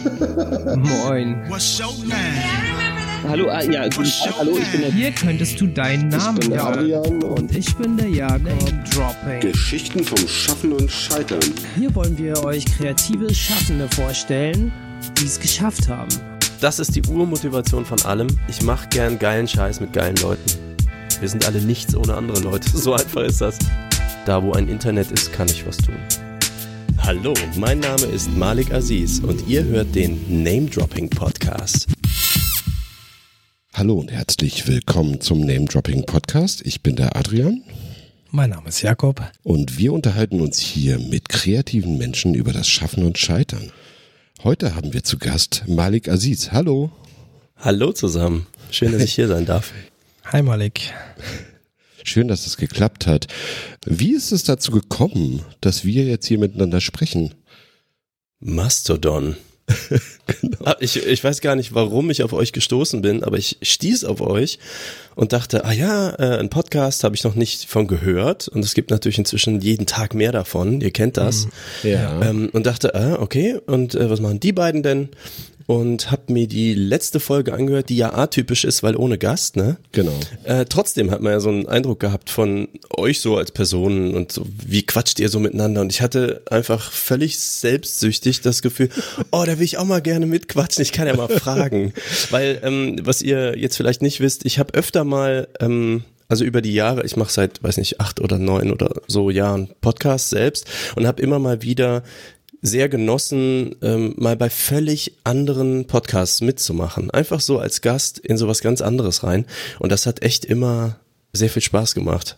Moin. Hallo, ah, ja, guten Tag, hallo, ich bin der Hier könntest du deinen Namen bin der. Adrian Und ich bin der Jakob. Dropping. Geschichten vom Schaffen und Scheitern. Hier wollen wir euch kreative Schaffende vorstellen, die es geschafft haben. Das ist die Urmotivation von allem. Ich mache gern geilen Scheiß mit geilen Leuten. Wir sind alle nichts ohne andere Leute. So einfach ist das. Da, wo ein Internet ist, kann ich was tun. Hallo, mein Name ist Malik Aziz und ihr hört den Name Dropping Podcast. Hallo und herzlich willkommen zum Name Dropping Podcast. Ich bin der Adrian Mein Name ist Jakob. und wir unterhalten uns hier mit kreativen Menschen über das Schaffen und Scheitern. Heute haben wir zu Gast Malik Aziz. Hallo. Hallo zusammen. Schön, dass ich hier sein darf. Hi Malik. Schön, dass es geklappt hat. Wie ist es dazu gekommen, dass wir jetzt hier miteinander sprechen? Mastodon. Ah, ich, ich weiß gar nicht, warum ich auf euch gestoßen bin, aber ich stieß auf euch und dachte, ah ja, äh, ein Podcast habe ich noch nicht von gehört und es gibt natürlich inzwischen jeden Tag mehr davon, ihr kennt das. Ja. Ähm, und dachte, ah, okay, und äh, was machen die beiden denn? Und hab mir die letzte Folge angehört, die ja atypisch ist, weil ohne Gast, ne? Genau. Äh, trotzdem hat man ja so einen Eindruck gehabt von euch so als Personen und so, wie quatscht ihr so miteinander? Und ich hatte einfach völlig selbstsüchtig das Gefühl, oh, da will ich auch mal gerne mitquatschen, ich kann ja mal fragen. Weil, ähm, was ihr jetzt vielleicht nicht wisst, ich habe öfter mal, ähm, also über die Jahre, ich mache seit, weiß nicht, acht oder neun oder so Jahren Podcasts selbst und habe immer mal wieder sehr genossen, ähm, mal bei völlig anderen Podcasts mitzumachen. Einfach so als Gast in sowas ganz anderes rein. Und das hat echt immer sehr viel Spaß gemacht.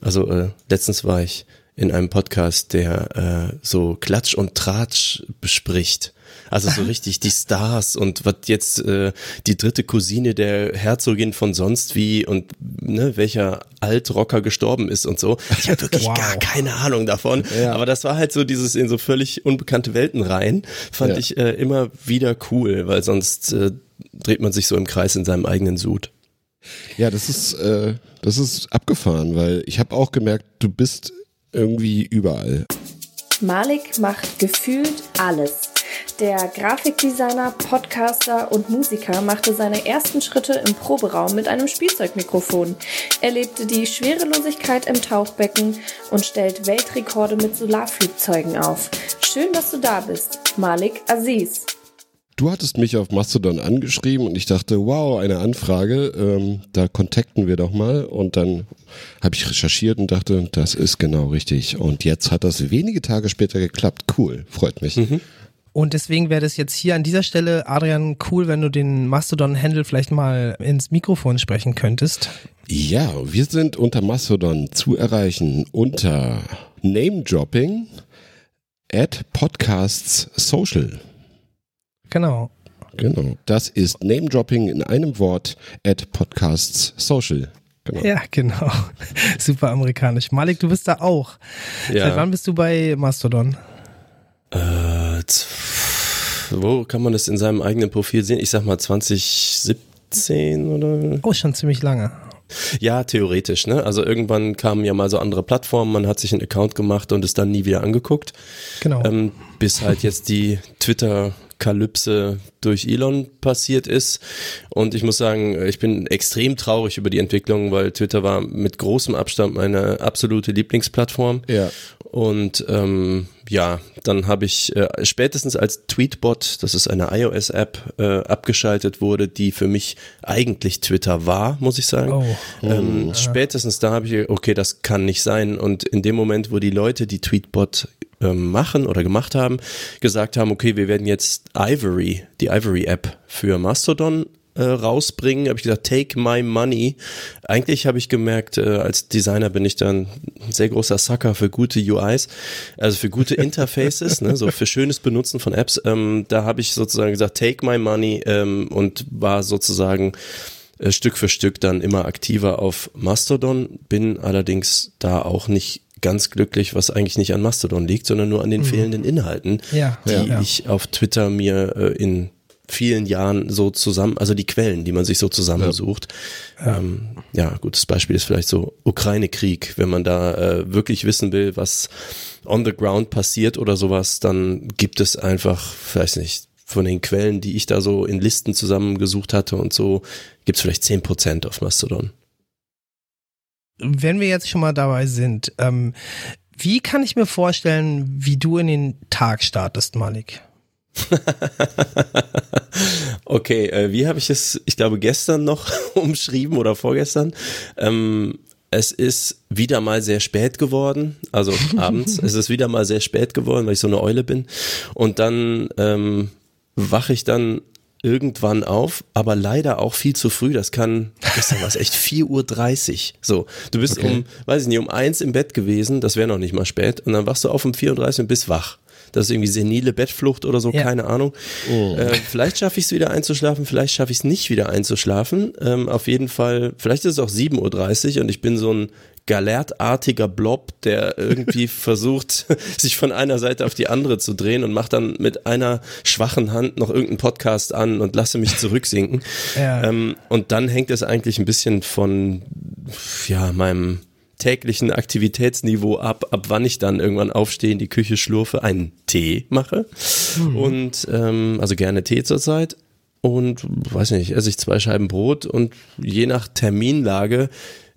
Also äh, letztens war ich in einem Podcast, der äh, so Klatsch und Tratsch bespricht. Also so richtig die Stars und was jetzt äh, die dritte Cousine der Herzogin von sonst wie und ne, welcher Altrocker gestorben ist und so. Ich habe wirklich Wow. gar keine Ahnung davon. Aber das war halt so dieses in so völlig unbekannte Welten rein, fand Ja. ich äh, immer wieder cool, weil sonst äh, dreht man sich so im Kreis in seinem eigenen Sud. Ja, das ist, äh, das ist abgefahren, weil ich habe auch gemerkt, du bist irgendwie überall. Malik macht gefühlt alles. Der Grafikdesigner, Podcaster und Musiker machte seine ersten Schritte im Proberaum mit einem Spielzeugmikrofon. Er lebte die Schwerelosigkeit im Tauchbecken und stellt Weltrekorde mit Solarflugzeugen auf. Schön, dass du da bist, Malik Aziz. Du hattest mich auf Mastodon angeschrieben und ich dachte, wow, eine Anfrage, ähm, da kontakten wir doch mal. Und dann habe ich recherchiert und dachte, das ist genau richtig. Und jetzt hat das wenige Tage später geklappt. Cool, freut mich. Und deswegen wäre das jetzt hier an dieser Stelle, Adrian, cool, wenn du den Mastodon-Handle vielleicht mal ins Mikrofon sprechen könntest. Ja, wir sind unter Mastodon zu erreichen unter Name-Dropping at Podcasts Social. Genau. Genau. Das ist Name-Dropping in einem Wort at Podcasts Social. Genau. Ja, genau. Super amerikanisch. Malik, du bist da auch. Seit wann bist du bei Mastodon? Äh, wo kann man das in seinem eigenen Profil sehen? Ich sag mal 2017 oder? Oh, schon ziemlich lange. Ja, theoretisch, ne? Also irgendwann kamen ja mal so andere Plattformen, man hat sich einen Account gemacht und es dann nie wieder angeguckt. Genau. Ähm, bis halt jetzt die Twitter-Kalypse durch Elon passiert ist. Und ich muss sagen, ich bin extrem traurig über die Entwicklung, weil Twitter war mit großem Abstand meine absolute Lieblingsplattform. Ja. Und ähm, ja, dann habe ich äh, spätestens als Tweetbot, das ist eine iOS-App, äh, abgeschaltet wurde, die für mich eigentlich Twitter war, muss ich sagen. Oh. Ähm, spätestens da habe ich, okay, das kann nicht sein. Und in dem Moment, wo die Leute, die Tweetbot ähm, machen oder gemacht haben, gesagt haben, okay, wir werden jetzt Ivory, die Ivory-App für Mastodon äh, rausbringen, habe ich gesagt, take my money. Eigentlich habe ich gemerkt, äh, als Designer bin ich dann ein sehr großer Sucker für gute UIs, also für gute Interfaces, ne, so für schönes Benutzen von Apps. Ähm, da habe ich sozusagen gesagt, take my money ähm, und war sozusagen äh, Stück für Stück dann immer aktiver auf Mastodon, bin allerdings da auch nicht ganz glücklich, was eigentlich nicht an Mastodon liegt, sondern nur an den fehlenden Inhalten, Ja, die ja, ja. ich auf Twitter mir äh, in vielen Jahren so zusammen, also die Quellen, die man sich so zusammensucht. Ja, ähm, ja gutes Beispiel ist vielleicht so Ukraine-Krieg. Wenn man da äh, wirklich wissen will, was on the ground passiert oder sowas, dann gibt es einfach, weiß nicht, von den Quellen, die ich da so in Listen zusammengesucht hatte und so, gibt's vielleicht zehn Prozent auf Mastodon. Wenn wir jetzt schon mal dabei sind, ähm, wie kann ich mir vorstellen, wie du in den Tag startest, Malik? okay, äh, wie habe ich es, ich glaube, gestern noch umschrieben oder vorgestern? Ähm, es ist wieder mal sehr spät geworden, also abends. es ist wieder mal sehr spät geworden, weil ich so eine Eule bin. Und dann ähm, wache ich dann irgendwann auf, aber leider auch viel zu früh. Das kann, gestern war es echt 4.30 Uhr. So, du bist okay. um, weiß ich nicht, um eins im Bett gewesen, das wäre noch nicht mal spät. Und dann wachst du auf um 4.30 Uhr und bist wach. Das ist irgendwie senile Bettflucht oder so, ja. keine Ahnung. Oh. Äh, vielleicht schaffe ich es wieder einzuschlafen, vielleicht schaffe ich es nicht wieder einzuschlafen. Ähm, auf jeden Fall, vielleicht ist es auch 7.30 Uhr und ich bin so ein galertartiger Blob, der irgendwie versucht, sich von einer Seite auf die andere zu drehen und macht dann mit einer schwachen Hand noch irgendeinen Podcast an und lasse mich zurücksinken. Ja. Ähm, und dann hängt es eigentlich ein bisschen von ja, meinem täglichen Aktivitätsniveau ab, ab wann ich dann irgendwann aufstehe, in die Küche schlurfe, einen Tee mache. Mhm. Und ähm, also gerne Tee zurzeit. Und weiß nicht, esse ich zwei Scheiben Brot und je nach Terminlage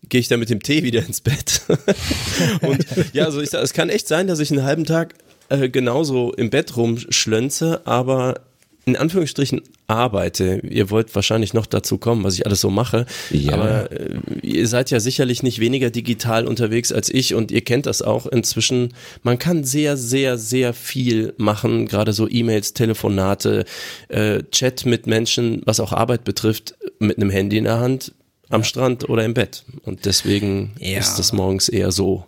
gehe ich dann mit dem Tee wieder ins Bett. und ja, also ich es kann echt sein, dass ich einen halben Tag äh, genauso im Bett rumschlönze, aber in Anführungsstrichen arbeite. Ihr wollt wahrscheinlich noch dazu kommen, was ich alles so mache. Ja. Aber äh, ihr seid ja sicherlich nicht weniger digital unterwegs als ich und ihr kennt das auch inzwischen. Man kann sehr, sehr, sehr viel machen, gerade so E-Mails, Telefonate, äh, Chat mit Menschen, was auch Arbeit betrifft, mit einem Handy in der Hand, am. Strand oder im Bett. Und deswegen ja. ist das morgens eher so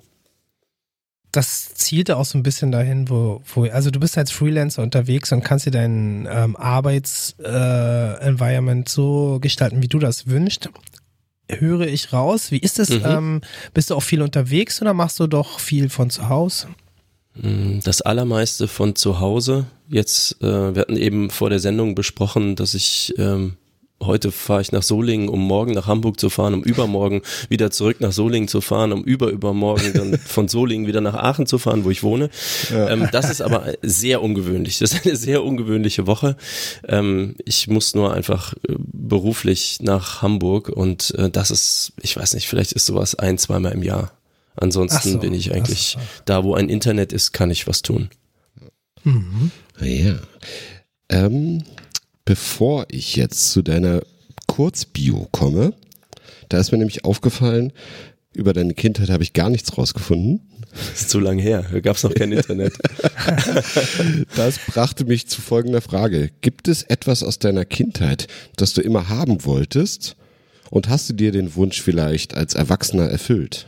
das zielte auch so ein bisschen dahin, wo, wo also du bist als Freelancer unterwegs und kannst dir dein ähm, Arbeitsenvironment äh, so gestalten, wie du das wünschst. Höre ich raus. Wie ist es? Mhm. Ähm, bist du auch viel unterwegs oder machst du doch viel von zu Hause? Mm, das allermeiste von zu Hause. Jetzt, äh, wir hatten eben vor der Sendung besprochen, dass ich ähm, heute fahre ich nach Solingen, um morgen nach Hamburg zu fahren, um übermorgen wieder zurück nach Solingen zu fahren, um überübermorgen dann von Solingen wieder nach Aachen zu fahren, wo ich wohne. Ja. Ähm, das ist aber sehr ungewöhnlich. Das ist eine sehr ungewöhnliche Woche. Ähm, ich muss nur einfach äh, beruflich nach Hamburg und äh, das ist, ich weiß nicht, vielleicht ist sowas ein, zweimal im Jahr. Ansonsten so, bin ich eigentlich da, wo ein Internet ist, kann ich was tun. Mhm. Ja. Ähm, bevor ich jetzt zu deiner Kurzbio komme, da ist mir nämlich aufgefallen, über deine Kindheit habe ich gar nichts rausgefunden. Das ist zu lang her, da gab es noch kein Internet. das brachte mich zu folgender Frage. Gibt es etwas aus deiner Kindheit, das du immer haben wolltest und hast du dir den Wunsch vielleicht als Erwachsener erfüllt?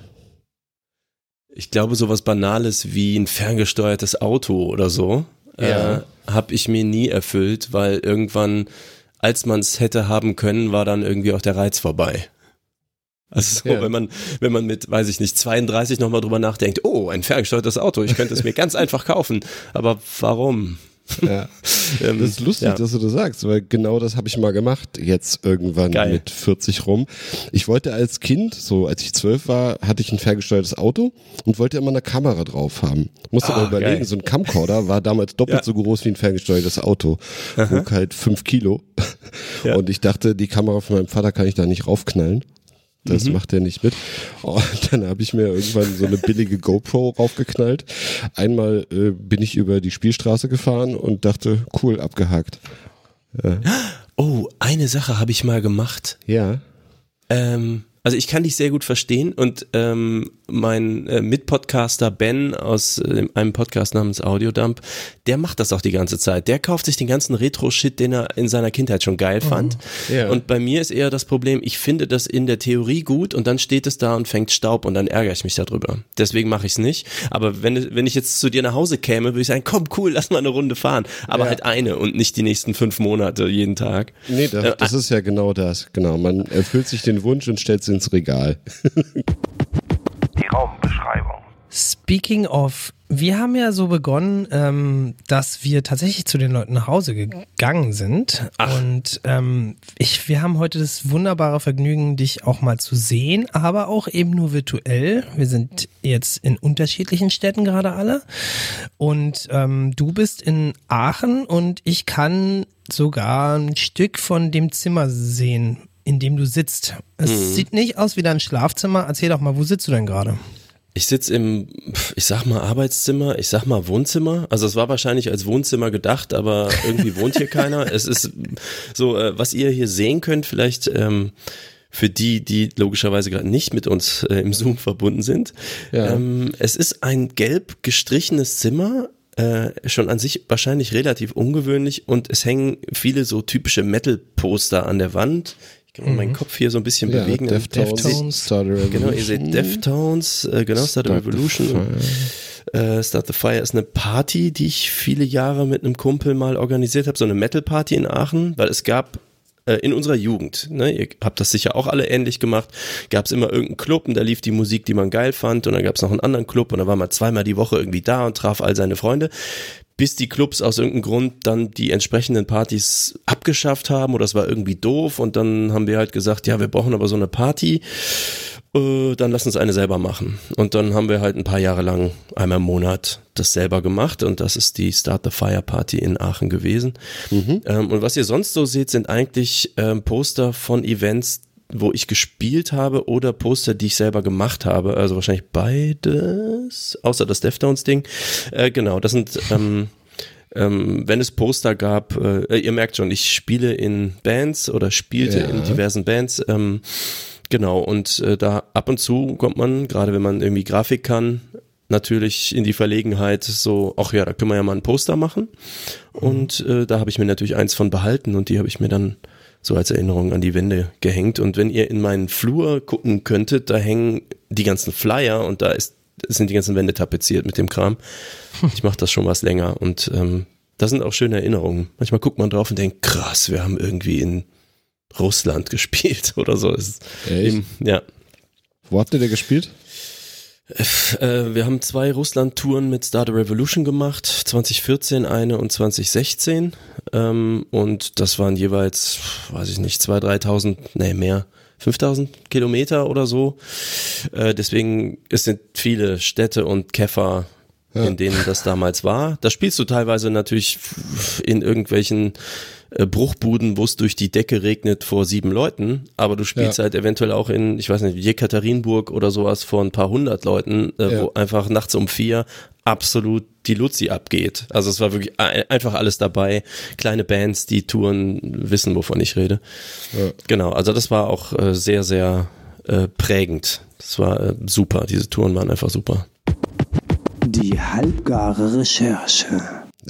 Ich glaube, sowas Banales wie ein ferngesteuertes Auto oder so ja. äh, habe ich mir nie erfüllt, weil irgendwann, als man es hätte haben können, war dann irgendwie auch der Reiz vorbei. Also so, ja. wenn man, wenn man mit, weiß ich nicht, 32 nochmal drüber nachdenkt, oh, ein ferngesteuertes Auto, ich könnte es mir ganz einfach kaufen. Aber warum? Ja. Das ist lustig, ja. dass du das sagst, weil genau das habe ich mal gemacht, jetzt irgendwann Geil. mit 40 rum. Ich wollte als Kind, so als ich zwölf war, hatte ich ein ferngesteuertes Auto und wollte immer eine Kamera drauf haben. Musste ah, aber überlegen, geil. so ein Camcorder war damals doppelt ja. so groß wie ein ferngesteuertes Auto. Wog halt fünf Kilo. Und ich dachte, die Kamera von meinem Vater kann ich da nicht raufknallen. Das mhm. macht er nicht mit. Oh, dann habe ich mir irgendwann so eine billige GoPro raufgeknallt. Einmal äh, bin ich über die Spielstraße gefahren und dachte, cool, abgehakt. Ja. Oh, eine Sache habe ich mal gemacht. Ja. Ähm, also ich kann dich sehr gut verstehen und ähm, mein äh, Mitpodcaster Ben aus äh, einem Podcast namens Audiodump, der macht das auch die ganze Zeit. Der kauft sich den ganzen Retro-Shit, den er in seiner Kindheit schon geil fand. Oh, yeah. Und bei mir ist eher das Problem, ich finde das in der Theorie gut und dann steht es da und fängt Staub und dann ärgere ich mich darüber. Deswegen mache ich es nicht. Aber wenn, wenn ich jetzt zu dir nach Hause käme, würde ich sagen, komm cool, lass mal eine Runde fahren. Aber ja. halt eine und nicht die nächsten fünf Monate jeden Tag. Nee, das, äh, das ist ja genau das. Genau. Man erfüllt sich den Wunsch und stellt es ins Regal. Die Raumbeschreibung. Speaking of, wir haben ja so begonnen, ähm, dass wir tatsächlich zu den Leuten nach Hause gegangen sind. Und ähm, ich, wir haben heute das wunderbare Vergnügen, dich auch mal zu sehen, aber auch eben nur virtuell. Wir sind jetzt in unterschiedlichen Städten gerade alle. Und ähm, du bist in Aachen und ich kann sogar ein Stück von dem Zimmer sehen, in dem du sitzt. Es sieht nicht aus wie dein Schlafzimmer. Erzähl doch mal, wo sitzt du denn gerade? Ich sitze im, ich sag mal Arbeitszimmer, ich sag mal Wohnzimmer. Also es war wahrscheinlich als Wohnzimmer gedacht, aber irgendwie wohnt hier keiner. Es ist so, äh, was ihr hier sehen könnt, vielleicht ähm, für die, die logischerweise gerade nicht mit uns äh, im Zoom verbunden sind. Ja. Ähm, es ist ein gelb gestrichenes Zimmer. Äh, schon an sich wahrscheinlich relativ ungewöhnlich und es hängen viele so typische Metal-Poster an der Wand. Kann mal meinen Kopf hier so ein bisschen Ja, bewegen. Deftones. Start a Revolution. Genau, ihr seht Deftones, äh, genau, Start a Start the Revolution. Äh, Start the Fire ist eine Party, die ich viele Jahre mit einem Kumpel mal organisiert habe, so eine Metal-Party in Aachen, weil es gab äh, in unserer Jugend, ne, ihr habt das sicher auch alle ähnlich gemacht, gab es immer irgendeinen Club und da lief die Musik, die man geil fand und dann gab es noch einen anderen Club und da war man zweimal die Woche irgendwie da und traf all seine Freunde bis die Clubs aus irgendeinem Grund dann die entsprechenden Partys abgeschafft haben oder es war irgendwie doof und dann haben wir halt gesagt, ja, wir brauchen aber so eine Party, äh, dann lass uns eine selber machen. Und dann haben wir halt ein paar Jahre lang einmal im Monat das selber gemacht und das ist die Start the Fire Party in Aachen gewesen. Ähm, und was ihr sonst so seht, sind eigentlich ähm, Poster von Events, wo ich gespielt habe oder Poster, die ich selber gemacht habe. Also wahrscheinlich beides, außer das Deftones-Ding. Äh, genau, das sind, ähm, ähm, wenn es Poster gab, äh, ihr merkt schon, ich spiele in Bands oder spielte Ja. in diversen Bands. Ähm, genau, und äh, da ab und zu kommt man, gerade wenn man irgendwie Grafik kann, natürlich in die Verlegenheit, so, ach ja, da können wir ja mal ein Poster machen. Und äh, da habe ich mir natürlich eins von behalten und die habe ich mir dann so als Erinnerung an die Wände gehängt. Und wenn ihr in meinen Flur gucken könntet, da hängen die ganzen Flyer und da ist, sind die ganzen Wände tapeziert mit dem Kram. Ich mache das schon was länger und ähm, das sind auch schöne Erinnerungen. Manchmal guckt man drauf und denkt, krass, wir haben irgendwie in Russland gespielt oder so. Ist Echt? eben, ja. Wo habt ihr denn gespielt? Äh, wir haben zwei Russland-Touren mit Start a Revolution gemacht, 2014 eine und 2016. Ähm, und das waren jeweils, weiß ich nicht, 2.000, 3.000, nee, mehr, 5.000 Kilometer oder so. Äh, deswegen, es sind viele Städte und Käfer, in denen das damals war. Da spielst du teilweise natürlich in irgendwelchen äh, Bruchbuden, wo es durch die Decke regnet vor sieben Leuten, aber du spielst Ja. halt eventuell auch in, ich weiß nicht, Jekaterinburg oder sowas vor ein paar hundert Leuten, äh, Ja. wo einfach nachts um vier absolut die Luzi abgeht. Also es war wirklich ein- einfach alles dabei. Kleine Bands, die Touren wissen, wovon ich rede. Ja. Genau, also das war auch äh, sehr, sehr äh, prägend. Das war äh, super. Diese Touren waren einfach super. Die halbgare Recherche.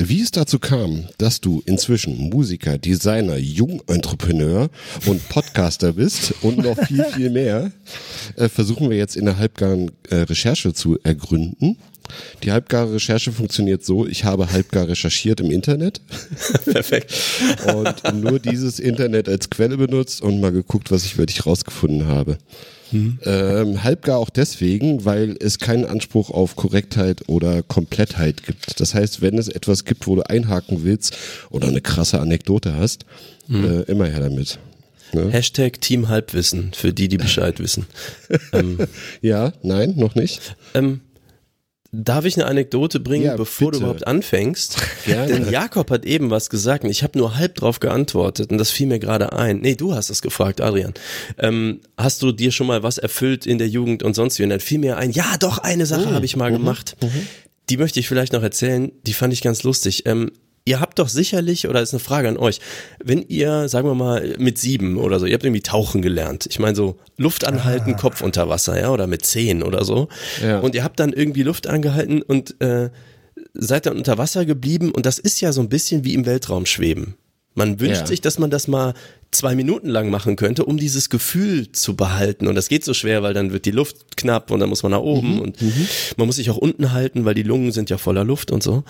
Wie es dazu kam, dass du inzwischen Musiker, Designer, Jungentrepreneur und Podcaster bist und noch viel, viel mehr, äh, versuchen wir jetzt in der halbgaren äh, Recherche zu ergründen. Die halbgare Recherche funktioniert so, ich habe halbgar recherchiert im Internet Perfekt. und nur dieses Internet als Quelle benutzt und mal geguckt, was ich wirklich rausgefunden habe. Ähm, halbgar auch deswegen, weil es keinen Anspruch auf Korrektheit oder Komplettheit gibt. Das heißt, wenn es etwas gibt, wo du einhaken willst oder eine krasse Anekdote hast, äh, immer her damit. Ne? Hashtag Team Halbwissen für die, die Bescheid wissen. ähm, Ja, nein, noch nicht. ähm, darf ich eine Anekdote bringen, Ja, bevor du bitte. überhaupt anfängst? Gerne. Denn Jakob hat eben was gesagt und ich habe nur halb drauf geantwortet und das fiel mir gerade ein. Nee, du hast es gefragt, Adrian. Ähm, hast du dir schon mal was erfüllt in der Jugend und sonst wie? Und dann fiel mir ein, ja doch, eine Sache habe ich mal gemacht. Die möchte ich vielleicht noch erzählen, die fand ich ganz lustig. Ähm, Ihr habt doch sicherlich, oder ist eine Frage an euch, wenn ihr, sagen wir mal, mit sieben oder so, ihr habt irgendwie tauchen gelernt. Ich meine so Luft anhalten, Kopf unter Wasser, ja, oder mit zehn oder so. Ja. Und ihr habt dann irgendwie Luft angehalten und äh, seid dann unter Wasser geblieben und das ist ja so ein bisschen wie im Weltraum schweben. Man wünscht Ja. sich, dass man das mal zwei Minuten lang machen könnte, um dieses Gefühl zu behalten. Und das geht so schwer, weil dann wird die Luft knapp und dann muss man nach oben und man muss sich auch unten halten, weil die Lungen sind ja voller Luft und so.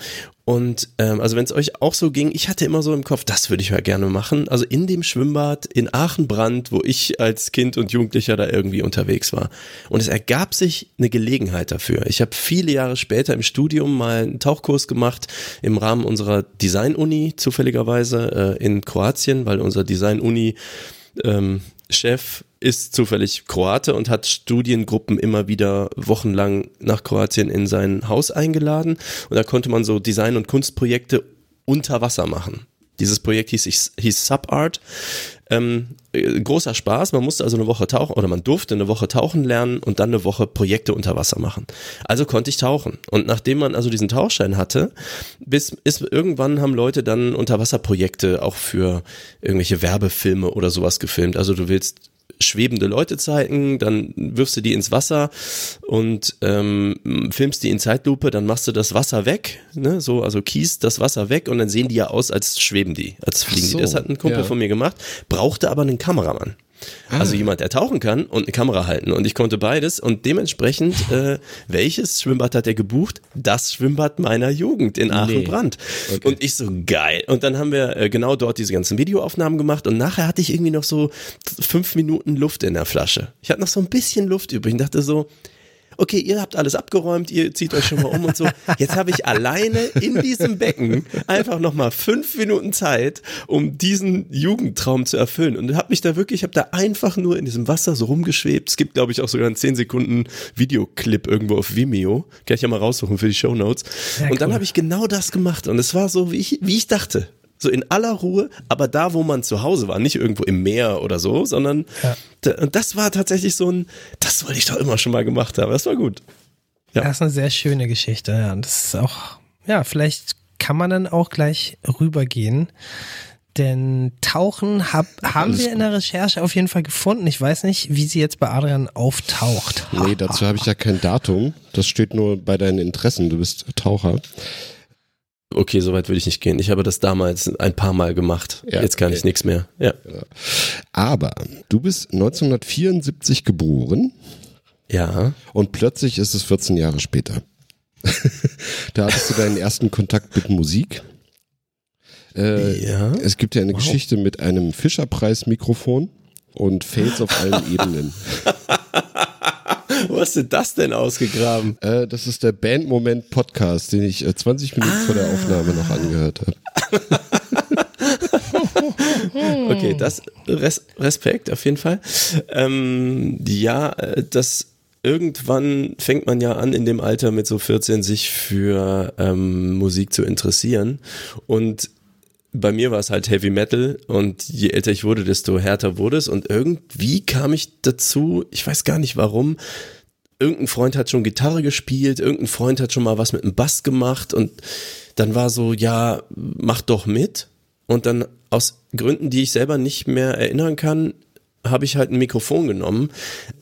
Und ähm, also wenn es euch auch so ging, ich hatte immer so im Kopf, das würde ich ja gerne machen. Also in dem Schwimmbad in Aachenbrand, wo ich als Kind und Jugendlicher da irgendwie unterwegs war. Und es ergab sich eine Gelegenheit dafür. Ich habe viele Jahre später im Studium mal einen Tauchkurs gemacht im Rahmen unserer Design-Uni, zufälligerweise äh, in Kroatien, weil unser Design-Uni ähm, Chef ist zufällig Kroate und hat Studiengruppen immer wieder wochenlang nach Kroatien in sein Haus eingeladen. Und da konnte man so Design- und Kunstprojekte unter Wasser machen. Dieses Projekt hieß, hieß Subart. Ähm, äh, großer Spaß. Man musste also eine Woche tauchen oder man durfte eine Woche tauchen lernen und dann eine Woche Projekte unter Wasser machen. Also konnte ich tauchen. Und nachdem man also diesen Tauchschein hatte, bis ist irgendwann haben Leute dann Unterwasserprojekte auch für irgendwelche Werbefilme oder sowas gefilmt. Also du willst schwebende Leute zeigen, dann wirfst du die ins Wasser und ähm, filmst die in Zeitlupe, dann machst du das Wasser weg, ne, so, also Kies das Wasser weg und dann sehen die ja aus, als schweben die, als fliegen so, die. Das hat ein Kumpel ja. von mir gemacht, brauchte aber einen Kameramann. Also jemand, der tauchen kann und eine Kamera halten. Und ich konnte beides. Und dementsprechend, äh, welches Schwimmbad hat er gebucht? Das Schwimmbad meiner Jugend in Aachen-Brand. Und ich so, geil. Und dann haben wir äh, genau dort diese ganzen Videoaufnahmen gemacht. Und nachher hatte ich irgendwie noch so fünf Minuten Luft in der Flasche. Ich hatte noch so ein bisschen Luft übrig. Ich dachte so, okay, ihr habt alles abgeräumt, ihr zieht euch schon mal um und so. Jetzt habe ich alleine in diesem Becken einfach nochmal fünf Minuten Zeit, um diesen Jugendtraum zu erfüllen. Und habe mich da wirklich, ich habe da einfach nur in diesem Wasser so rumgeschwebt. Es gibt, glaube ich, auch sogar einen 10 Sekunden Videoclip irgendwo auf Vimeo. Kann ich ja mal raussuchen für die Show Notes. und dann cool. habe ich genau das gemacht. Und es war so, wie ich, wie ich dachte. So in aller Ruhe, aber da, wo man zu Hause war, nicht irgendwo im Meer oder so, sondern da, und das war tatsächlich so ein, das wollte ich doch immer schon mal gemacht haben. Das war gut. Ja. Das ist eine sehr schöne Geschichte. Ja. Und das ist auch, ja, vielleicht kann man dann auch gleich rübergehen. Denn Tauchen hab, haben wir in der Recherche auf jeden Fall gefunden. Ich weiß nicht, wie sie jetzt bei Adrian auftaucht. Nee, dazu habe ich ja kein Datum. Das steht nur bei deinen Interessen. Du bist Taucher. Okay, soweit will ich nicht gehen. Ich habe das damals ein paar Mal gemacht. Ja, Jetzt kann ich okay. nichts mehr. Ja. Aber du bist 1974 geboren Ja. und plötzlich ist es 14 Jahre später. da hattest du deinen ersten Kontakt mit Musik. Äh, Ja. Es gibt ja eine Geschichte mit einem Fischerpreis-Mikrofon und Fails auf allen Ebenen. Wo hast du das denn ausgegraben? Äh, das ist der Bandmoment Podcast, den ich äh, 20 Minuten vor der Aufnahme noch angehört habe. Okay, das Res Respekt auf jeden Fall. Ähm, ja, äh, das irgendwann fängt man ja an in dem Alter mit so 14 sich für ähm, Musik zu interessieren und bei mir war es halt Heavy Metal und je älter ich wurde, desto härter wurde es und irgendwie kam ich dazu, ich weiß gar nicht warum, irgendein Freund hat schon Gitarre gespielt, irgendein Freund hat schon mal was mit dem Bass gemacht und dann war so, ja, mach doch mit. Und dann aus Gründen, die ich selber nicht mehr erinnern kann, habe ich halt ein Mikrofon genommen.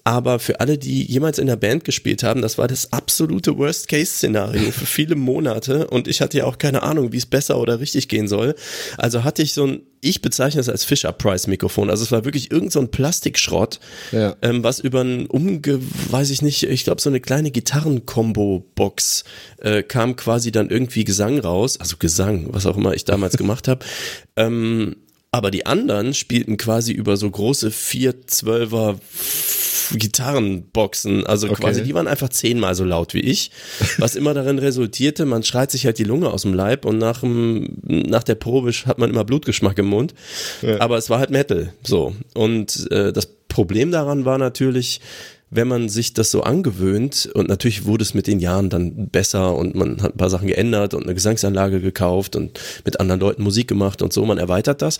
Aber für alle, die jemals in der Band gespielt haben, das war das absolute Worst-Case-Szenario für viele Monate. Und ich hatte ja auch keine Ahnung, wie es besser oder richtig gehen soll. Also hatte ich so ein, ich bezeichne es als Fisher-Price-Mikrofon. Also es war wirklich irgend so ein Plastikschrott, Ja. ähm, was über ein umge, weiß ich nicht, ich glaube so eine kleine Gitarren-Kombo-Box äh, kam quasi dann irgendwie Gesang raus, also Gesang, was auch immer ich damals gemacht habe. Ähm, aber die anderen spielten quasi über so große 412er Gitarrenboxen, also Okay. quasi, die waren einfach zehnmal so laut wie ich, was immer darin resultierte, man schreit sich halt die Lunge aus dem Leib und nach, dem, nach der Probe hat man immer Blutgeschmack im Mund, aber es war halt Metal, so. Und äh, das Problem daran war natürlich, wenn man sich das so angewöhnt und natürlich wurde es mit den Jahren dann besser und man hat ein paar Sachen geändert und eine Gesangsanlage gekauft und mit anderen Leuten Musik gemacht und so, man erweitert das.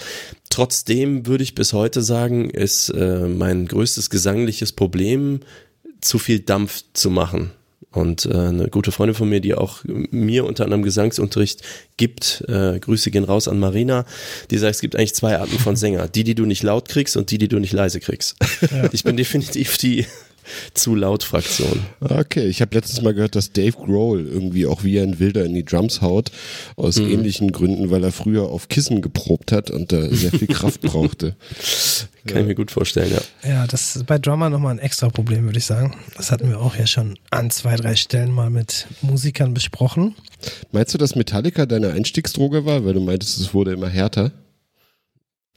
Trotzdem würde ich bis heute sagen, ist äh, mein größtes gesangliches Problem, zu viel Dampf zu machen. Und äh, eine gute Freundin von mir, die auch mir unter anderem Gesangsunterricht gibt, äh, Grüße gehen raus an Marina, die sagt, es gibt eigentlich zwei Arten von Sänger. Die, die du nicht laut kriegst und die, die du nicht leise kriegst. Ich bin definitiv die zu laut Fraktion. Okay, ich habe letztens mal gehört, dass Dave Grohl irgendwie auch wie ein Wilder in die Drums haut, aus Mhm. ähnlichen Gründen, weil er früher auf Kissen geprobt hat und da sehr viel Kraft brauchte. Kann ich mir gut vorstellen, ja. Ja, das ist bei Drummer nochmal ein extra Problem, würde ich sagen. Das hatten wir auch ja schon an zwei, drei Stellen mal mit Musikern besprochen. Meinst du, dass Metallica deine Einstiegsdroge war, weil du meintest, es wurde immer härter?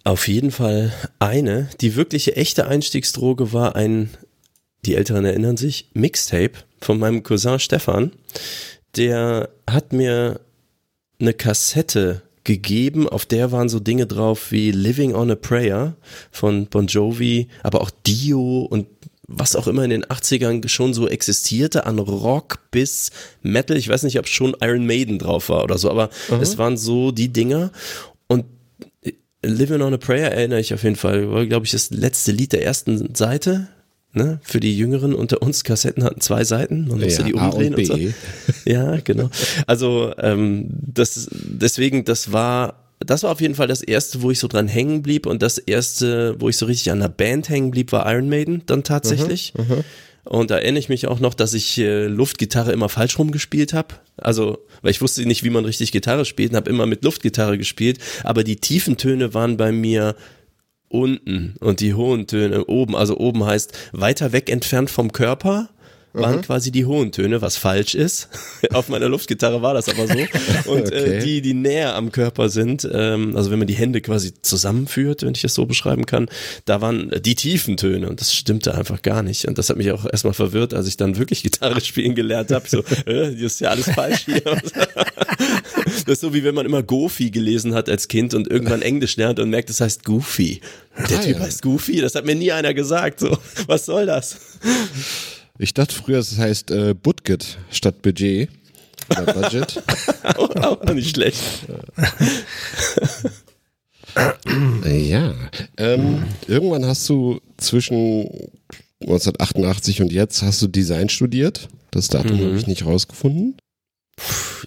Auf jeden Fall eine. Die wirkliche echte Einstiegsdroge war ein, die Älteren erinnern sich, Mixtape von meinem Cousin Stefan. Der hat mir eine Kassette gegeben, auf der waren so Dinge drauf wie Living on a Prayer von Bon Jovi, aber auch Dio und was auch immer in den 80ern schon so existierte, an Rock bis Metal. Ich weiß nicht, ob schon Iron Maiden drauf war oder so, aber es waren so die Dinger. Und Living on a Prayer erinnere ich auf jeden Fall, war, glaube ich, das letzte Lied der ersten Seite. Ne? Für die Jüngeren unter uns, Kassetten hatten zwei Seiten, man musste Ja, die A und umdrehen und, so. Ja, genau. Also ähm, das deswegen, das war das war auf jeden Fall das erste, wo ich so dran hängen blieb und das erste, wo ich so richtig an der Band hängen blieb, war Iron Maiden dann tatsächlich. Und da erinnere ich mich auch noch, dass ich äh, Luftgitarre immer falsch rumgespielt habe. Also, weil ich wusste nicht, wie man richtig Gitarre spielt und habe immer mit Luftgitarre gespielt. Aber die tiefen Töne waren bei mir unten und die hohen Töne oben. Also oben heißt weiter weg entfernt vom Körper waren quasi die hohen Töne, was falsch ist. Auf meiner Luftgitarre war das aber so. Und Okay. äh, die, die näher am Körper sind, ähm, also wenn man die Hände quasi zusammenführt, wenn ich es so beschreiben kann, da waren die tiefen Töne und das stimmte einfach gar nicht. Und das hat mich auch erstmal verwirrt, als ich dann wirklich Gitarre spielen gelernt habe. So, äh, das ist ja alles falsch hier. Das ist so wie wenn man immer Goofy gelesen hat als Kind und irgendwann Englisch lernt und merkt, das heißt Goofy. Der Ah, Typ heißt Goofy, das hat mir nie einer gesagt. So, was soll das? Ich dachte früher, es heißt äh, Budget statt Budget. Oder Budget. Auch, auch nicht schlecht. ja. Ähm, irgendwann hast du zwischen 1988 und jetzt hast du Design studiert. Das Datum Mhm. habe ich nicht rausgefunden.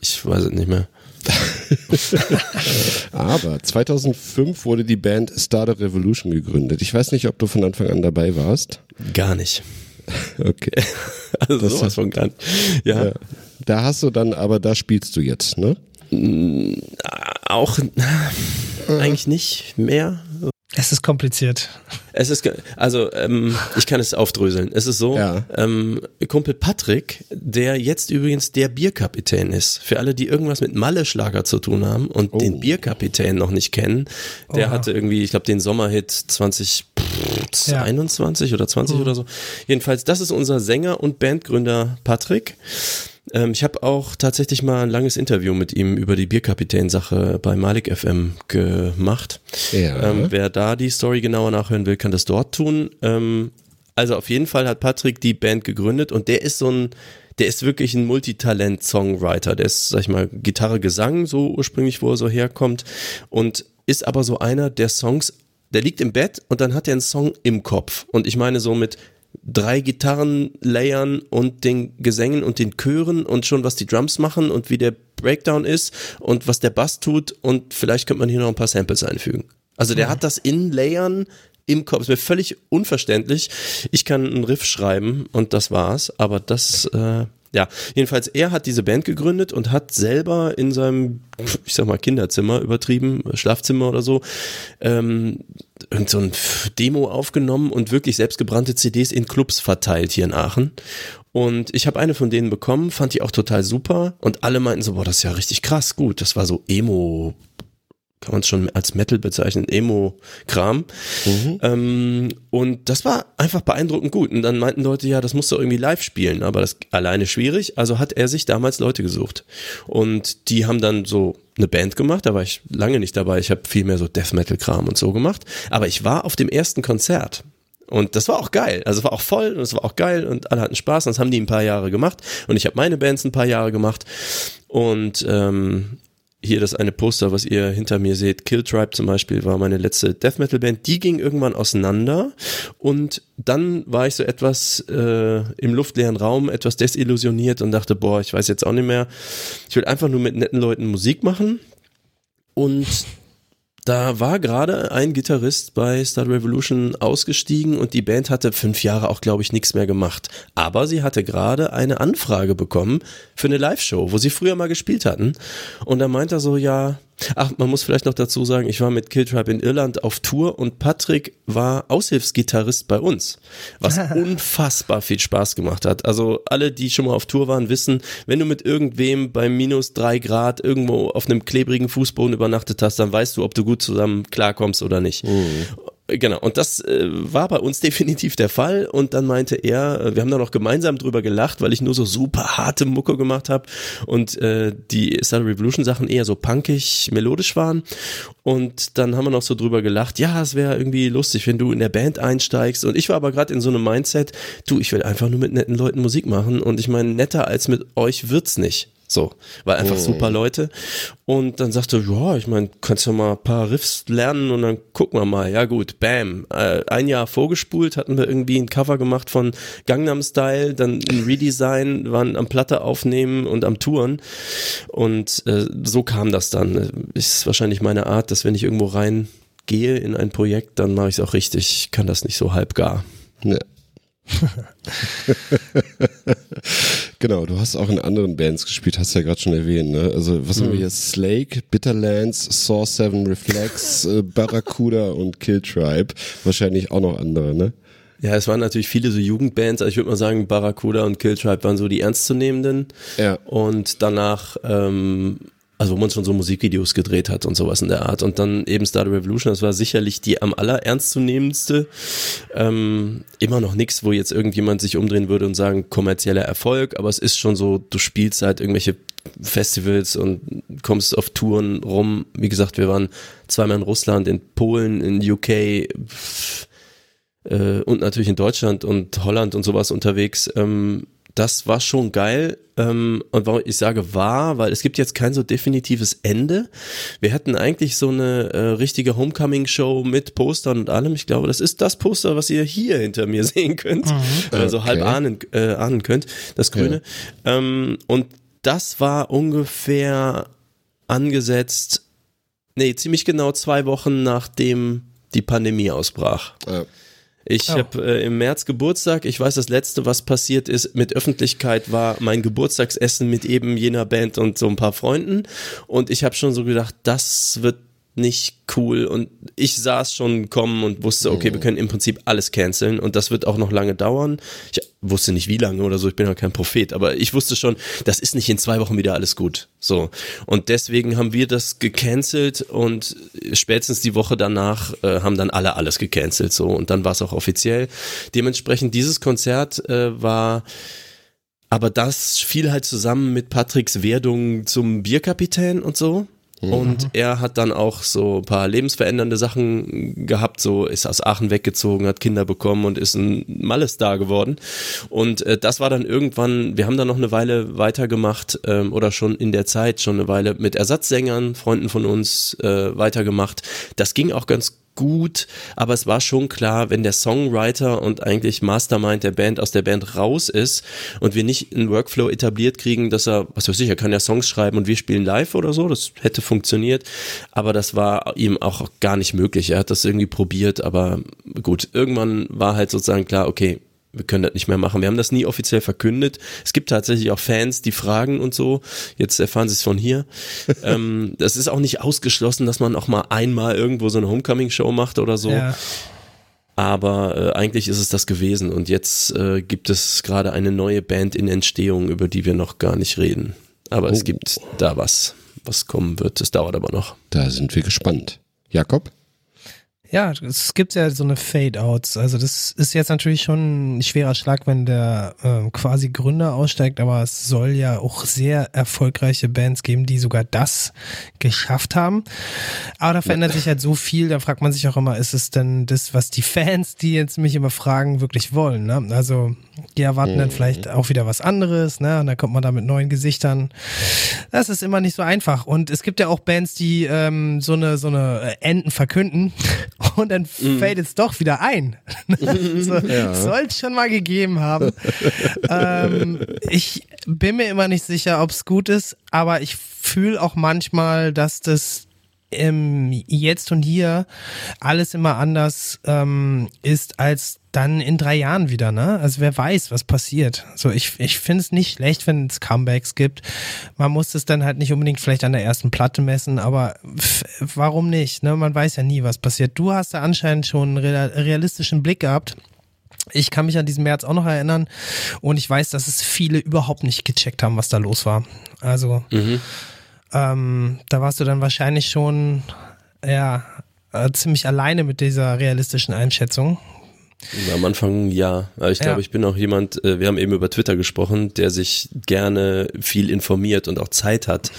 Ich weiß es nicht mehr. Aber 2005 wurde die Band Startup Revolution gegründet. Ich weiß nicht, ob du von Anfang an dabei warst. Gar nicht. Okay. Also Das- sowas von nicht. Ja, Ja. Da hast du dann, aber da spielst du jetzt, ne? auch eigentlich nicht mehr. Es ist kompliziert. Es ist, also ähm, ich kann es aufdröseln. Es ist so, Ja. ähm, Kumpel Patrick, der jetzt übrigens der Bierkapitän ist. Für alle, die irgendwas mit Malle-Schlager zu tun haben und Oh. den Bierkapitän noch nicht kennen, der Oha. hatte irgendwie, ich glaube, den Sommerhit 2021 oder 20 oder so. Jedenfalls, das ist unser Sänger und Bandgründer Patrick. Ähm, ich habe auch tatsächlich mal ein langes Interview mit ihm über die Bierkapitän-Sache bei Malik FM gemacht. Ja. Ähm, wer da die Story genauer nachhören will, kann das dort tun. Ähm, also auf jeden Fall hat Patrick die Band gegründet und der ist so ein, der ist wirklich ein Multitalent-Songwriter. Der ist, sag ich mal, Gitarre, Gesang, so ursprünglich, wo er so herkommt und ist aber so einer der Songs, der liegt im Bett und dann hat er einen Song im Kopf. Und ich meine so mit drei Gitarrenlayern und den Gesängen und den Chören und schon was die Drums machen und wie der Breakdown ist und was der Bass tut und vielleicht könnte man hier noch ein paar Samples einfügen. Also der hat das in Layern im Kopf. Ist mir völlig unverständlich. Ich kann einen Riff schreiben und das war's. Aber das, äh, ja, jedenfalls er hat diese Band gegründet und hat selber in seinem, ich sag mal Kinderzimmer übertrieben, Schlafzimmer oder so, ähm, irgend so ein Demo aufgenommen und wirklich selbstgebrannte CDs in Clubs verteilt hier in Aachen. Und ich habe eine von denen bekommen, fand die auch total super und alle meinten so, boah, das ist ja richtig krass, gut. Das war so Emo, kann man es schon als Metal bezeichnen, Emo-Kram. Ähm, und das war einfach beeindruckend gut. Und dann meinten Leute, ja, das musst du irgendwie live spielen, aber das alleine schwierig. Also hat er sich damals Leute gesucht. Und die haben dann so eine Band gemacht, da war ich lange nicht dabei. Ich habe viel mehr so Death Metal-Kram und so gemacht. Aber ich war auf dem ersten Konzert. Und das war auch geil. Also es war auch voll und es war auch geil und alle hatten Spaß. Und das haben die ein paar Jahre gemacht. Und ich habe meine Bands ein paar Jahre gemacht. Und ähm, hier das eine Poster, was ihr hinter mir seht, Kill Tribe zum Beispiel, war meine letzte Death Metal Band. Die ging irgendwann auseinander und dann war ich so etwas äh, im luftleeren Raum, etwas desillusioniert und dachte, boah, ich weiß jetzt auch nicht mehr. Ich will einfach nur mit netten Leuten Musik machen und da war gerade ein Gitarrist bei Star Revolution ausgestiegen und die Band hatte fünf Jahre auch, glaube ich, nichts mehr gemacht. Aber sie hatte gerade eine Anfrage bekommen für eine Live-Show, wo sie früher mal gespielt hatten. Und da meint er so, ja, ach, man muss vielleicht noch dazu sagen, ich war mit Killtribe in Irland auf Tour und Patrick war Aushilfsgitarrist bei uns, was unfassbar viel Spaß gemacht hat. Also alle, die schon mal auf Tour waren, wissen, wenn du mit irgendwem bei minus drei Grad irgendwo auf einem klebrigen Fußboden übernachtet hast, dann weißt du, ob du gut zusammen klarkommst oder nicht. Mhm. Genau, und das äh, war bei uns definitiv der Fall. Und dann meinte er, äh, wir haben da noch gemeinsam drüber gelacht, weil ich nur so super harte Mucke gemacht habe und äh, die Star Revolution Sachen eher so punkig, melodisch waren. Und dann haben wir noch so drüber gelacht, ja, es wäre irgendwie lustig, wenn du in der Band einsteigst. Und ich war aber gerade in so einem Mindset, du, ich will einfach nur mit netten Leuten Musik machen. Und ich meine, netter als mit euch wird's nicht. So, weil einfach oh. super Leute. Und dann sagte, ja, ich meine, kannst du mal ein paar Riffs lernen und dann gucken wir mal. Ja gut, bam. Äh, ein Jahr vorgespult, hatten wir irgendwie ein Cover gemacht von Gangnam Style, dann ein Redesign, waren am Platte aufnehmen und am Touren. Und äh, so kam das dann. Ist wahrscheinlich meine Art, dass wenn ich irgendwo reingehe in ein Projekt, dann mache ich es auch richtig. Ich kann das nicht so halb gar. Ja. genau, du hast auch in anderen Bands gespielt, hast du ja gerade schon erwähnt. Ne? Also was mhm. haben wir mhm. hier? Slake, Bitterlands, Saw 7 Reflex, äh, Barracuda und Kill Tribe. Wahrscheinlich auch noch andere, ne? Ja, es waren natürlich viele so Jugendbands. Also ich würde mal sagen, Barracuda und Kill Tribe waren so die ernstzunehmenden. Ja. Und danach ähm, also wo man schon so Musikvideos gedreht hat und sowas in der Art. Und dann eben Star Revolution, das war sicherlich die am allerernstzunehmendste. Ähm, immer noch nichts, wo jetzt irgendjemand sich umdrehen würde und sagen, kommerzieller Erfolg, aber es ist schon so, du spielst halt irgendwelche Festivals und kommst auf Touren rum. Wie gesagt, wir waren zweimal in Russland, in Polen, in UK pff, äh, und natürlich in Deutschland und Holland und sowas unterwegs. Ähm, das war schon geil. Ähm, und warum ich sage war, weil es gibt jetzt kein so definitives Ende. Wir hätten eigentlich so eine äh, richtige Homecoming-Show mit Postern und allem. Ich glaube, das ist das Poster, was ihr hier hinter mir sehen könnt. Mhm. Also okay. halb ahnen, äh, ahnen könnt, das Grüne. Ja. Ähm, und das war ungefähr angesetzt, nee, ziemlich genau zwei Wochen nachdem die Pandemie ausbrach. Ja. Ich oh. habe äh, im März Geburtstag. Ich weiß, das letzte, was passiert ist mit Öffentlichkeit, war mein Geburtstagsessen mit eben jener Band und so ein paar Freunden. Und ich habe schon so gedacht, das wird nicht cool und ich saß schon kommen und wusste, okay, wir mhm. können im Prinzip alles canceln und das wird auch noch lange dauern. Ich wusste nicht wie lange oder so, ich bin ja kein Prophet, aber ich wusste schon, das ist nicht in zwei Wochen wieder alles gut. So. Und deswegen haben wir das gecancelt und spätestens die Woche danach äh, haben dann alle alles gecancelt so und dann war es auch offiziell. Dementsprechend dieses Konzert äh, war aber das fiel halt zusammen mit Patricks Werdung zum Bierkapitän und so. Und mhm. er hat dann auch so ein paar lebensverändernde Sachen gehabt, so ist aus Aachen weggezogen, hat Kinder bekommen und ist ein Malestar geworden. Und äh, das war dann irgendwann, wir haben dann noch eine Weile weitergemacht ähm, oder schon in der Zeit schon eine Weile mit Ersatzsängern, Freunden von uns äh, weitergemacht. Das ging auch ganz gut, aber es war schon klar, wenn der Songwriter und eigentlich Mastermind der Band aus der Band raus ist und wir nicht einen Workflow etabliert kriegen, dass er, was weiß ich, er kann ja Songs schreiben und wir spielen live oder so, das hätte funktioniert, aber das war ihm auch gar nicht möglich. Er hat das irgendwie probiert, aber gut, irgendwann war halt sozusagen klar, okay, wir können das nicht mehr machen. Wir haben das nie offiziell verkündet. Es gibt tatsächlich auch Fans, die fragen und so. Jetzt erfahren sie es von hier. ähm, das ist auch nicht ausgeschlossen, dass man auch mal einmal irgendwo so eine Homecoming-Show macht oder so. Ja. Aber äh, eigentlich ist es das gewesen. Und jetzt äh, gibt es gerade eine neue Band in Entstehung, über die wir noch gar nicht reden. Aber oh. es gibt da was, was kommen wird. Es dauert aber noch. Da sind wir gespannt. Jakob? Ja, es gibt ja so eine Fade-Outs. Also das ist jetzt natürlich schon ein schwerer Schlag, wenn der äh, quasi Gründer aussteigt, aber es soll ja auch sehr erfolgreiche Bands geben, die sogar das geschafft haben. Aber da verändert sich halt so viel, da fragt man sich auch immer, ist es denn das, was die Fans, die jetzt mich immer fragen, wirklich wollen? Ne? Also die erwarten dann mhm. vielleicht auch wieder was anderes, ne? Und dann kommt man da mit neuen Gesichtern. Das ist immer nicht so einfach. Und es gibt ja auch Bands, die ähm, so eine so eine Enden verkünden und dann mm. fällt es doch wieder ein. so, ja. Soll es schon mal gegeben haben. ähm, ich bin mir immer nicht sicher, ob es gut ist, aber ich fühle auch manchmal, dass das im Jetzt und Hier alles immer anders ähm, ist als dann in drei Jahren wieder, ne? Also wer weiß, was passiert. So, ich, ich finde es nicht schlecht, wenn es Comebacks gibt. Man muss es dann halt nicht unbedingt vielleicht an der ersten Platte messen, aber warum nicht? Ne? Man weiß ja nie, was passiert. Du hast da anscheinend schon einen realistischen Blick gehabt. Ich kann mich an diesen März auch noch erinnern und ich weiß, dass es viele überhaupt nicht gecheckt haben, was da los war. Also mhm. Ähm, da warst du dann wahrscheinlich schon ja äh, ziemlich alleine mit dieser realistischen Einschätzung. Am Anfang ja. Aber ich glaube, ja. ich bin auch jemand, äh, wir haben eben über Twitter gesprochen, der sich gerne viel informiert und auch Zeit hat,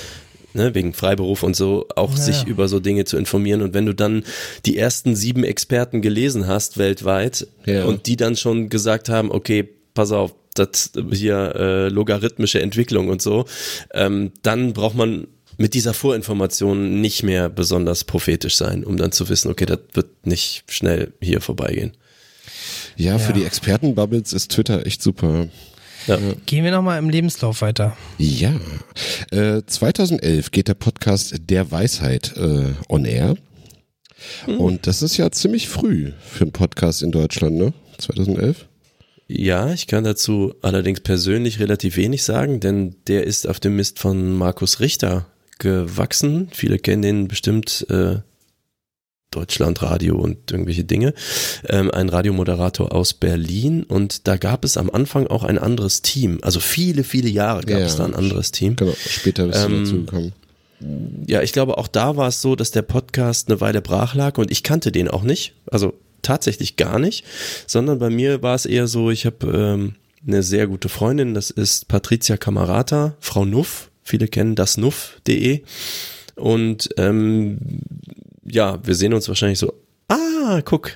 ne, wegen Freiberuf und so, auch ja. sich über so Dinge zu informieren. Und wenn du dann die ersten sieben Experten gelesen hast weltweit ja. und die dann schon gesagt haben, okay, pass auf, das hier äh, logarithmische Entwicklung und so, ähm, dann braucht man mit dieser Vorinformation nicht mehr besonders prophetisch sein, um dann zu wissen, okay, das wird nicht schnell hier vorbeigehen. Ja, ja. für die Expertenbubbles ist Twitter echt super. Ja. Gehen wir nochmal im Lebenslauf weiter. Ja. Äh, 2011 geht der Podcast Der Weisheit äh, on air. Hm. Und das ist ja ziemlich früh für einen Podcast in Deutschland, ne? 2011? Ja, ich kann dazu allerdings persönlich relativ wenig sagen, denn der ist auf dem Mist von Markus Richter gewachsen. Viele kennen den bestimmt äh, Deutschlandradio und irgendwelche Dinge, ähm, ein Radiomoderator aus Berlin und da gab es am Anfang auch ein anderes Team. Also viele, viele Jahre gab ja, es da ein anderes Team. Genau, später bist du ähm, dazu gekommen. Ja, ich glaube, auch da war es so, dass der Podcast eine Weile brach lag und ich kannte den auch nicht. Also tatsächlich gar nicht, sondern bei mir war es eher so, ich habe ähm, eine sehr gute Freundin, das ist Patricia Camarata, Frau Nuff, viele kennen das Nuff.de und ähm, ja, wir sehen uns wahrscheinlich so, ah, guck,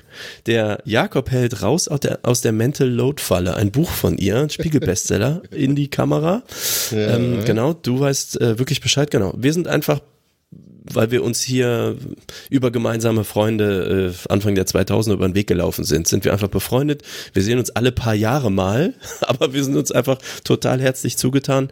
der Jakob hält raus aus der, aus der Mental Load Falle, ein Buch von ihr, ein Spiegelbestseller, in die Kamera. Ja. Ähm, genau, du weißt äh, wirklich Bescheid, genau. Wir sind einfach weil wir uns hier über gemeinsame Freunde äh, Anfang der 2000er über den Weg gelaufen sind, sind wir einfach befreundet. Wir sehen uns alle paar Jahre mal, aber wir sind uns einfach total herzlich zugetan.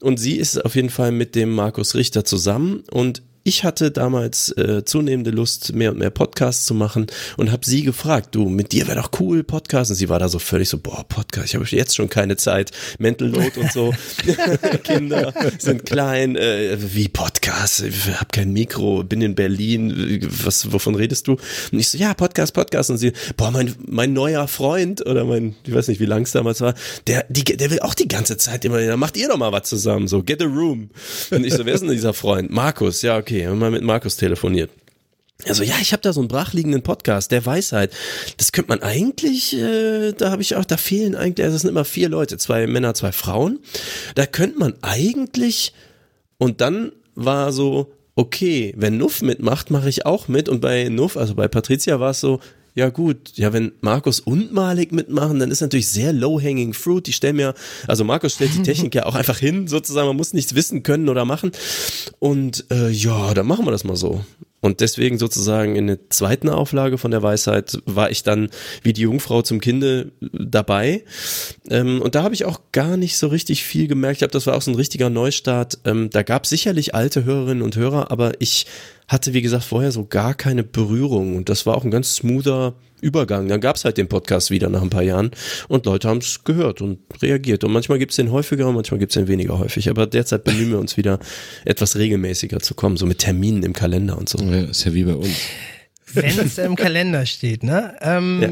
Und sie ist auf jeden Fall mit dem Markus Richter zusammen und ich hatte damals äh, zunehmende Lust, mehr und mehr Podcasts zu machen und habe sie gefragt, du, mit dir wäre doch cool Podcast. Und sie war da so völlig so, boah, Podcast, ich habe jetzt schon keine Zeit, Mental Load und so. Kinder sind klein, äh, wie Podcast, ich habe kein Mikro, bin in Berlin, was, wovon redest du? Und ich so, ja, Podcast, Podcast. Und sie, boah, mein, mein neuer Freund oder mein, ich weiß nicht, wie lang es damals war, der, die, der will auch die ganze Zeit immer, da macht ihr doch mal was zusammen, so, get a room. Und ich so, wer ist denn dieser Freund? Markus, ja, okay okay, haben mal mit Markus telefoniert. Also ja, ich habe da so einen brachliegenden Podcast, der Weisheit. Das könnte man eigentlich, äh, da habe ich auch, da fehlen eigentlich, also das sind immer vier Leute, zwei Männer, zwei Frauen. Da könnte man eigentlich, und dann war so, okay, wenn Nuff mitmacht, mache ich auch mit. Und bei Nuff, also bei Patricia war es so, ja gut, ja, wenn Markus und Malik mitmachen, dann ist natürlich sehr low-hanging fruit. Die stellen mir, also Markus stellt die Technik ja auch einfach hin, sozusagen, man muss nichts wissen können oder machen. Und äh, ja, dann machen wir das mal so. Und deswegen sozusagen in der zweiten Auflage von der Weisheit war ich dann wie die Jungfrau zum Kinde dabei. Ähm, und da habe ich auch gar nicht so richtig viel gemerkt. Ich glaube, das war auch so ein richtiger Neustart. Ähm, da gab es sicherlich alte Hörerinnen und Hörer, aber ich hatte, wie gesagt, vorher so gar keine Berührung. Und das war auch ein ganz smoother Übergang. Dann gab es halt den Podcast wieder nach ein paar Jahren und Leute haben es gehört und reagiert. Und manchmal gibt es den häufiger und manchmal gibt es den weniger häufig. Aber derzeit bemühen wir uns wieder etwas regelmäßiger zu kommen, so mit Terminen im Kalender und so. Ja, ist ja wie bei uns. Wenn es im Kalender steht, ne? Ähm, ja.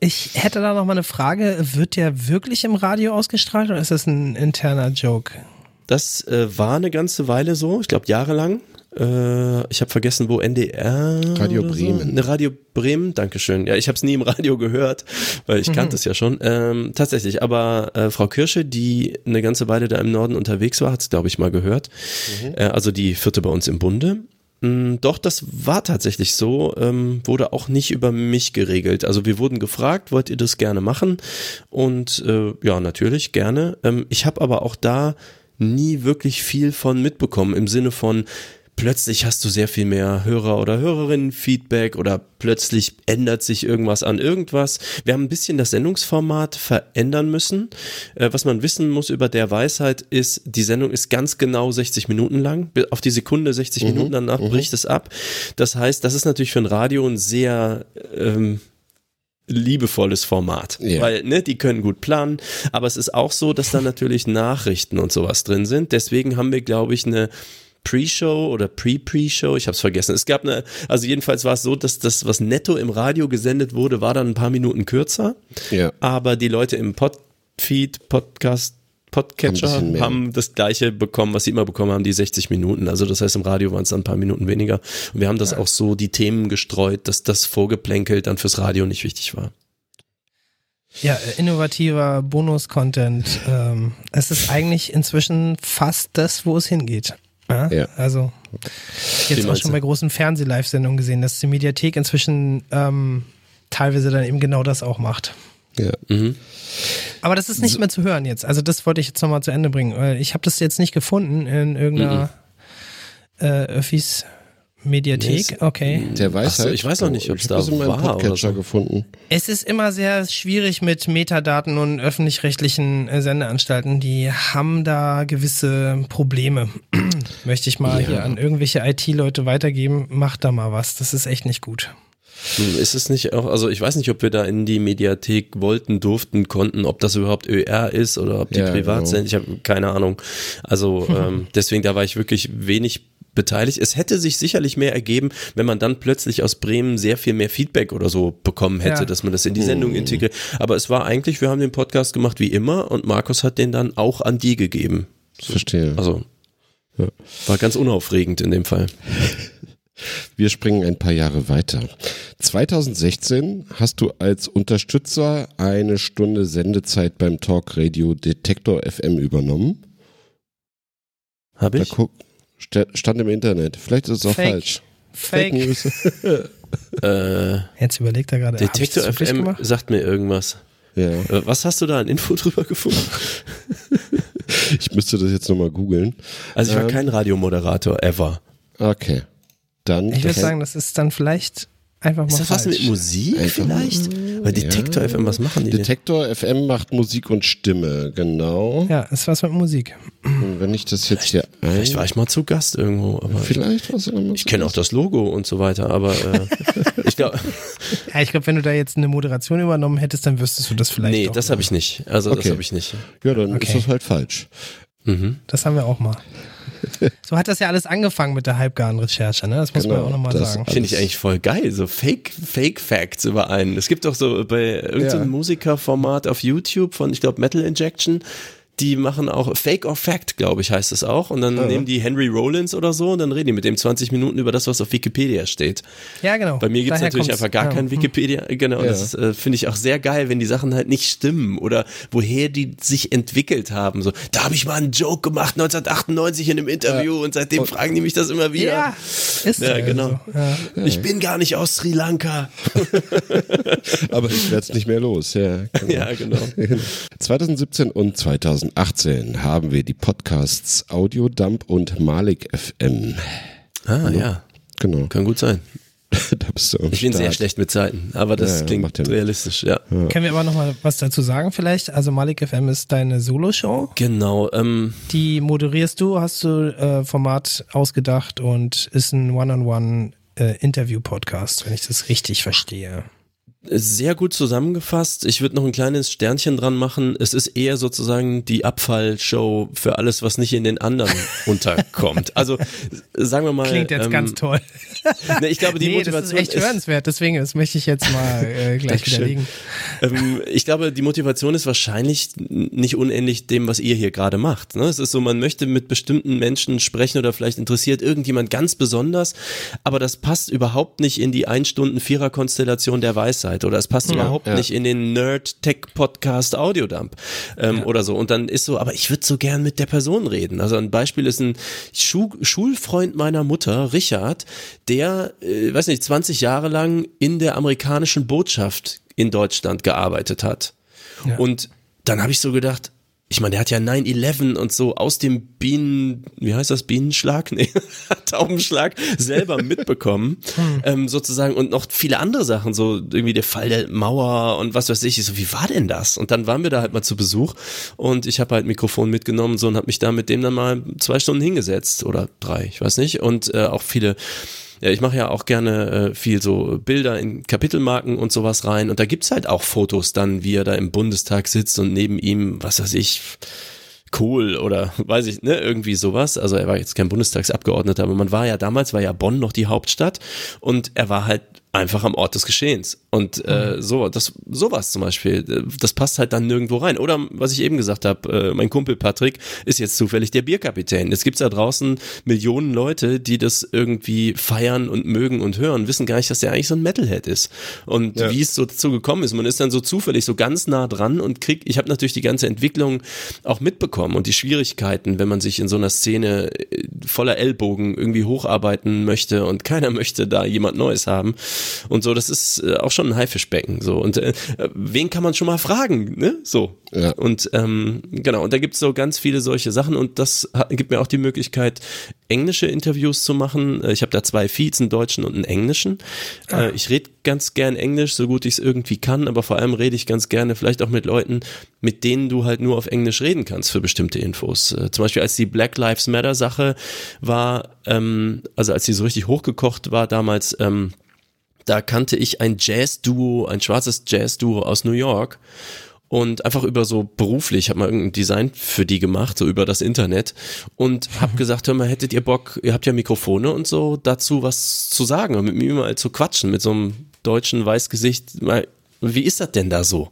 Ich hätte da noch mal eine Frage. Wird der wirklich im Radio ausgestrahlt oder ist das ein interner Joke? Das äh, war eine ganze Weile so, ich glaube jahrelang. Äh, ich habe vergessen, wo NDR. Radio Bremen. So? Radio Bremen, Dankeschön. Ja, ich habe es nie im Radio gehört, weil ich mhm. kannte es ja schon. Ähm, tatsächlich, aber äh, Frau Kirsche, die eine ganze Weile da im Norden unterwegs war, hat es, glaube ich, mal gehört. Mhm. Äh, also die vierte bei uns im Bunde. Mm, doch, das war tatsächlich so, ähm, wurde auch nicht über mich geregelt. Also wir wurden gefragt, wollt ihr das gerne machen? Und äh, ja, natürlich gerne. Ähm, ich habe aber auch da nie wirklich viel von mitbekommen im Sinne von, plötzlich hast du sehr viel mehr Hörer oder Hörerinnen-Feedback oder plötzlich ändert sich irgendwas an irgendwas. Wir haben ein bisschen das Sendungsformat verändern müssen. Äh, was man wissen muss über der Weisheit ist, die Sendung ist ganz genau 60 Minuten lang. Auf die Sekunde 60 Mhm, Minuten danach bricht es ab. Das heißt, das ist natürlich für ein Radio ein sehr ähm, liebevolles Format, Ja. weil ne, die können gut planen, aber es ist auch so, dass da natürlich Nachrichten und sowas drin sind. Deswegen haben wir, glaube ich, eine Pre-Show oder Pre-Pre-Show, ich habe es vergessen. Es gab eine, also jedenfalls war es so, dass das, was netto im Radio gesendet wurde, war dann ein paar Minuten kürzer, Ja. aber die Leute im Podfeed, Podcast, Podcatcher haben das gleiche bekommen, was sie immer bekommen haben, die 60 Minuten. Also das heißt, im Radio waren es dann ein paar Minuten weniger. Und wir haben das auch so die Themen gestreut, dass das Vorgeplänkelt dann fürs Radio nicht wichtig war. Ja, innovativer Bonus-Content. Ähm, es ist eigentlich inzwischen fast das, wo es hingeht. Ja, Ja. Also jetzt auch schon bei großen Fernseh-Live-Sendungen gesehen, dass die Mediathek inzwischen ähm, teilweise dann eben genau das auch macht. Ja. Mhm. Aber das ist nicht mehr zu hören jetzt. Also das wollte ich jetzt nochmal zu Ende bringen. Ich habe das jetzt nicht gefunden in irgendeiner äh, Öffis Mediathek. Okay. Der weiß Ach so, halt, ich weiß noch nicht, ob's ich da war oder Podcatcher so. gefunden. Es ist immer sehr schwierig mit Metadaten und öffentlich-rechtlichen äh, Sendeanstalten. Die haben da gewisse Probleme. Möchte ich mal hier an irgendwelche IT-Leute weitergeben. Macht da mal was. Das ist echt nicht gut. Ist es nicht auch, also ich weiß nicht, ob wir da in die Mediathek wollten, durften, konnten, ob das überhaupt ÖR ist oder ob die Ja, privat genau. sind. Ich habe keine Ahnung. Also ähm, deswegen, da war ich wirklich wenig beteiligt. Es hätte sich sicherlich mehr ergeben, wenn man dann plötzlich aus Bremen sehr viel mehr Feedback oder so bekommen hätte, Ja. dass man das in die Sendung integriert. Aber es war eigentlich, wir haben den Podcast gemacht wie immer und Markus hat den dann auch an die gegeben. Verstehe. Also war ganz unaufregend in dem Fall. Wir springen ein paar Jahre weiter. 2016 hast du als Unterstützer eine Stunde Sendezeit beim Talkradio Detektor FM übernommen. Habe Da ich? guck, sta- stand im Internet. Vielleicht ist es auch Fake. falsch. Fake. News. Äh, Jetzt überlegt er gerade. Detektor FM gemacht? sagt mir irgendwas. ja, Äh, Was hast du da an Info drüber gefunden? ich müsste das jetzt nochmal googeln. Also ich war Ähm. kein Radiomoderator ever. Okay. Dann. Ich würde sagen, das ist dann vielleicht einfach mal Ist das was falsch. mit Musik Einfach- vielleicht? Weil Detektor FM, was machen die denn? Detektor FM macht Musik und Stimme, genau. Ja, ist was mit Musik. Und wenn ich das jetzt hier ein. Vielleicht war ich mal zu Gast irgendwo, aber Vielleicht was ich kenne auch das Logo und so weiter, aber äh, ich glaube, Ja, ich glaube, wenn du da jetzt eine Moderation übernommen hättest, dann wüsstest du das vielleicht. nee, auch. das habe ich nicht. Also das Okay. habe ich nicht. Ja, dann Okay. ist das halt falsch. Mhm. Das haben wir auch mal. So hat das ja alles angefangen mit der halbgaren Recherche, ne? Das muss man Genau, ja auch nochmal das- sagen. Finde ich eigentlich voll geil, so Fake, Fake Facts über einen. Es gibt doch so bei irgendeinem Ja. Musikerformat auf YouTube von, ich glaube, Metal Injection, die machen auch Fake or Fact, glaube ich, heißt es auch. Und dann nehmen die Henry Rollins oder so und dann reden die mit dem 20 Minuten über das, was auf Wikipedia steht. Ja, genau. Bei mir gibt es natürlich kommt's. einfach gar Ja. kein Wikipedia. Genau, Ja. das äh, finde ich auch sehr geil, wenn die Sachen halt nicht stimmen oder woher die sich entwickelt haben. So, da habe ich mal einen Joke gemacht 1998 in einem Interview und seitdem fragen die mich das immer wieder. Ja, ist Ja, ja, genau. So. Ja. Ich bin gar nicht aus Sri Lanka. Aber ich werde es nicht mehr los. Ja, genau. Ja, genau. 2017 und 2018 haben wir die Podcasts Audiodump und Malik FM. Ah, ja. Genau. Kann gut sein. da bist du am Ich bin sehr Start. schlecht mit Zeiten, aber das Ja, ja, klingt ja realistisch, ja. Können wir aber nochmal was dazu sagen vielleicht? Also Malik FM ist deine Solo-Show. Genau. Ähm, Die moderierst du, hast du äh, Format ausgedacht und ist ein One-on-One äh, Interview-Podcast, wenn ich das richtig verstehe. Sehr gut zusammengefasst. Ich würde noch ein kleines Sternchen dran machen. Es ist eher sozusagen die Abfallshow für alles, was nicht in den anderen unterkommt. Also sagen wir mal. Klingt jetzt ähm, ganz toll. Ne, ich glaube, die nee, das Motivation ist echt hörenswert, deswegen, das möchte ich jetzt mal äh, gleich widerlegen. ähm, ich glaube, die Motivation ist wahrscheinlich nicht unähnlich dem, was ihr hier gerade macht. Ne? Es ist so, man möchte mit bestimmten Menschen sprechen oder vielleicht interessiert irgendjemand ganz besonders, aber das passt überhaupt nicht in die Ein-Stunden-Vierer-Konstellation der Weisheit oder es passt überhaupt ja. nicht in den Nerd-Tech-Podcast Audiodump ähm, oder so. Und dann ist so, aber ich würde so gern mit der Person reden. Also ein Beispiel ist ein Schu Schulfreund meiner Mutter, Richard, der, äh, weiß nicht, 20 Jahre lang in der amerikanischen Botschaft in Deutschland gearbeitet hat. Ja. Und dann habe ich so gedacht, ich meine, der hat ja 9-11 und so aus dem Bienen, wie heißt das, Bienenschlag? Nee, Taubenschlag selber mitbekommen, ähm, sozusagen und noch viele andere Sachen, so irgendwie der Fall der Mauer und was weiß ich. Ich so, wie war denn das? Und dann waren wir da halt mal zu Besuch und ich habe halt Mikrofon mitgenommen so und habe mich da mit dem dann mal zwei Stunden hingesetzt oder drei, ich weiß nicht. Und äh, auch viele ja, ich mache ja auch gerne äh, viel so Bilder in Kapitelmarken und sowas rein. Und da gibt's halt auch Fotos dann, wie er da im Bundestag sitzt und neben ihm, was weiß ich, Kohl oder weiß ich, ne, irgendwie sowas. Also er war jetzt kein Bundestagsabgeordneter, aber man war ja damals, war ja Bonn noch die Hauptstadt und er war halt einfach am Ort des Geschehens. Und äh, mhm. so, das sowas zum Beispiel, äh, das passt halt dann nirgendwo rein. Oder was ich eben gesagt habe, äh, mein Kumpel Patrick ist jetzt zufällig der Bierkapitän. Es gibt da draußen Millionen Leute, die das irgendwie feiern und mögen und hören, wissen gar nicht, dass der eigentlich so ein Metalhead ist. Und ja. wie es so dazu gekommen ist, man ist dann so zufällig so ganz nah dran und kriegt, ich habe natürlich die ganze Entwicklung auch mitbekommen und die Schwierigkeiten, wenn man sich in so einer Szene äh, voller Ellbogen irgendwie hocharbeiten möchte und keiner möchte da jemand Neues haben und so, das ist äh, auch schon ein Haifischbecken. So. Und äh, wen kann man schon mal fragen? Ne? So. Ja. Und ähm, genau, und da gibt's so ganz viele solche Sachen und das hat, gibt mir auch die Möglichkeit, englische Interviews zu machen. Äh, ich habe da zwei Feeds, einen deutschen und einen englischen. Ah. Äh, ich rede ganz gern Englisch, so gut ich es irgendwie kann, aber vor allem rede ich ganz gerne vielleicht auch mit Leuten, mit denen du halt nur auf Englisch reden kannst für bestimmte Infos. Zum Beispiel als die Black Lives Matter Sache war, ähm, also als sie so richtig hochgekocht war damals, ähm, da kannte ich ein Jazz-Duo, ein schwarzes Jazz-Duo aus New York. Und einfach über so beruflich, habe mal irgendein Design für die gemacht, so über das Internet. Und habe gesagt, hör mal, hättet ihr Bock, ihr habt ja Mikrofone und so, dazu was zu sagen und mit mir mal zu quatschen, mit so einem deutschen Weißgesicht, wie ist das denn da so?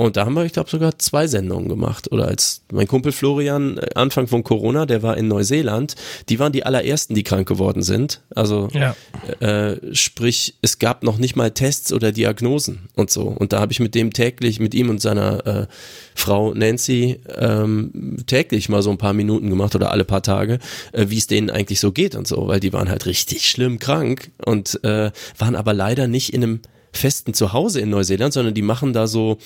Und da haben wir, ich glaube, sogar zwei Sendungen gemacht. Oder als mein Kumpel Florian, äh, Anfang von Corona, der war in Neuseeland, die waren die allerersten, die krank geworden sind. Also ja. äh, sprich, es gab noch nicht mal Tests oder Diagnosen und so. Und da habe ich mit dem täglich, mit ihm und seiner äh, Frau Nancy ähm, täglich mal so ein paar Minuten gemacht oder alle paar Tage, äh, wie es denen eigentlich so geht und so, weil die waren halt richtig schlimm krank und äh, waren aber leider nicht in einem festen Zuhause in Neuseeland, sondern die machen da so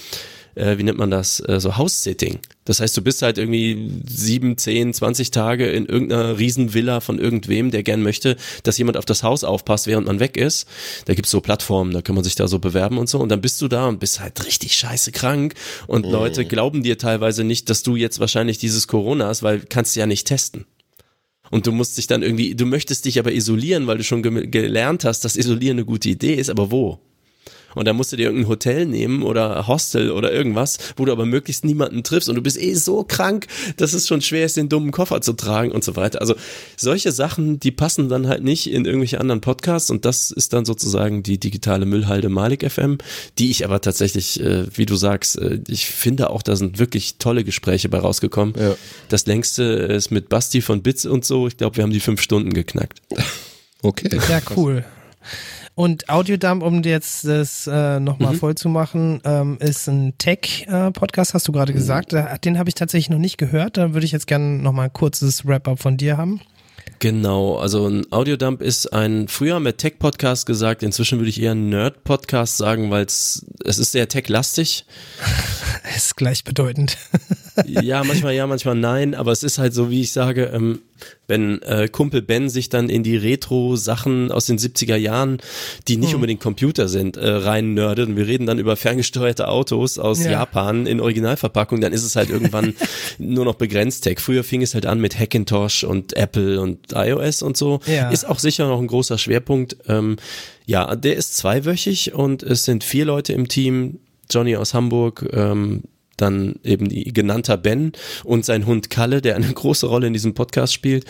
äh, wie nennt man das, äh, so House-Sitting. Das heißt, du bist halt irgendwie sieben, zehn, zwanzig Tage in irgendeiner Riesenvilla von irgendwem, der gern möchte, dass jemand auf das Haus aufpasst, während man weg ist. Da gibt's so Plattformen, da kann man sich da so bewerben und so. Und dann bist du da und bist halt richtig scheiße krank. Und oh. Leute glauben dir teilweise nicht, dass du jetzt wahrscheinlich dieses Corona hast, weil kannst du ja nicht testen. Und du musst dich dann irgendwie, du möchtest dich aber isolieren, weil du schon gelernt hast, dass Isolieren eine gute Idee ist, aber wo? Und dann musst du dir irgendein Hotel nehmen oder Hostel oder irgendwas, wo du aber möglichst niemanden triffst und du bist eh so krank, dass es schon schwer ist, den dummen Koffer zu tragen und so weiter. Also solche Sachen, die passen dann halt nicht in irgendwelche anderen Podcasts und das ist dann sozusagen die digitale Müllhalde Malik FM, die ich aber tatsächlich, äh, wie du sagst, äh, ich finde auch, da sind wirklich tolle Gespräche bei rausgekommen. Ja. Das längste ist mit Basti von Bits und so. Ich glaube, wir haben die fünf Stunden geknackt. Okay. Ja, cool. Und Audiodump, um jetzt das äh, nochmal mhm. voll zu machen, ähm, ist ein Tech-Podcast, äh, hast du gerade mhm. gesagt. Den habe ich tatsächlich noch nicht gehört. Da würde ich jetzt gerne nochmal ein kurzes Wrap-up von dir haben. Genau, also ein Audiodump ist ein, früher haben wir Tech-Podcast gesagt, inzwischen würde ich eher Nerd-Podcast sagen, weil es, es ist sehr tech-lastig. ist gleichbedeutend. ja, manchmal ja, manchmal nein, aber es ist halt so, wie ich sage, ähm, wenn äh, Kumpel Ben sich dann in die Retro-Sachen aus den 70er Jahren, die nicht hm. unbedingt Computer sind, äh, rein nerdet und wir reden dann über ferngesteuerte Autos aus ja. Japan in Originalverpackung, dann ist es halt irgendwann nur noch begrenzt Tech. Früher fing es halt an mit Hackintosh und Apple und iOS und so. Ja. Ist auch sicher noch ein großer Schwerpunkt. Ähm, ja, der ist zweiwöchig und es sind vier Leute im Team. Johnny aus Hamburg, ähm, dann eben die genannter Ben und sein Hund Kalle, der eine große Rolle in diesem Podcast spielt.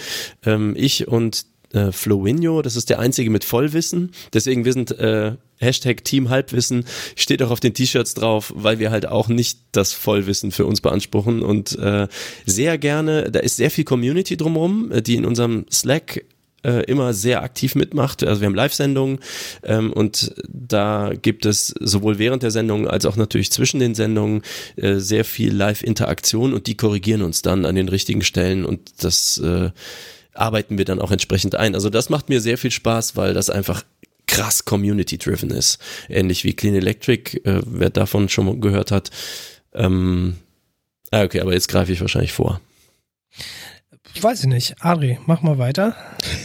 Ähm, ich und äh, Flowinho, das ist der einzige mit Vollwissen. Deswegen wir sind äh, Hashtag Team Halbwissen, steht auch auf den T-Shirts drauf, weil wir halt auch nicht das Vollwissen für uns beanspruchen und äh, sehr gerne, da ist sehr viel Community drumherum, äh, die in unserem Slack äh, immer sehr aktiv mitmacht. Also wir haben Live-Sendungen ähm, und da gibt es sowohl während der Sendung als auch natürlich zwischen den Sendungen äh, sehr viel Live-Interaktion und die korrigieren uns dann an den richtigen Stellen und das äh, arbeiten wir dann auch entsprechend ein. Also das macht mir sehr viel Spaß, weil das einfach krass community-driven ist. Ähnlich wie Clean Electric, äh, wer davon schon gehört hat. Ähm, Ah, okay, aber jetzt greife ich wahrscheinlich vor. Weiß ich nicht. Adri, mach mal weiter.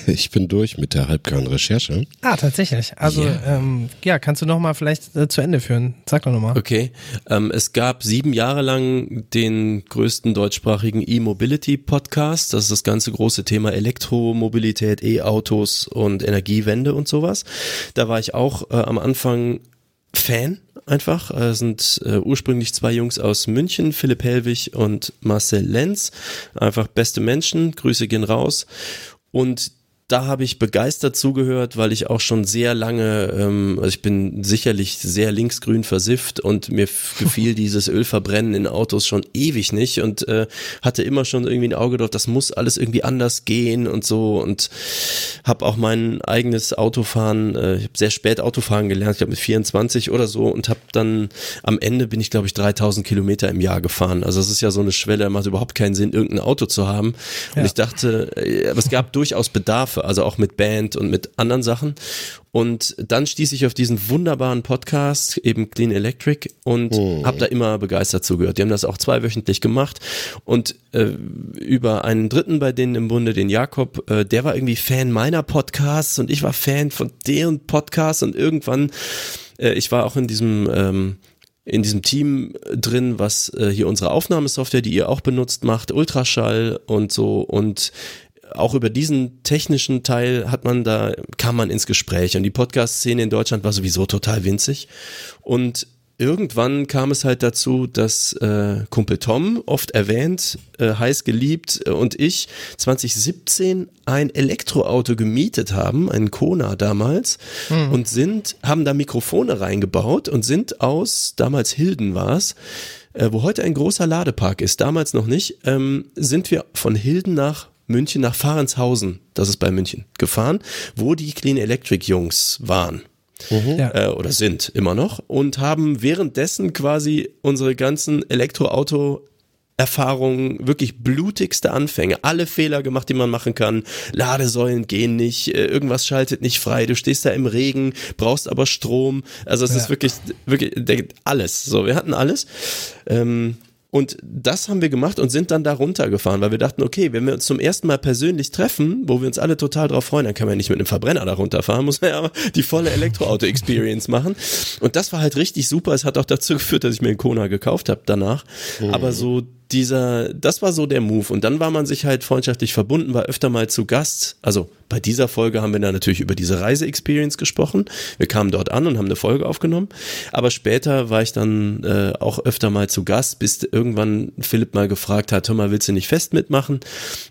Ich bin durch mit der halbgaren Recherche. Ah, tatsächlich. Also, Ja. ähm, ja, kannst du noch mal vielleicht äh, zu Ende führen? Sag doch noch mal. Okay. Ähm, es gab sieben Jahre lang den größten deutschsprachigen E-Mobility-Podcast. Das ist das ganze große Thema Elektromobilität, E-Autos und Energiewende und sowas. Da war ich auch äh, am Anfang Fan einfach. Äh, sind äh, ursprünglich zwei Jungs aus München, Philipp Hellwig und Marcel Lenz. Einfach beste Menschen. Grüße gehen raus. Und da habe ich begeistert zugehört, weil ich auch schon sehr lange, ähm, also ich bin sicherlich sehr linksgrün versifft und mir gefiel dieses Ölverbrennen in Autos schon ewig nicht und äh, hatte immer schon irgendwie ein Auge drauf, das muss alles irgendwie anders gehen und so und habe auch mein eigenes Autofahren, äh, ich habe sehr spät Autofahren gelernt, ich glaube mit 24 oder so und habe dann am Ende bin ich glaube ich 3000 Kilometer im Jahr gefahren. Also das ist ja so eine Schwelle, macht überhaupt keinen Sinn, irgendein Auto zu haben. Und Ja. ich dachte, äh, aber es gab durchaus Bedarfe, also auch mit Band und mit anderen Sachen. Und dann stieß ich auf diesen wunderbaren Podcast, eben Clean Electric, und habe da immer begeistert zugehört. Die haben das auch zweiwöchentlich gemacht. Und äh, über einen Dritten bei denen im Bunde, den Jakob, äh, der war irgendwie Fan meiner Podcasts und ich war Fan von deren Podcasts. Und irgendwann, äh, ich war auch in diesem ähm, in diesem Team drin, was äh, hier unsere Aufnahmesoftware, die ihr auch benutzt, macht, Ultraschall und so und auch über diesen technischen Teil hat man da, kam man ins Gespräch. Und die Podcast-Szene in Deutschland war sowieso total winzig. Und irgendwann kam es halt dazu, dass äh, Kumpel Tom, oft erwähnt, äh, heiß geliebt, äh, und ich 2017 ein Elektroauto gemietet haben, einen Kona damals, und sind, haben da Mikrofone reingebaut und sind aus, damals Hilden war's, äh, wo heute ein großer Ladepark ist, damals noch nicht, ähm, sind wir von Hilden nach München nach Fahrenshausen, das ist bei München, gefahren, wo die Clean Electric Jungs waren Ja. äh, oder sind immer noch und haben währenddessen quasi unsere ganzen Elektroauto Erfahrungen, wirklich blutigste Anfänge, alle Fehler gemacht, die man machen kann. Ladesäulen gehen nicht, äh, irgendwas schaltet nicht frei, du stehst da im Regen, brauchst aber Strom. Also es Ja. ist wirklich, wirklich alles. So, wir hatten alles. Ähm, und das haben wir gemacht und sind dann da runtergefahren, weil wir dachten, okay, wenn wir uns zum ersten Mal persönlich treffen, wo wir uns alle total drauf freuen, dann kann man ja nicht mit einem Verbrenner da runterfahren, muss man ja die volle Elektroauto-Experience machen. Und das war halt richtig super. Es hat auch dazu geführt, dass ich mir einen Kona gekauft habe danach. Aber so dieser, das war so der Move. Und dann war man sich halt freundschaftlich verbunden, war öfter mal zu Gast. Also bei dieser Folge haben wir dann natürlich über diese Reise-Experience gesprochen. Wir kamen dort an und haben eine Folge aufgenommen. Aber später war ich dann äh, auch öfter mal zu Gast, bis irgendwann Philipp mal gefragt hat, hör mal, willst du nicht fest mitmachen?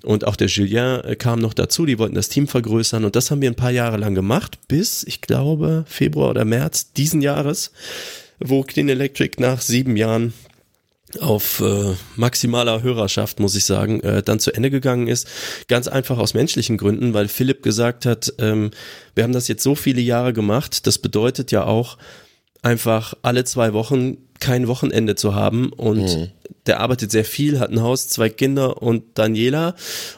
Und auch der Julien äh, kam noch dazu, die wollten das Team vergrößern. Und das haben wir ein paar Jahre lang gemacht, bis, ich glaube, Februar oder März diesen Jahres, wo Clean Electric nach sieben Jahren auf äh, maximaler Hörerschaft, muss ich sagen, äh, dann zu Ende gegangen ist. Ganz einfach aus menschlichen Gründen, weil Philipp gesagt hat, ähm, wir haben das jetzt so viele Jahre gemacht, das bedeutet ja auch einfach alle zwei Wochen kein Wochenende zu haben und der arbeitet sehr viel, hat ein Haus, zwei Kinder und Daniela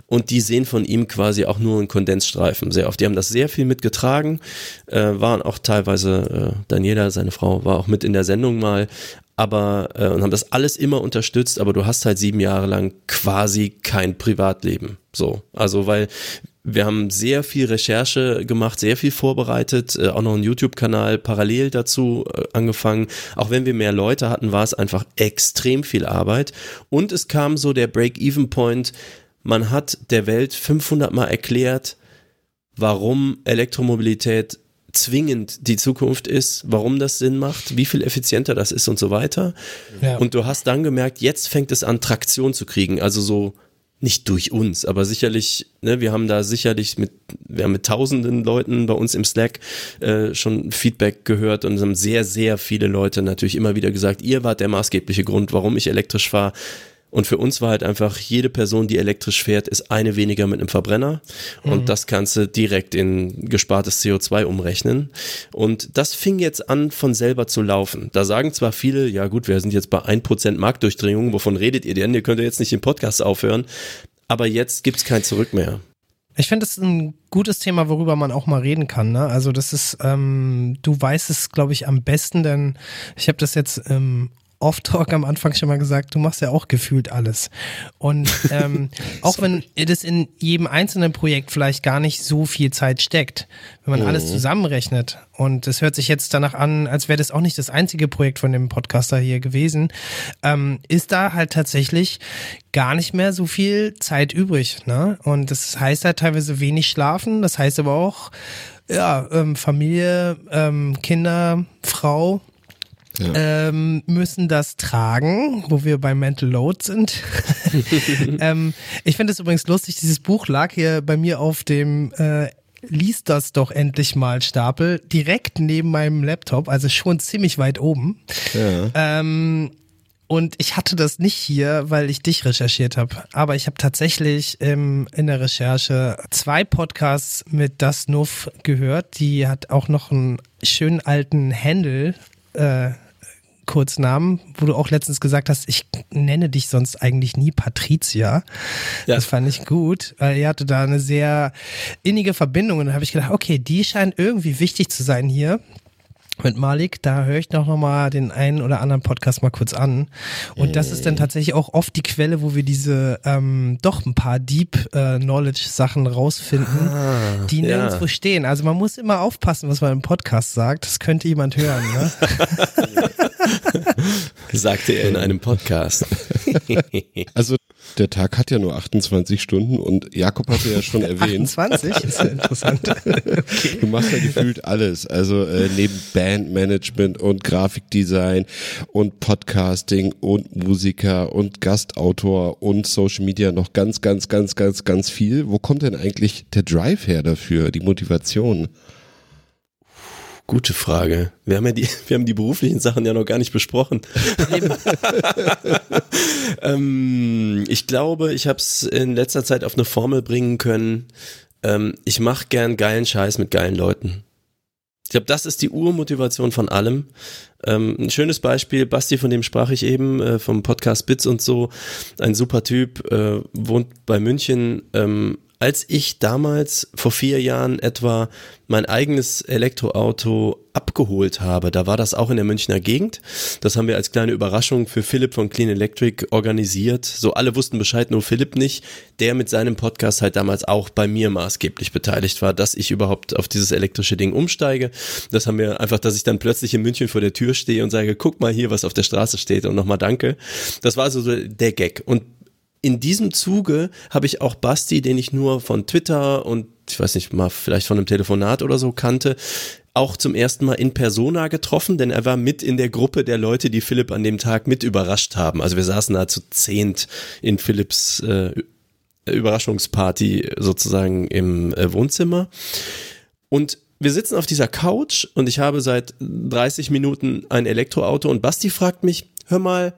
und die sehen von ihm quasi auch nur einen Kondensstreifen sehr oft. Die haben das sehr viel mitgetragen, äh, waren auch teilweise, äh, Daniela, seine Frau, war auch mit in der Sendung mal, aber äh, und haben das alles immer unterstützt, aber du hast halt sieben Jahre lang quasi kein Privatleben. So, also weil wir haben sehr viel Recherche gemacht, sehr viel vorbereitet, äh, auch noch einen YouTube-Kanal parallel dazu äh, angefangen. Auch wenn wir mehr Leute hatten, war es einfach extrem viel Arbeit. Und es kam so der Break-Even-Point. Man hat der Welt 500 Mal erklärt, warum Elektromobilität zwingend die Zukunft ist, warum das Sinn macht, wie viel effizienter das ist und so weiter. Ja. Und du hast dann gemerkt, jetzt fängt es an, Traktion zu kriegen. Also so nicht durch uns, aber sicherlich, ne, wir haben da sicherlich mit, wir haben mit tausenden Leuten bei uns im Slack äh, schon Feedback gehört und es haben sehr, sehr viele Leute natürlich immer wieder gesagt, ihr wart der maßgebliche Grund, warum ich elektrisch fahre. Und für uns war halt einfach, jede Person, die elektrisch fährt, ist eine weniger mit einem Verbrenner. Und das kannst du direkt in gespartes CO2 umrechnen. Und das fing jetzt an, von selber zu laufen. Da sagen zwar viele, ja gut, wir sind jetzt bei 1% Marktdurchdringung, wovon redet ihr denn? Ihr könnt ja jetzt nicht den Podcast aufhören. Aber jetzt gibt's kein Zurück mehr. Ich finde das ein gutes Thema, worüber man auch mal reden kann. Ne? Also das ist, ähm, du weißt es, glaube ich, am besten, denn ich habe das jetzt ähm, Off-Talk am Anfang schon mal gesagt, du machst ja auch gefühlt alles. Und ähm, auch wenn das in jedem einzelnen Projekt vielleicht gar nicht so viel Zeit steckt, wenn man alles zusammenrechnet und es hört sich jetzt danach an, als wäre das auch nicht das einzige Projekt von dem Podcaster hier gewesen, ähm, ist da halt tatsächlich gar nicht mehr so viel Zeit übrig. Ne? Und das heißt halt teilweise wenig schlafen, das heißt aber auch, ja, ähm, Familie, ähm, Kinder, Frau, ähm, müssen das tragen, wo wir bei Mental Load sind. ähm, ich finde es übrigens lustig, dieses Buch lag hier bei mir auf dem äh, Lies das doch endlich mal Stapel, direkt neben meinem Laptop, also schon ziemlich weit oben. Ja. Ähm, und ich hatte das nicht hier, weil ich dich recherchiert habe. Aber ich habe tatsächlich ähm, in der Recherche zwei Podcasts mit Das Nuff gehört. Die hat auch noch einen schönen alten Handle. Äh, Kurznamen, wo du auch letztens gesagt hast, ich nenne dich sonst eigentlich nie Patricia. Ja. Das fand ich gut, weil ihr hatte da eine sehr innige Verbindung und dann habe ich gedacht, okay, die scheint irgendwie wichtig zu sein hier mit Malik, da höre ich noch mal den einen oder anderen Podcast mal kurz an. Und das ist dann tatsächlich auch oft die Quelle, wo wir diese ähm, doch ein paar Deep äh, Knowledge Sachen rausfinden, die ja. nirgendwo stehen. Also man muss immer aufpassen, was man im Podcast sagt. Das könnte jemand hören. Ne? sagte er in einem Podcast. Also der Tag hat ja nur 28 Stunden und Jakob hatte ja schon erwähnt, 28 ist ja interessant. du machst ja gefühlt alles. Also äh, neben Bandmanagement und Grafikdesign und Podcasting und Musiker und Gastautor und Social Media noch ganz, ganz, ganz, ganz, ganz viel. Wo kommt denn eigentlich der Drive her dafür, die Motivation? Gute Frage. Wir haben ja die, wir haben die beruflichen Sachen ja noch gar nicht besprochen. ähm, ich glaube, ich habe es in letzter Zeit auf eine Formel bringen können. Ähm, ich mache gern geilen Scheiß mit geilen Leuten. Ich glaube, das ist die Urmotivation von allem. Ähm, ein schönes Beispiel, Basti, von dem sprach ich eben, äh, vom Podcast Bits und so, ein super Typ, äh, wohnt bei München. Ähm, als ich damals vor vier Jahren etwa mein eigenes Elektroauto abgeholt habe, da war das auch in der Münchner Gegend. Das haben wir als kleine Überraschung für Philipp von Clean Electric organisiert. So alle wussten Bescheid, nur Philipp nicht, der mit seinem Podcast halt damals auch bei mir maßgeblich beteiligt war, dass ich überhaupt auf dieses elektrische Ding umsteige. Das haben wir einfach, dass ich dann plötzlich in München vor der Tür stehe und sage, guck mal hier, was auf der Straße steht und nochmal danke. Das war so der Gag. Und in diesem Zuge habe ich auch Basti, den ich nur von Twitter und ich weiß nicht mal vielleicht von einem Telefonat oder so kannte, auch zum ersten Mal in Persona getroffen, denn er war mit in der Gruppe der Leute, die Philipp an dem Tag mit überrascht haben. Also wir saßen da zu zehnt in Philipps äh, Überraschungsparty sozusagen im äh, Wohnzimmer. Und wir sitzen auf dieser Couch und ich habe seit 30 Minuten ein Elektroauto und Basti fragt mich, hör mal,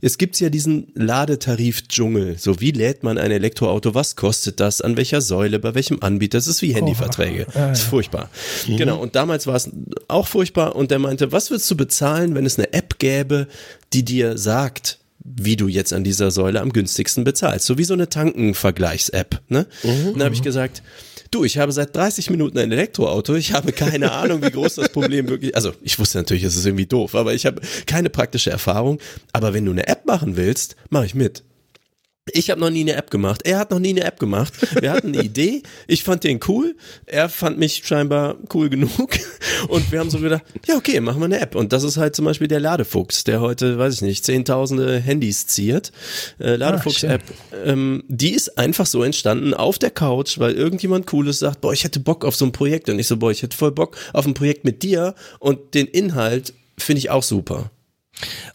es gibt ja diesen Ladetarif-Dschungel. So, wie lädt man ein Elektroauto? Was kostet das? An welcher Säule? Bei welchem Anbieter? Das ist wie Handyverträge. ja, Das ist furchtbar. Genau. Und damals war es auch furchtbar. Und der meinte, was würdest du bezahlen, wenn es eine App gäbe, die dir sagt, wie du jetzt an dieser Säule am günstigsten bezahlst? So wie so eine Tankenvergleichs-App. Ne? Und dann habe ich gesagt, Du, ich habe seit 30 Minuten ein Elektroauto. Ich habe keine Ahnung, wie groß das Problem wirklich. Also, ich wusste natürlich, es ist irgendwie doof, aber ich habe keine praktische Erfahrung. Aber wenn du eine App machen willst, mache ich mit. Ich habe noch nie eine App gemacht. Er hat noch nie eine App gemacht. Wir hatten eine Idee. Ich fand den cool. Er fand mich scheinbar cool genug. Und wir haben so gedacht, ja, okay, machen wir eine App. Und das ist halt zum Beispiel der Ladefuchs, der heute, weiß ich nicht, zehntausende Handys ziert. Äh, Ladefuchs-App. ähm, die ist einfach so entstanden auf der Couch, weil irgendjemand Cooles sagt, boah, ich hätte Bock auf so ein Projekt. Und ich so, boah, ich hätte voll Bock auf ein Projekt mit dir. Und den Inhalt finde ich auch super.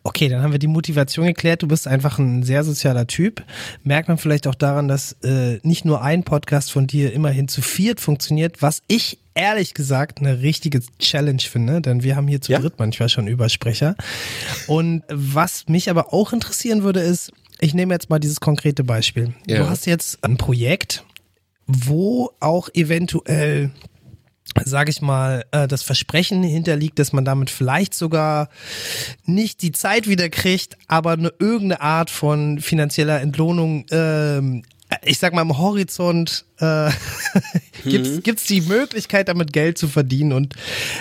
Okay, dann haben wir die Motivation geklärt. Du bist einfach ein sehr sozialer Typ. Merkt man vielleicht auch daran, dass äh, nicht nur ein Podcast von dir immerhin zu viert funktioniert, was ich ehrlich gesagt eine richtige Challenge finde, denn wir haben hier zu Ja. dritt manchmal schon Übersprecher. Und was mich aber auch interessieren würde, ist, ich nehme jetzt mal dieses konkrete Beispiel. Ja. Du hast jetzt ein Projekt, wo auch eventuell sage ich mal, äh, das Versprechen hinterliegt, dass man damit vielleicht sogar nicht die Zeit wieder kriegt, aber eine irgendeine Art von finanzieller Entlohnung, ähm, ich sag mal im Horizont, äh, gibt's, gibt's die Möglichkeit, damit Geld zu verdienen. Und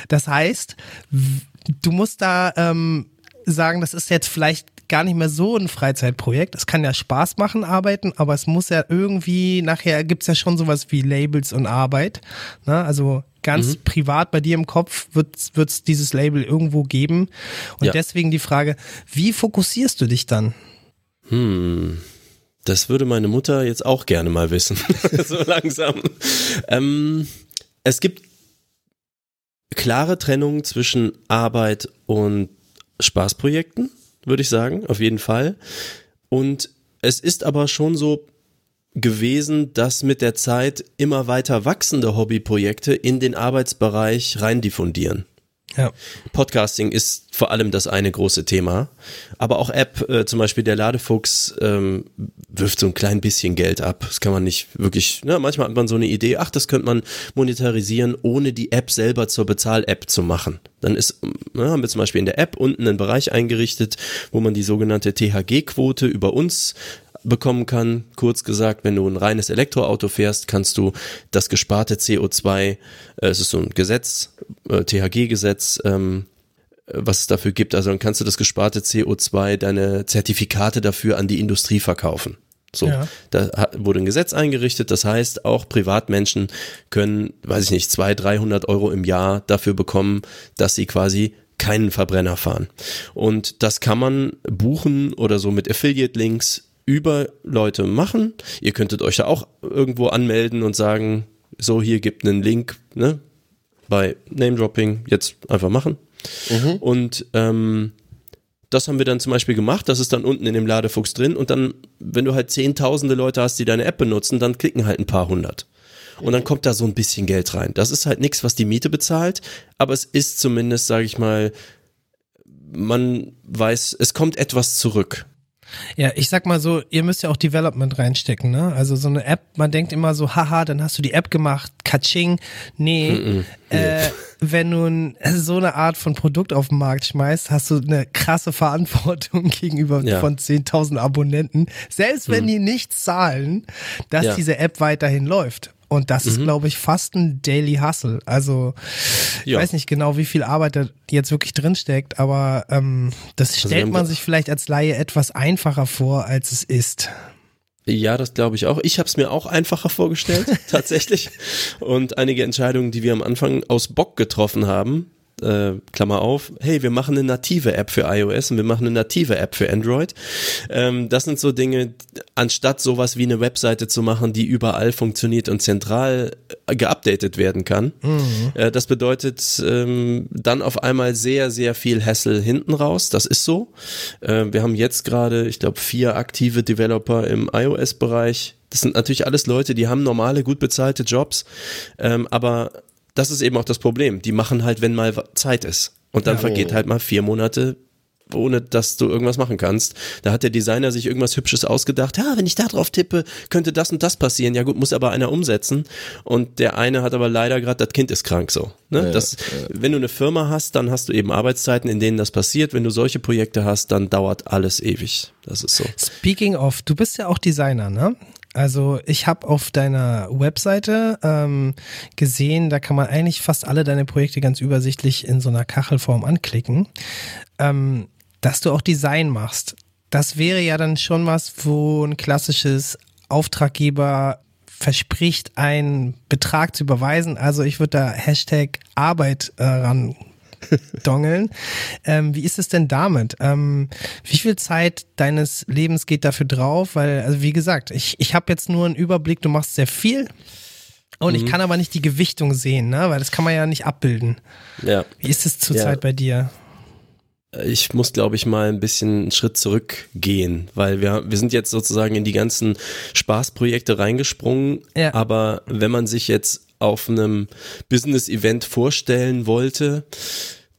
das heißt, du musst da ähm, sagen, das ist jetzt vielleicht gar nicht mehr so ein Freizeitprojekt. Es kann ja Spaß machen, arbeiten, aber es muss ja irgendwie, nachher gibt's ja schon sowas wie Labels und Arbeit. Ne? Also ganz Mhm. privat bei dir im Kopf wird es dieses Label irgendwo geben. Und Ja. deswegen die Frage, wie fokussierst du dich dann? Hm, das würde meine Mutter jetzt auch gerne mal wissen, so langsam. Ähm, es gibt klare Trennung zwischen Arbeit und Spaßprojekten, würde ich sagen, auf jeden Fall. Und es ist aber schon so gewesen, dass mit der Zeit immer weiter wachsende Hobbyprojekte in den Arbeitsbereich rein diffundieren. Ja. Podcasting ist vor allem das eine große Thema. Aber auch App, äh, zum Beispiel der Ladefuchs, ähm, wirft so ein klein bisschen Geld ab. Das kann man nicht wirklich, ne, manchmal hat man so eine Idee, ach, das könnte man monetarisieren, ohne die App selber zur Bezahl-App zu machen. Dann ist, ne, haben wir zum Beispiel in der App unten einen Bereich eingerichtet, wo man die sogenannte THG-Quote über uns bekommen kann. Kurz gesagt, wenn du ein reines Elektroauto fährst, kannst du das gesparte CO2, äh, es ist so ein Gesetz, äh, THG-Gesetz, ähm, äh, was es dafür gibt, also dann kannst du das gesparte CO2, deine Zertifikate dafür an die Industrie verkaufen. So, Ja. da wurde ein Gesetz eingerichtet, das heißt, auch Privatmenschen können, weiß ich nicht, 200, 300 Euro im Jahr dafür bekommen, dass sie quasi keinen Verbrenner fahren. Und das kann man buchen oder so mit Affiliate-Links über Leute machen. Ihr könntet euch da auch irgendwo anmelden und sagen, so hier gibt einen Link, ne? Bei Name-Dropping jetzt einfach machen. Und ähm, das haben wir dann zum Beispiel gemacht, das ist dann unten in dem Ladefuchs drin und dann, wenn du halt zehntausende Leute hast, die deine App benutzen, dann klicken halt ein paar hundert. Und dann kommt da so ein bisschen Geld rein. Das ist halt nichts, was die Miete bezahlt, aber es ist zumindest, sage ich mal, man weiß, es kommt etwas zurück. Ja, ich sag mal so, ihr müsst ja auch Development reinstecken, ne? Also so eine App, man denkt immer so, haha, dann hast du die App gemacht, katsching. Nee, äh, wenn du n- so eine Art von Produkt auf den Markt schmeißt, hast du eine krasse Verantwortung gegenüber Ja. von 10.000 Abonnenten, selbst wenn die nicht zahlen, dass Ja. diese App weiterhin läuft. Und das ist, glaube ich, fast ein Daily Hustle. Also, ich weiß nicht genau, wie viel Arbeit da jetzt wirklich drinsteckt, aber ähm, das wir stellt man sich vielleicht als Laie etwas einfacher vor, als es ist. Ja, das glaube ich auch. Ich habe es mir auch einfacher vorgestellt, tatsächlich. Und einige Entscheidungen, die wir am Anfang aus Bock getroffen haben, äh, Klammer auf, hey, wir machen eine native App für iOS und wir machen eine native App für Android. Ähm, das sind so Dinge, anstatt sowas wie eine Webseite zu machen, die überall funktioniert und zentral äh, geupdatet werden kann. Äh, das bedeutet ähm, dann auf einmal sehr, sehr viel Hassel hinten raus. Das ist so. Äh, wir haben jetzt gerade, ich glaube, vier aktive Developer im iOS-Bereich. Das sind natürlich alles Leute, die haben normale, gut bezahlte Jobs, ähm, aber das ist eben auch das Problem. Die machen halt, wenn mal Zeit ist. Und dann vergeht halt mal vier Monate, ohne dass du irgendwas machen kannst. Da hat der Designer sich irgendwas Hübsches ausgedacht. Ja, wenn ich da drauf tippe, könnte das und das passieren. Ja gut, muss aber einer umsetzen. Und der eine hat aber leider gerade, das Kind ist krank so. Ne? das, Wenn du eine Firma hast, dann hast du eben Arbeitszeiten, in denen das passiert. Wenn du solche Projekte hast, dann dauert alles ewig. Das ist so. Speaking of, du bist ja auch Designer, ne? Also ich habe auf deiner Webseite ähm, gesehen, da kann man eigentlich fast alle deine Projekte ganz übersichtlich in so einer Kachelform anklicken, ähm, dass du auch Design machst. Das wäre ja dann schon was, wo ein klassisches Auftraggeber verspricht, einen Betrag zu überweisen. Also ich würde da Hashtag Arbeit äh, ran dongeln. Ähm, wie ist es denn damit? Ähm, wie viel Zeit deines Lebens geht dafür drauf? Weil, also wie gesagt, ich, ich habe jetzt nur einen Überblick, du machst sehr viel und ich kann aber nicht die Gewichtung sehen, ne? weil das kann man ja nicht abbilden. Ja. Wie ist es zurzeit Ja. bei dir? ich muss, glaube ich, mal ein bisschen einen Schritt zurückgehen, weil wir, wir sind jetzt sozusagen in die ganzen Spaßprojekte reingesprungen. Ja. Aber wenn man sich jetzt auf einem Business-Event vorstellen wollte,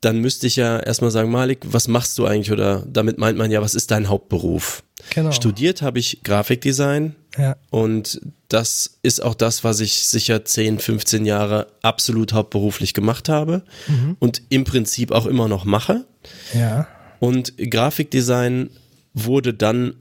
dann müsste ich ja erstmal sagen, Malik, was machst du eigentlich? Oder damit meint man ja, was ist dein Hauptberuf? Genau. Studiert habe ich Grafikdesign Ja. und das ist auch das, was ich sicher 10, 15 Jahre absolut hauptberuflich gemacht habe und im Prinzip auch immer noch mache. Ja. Und Grafikdesign wurde dann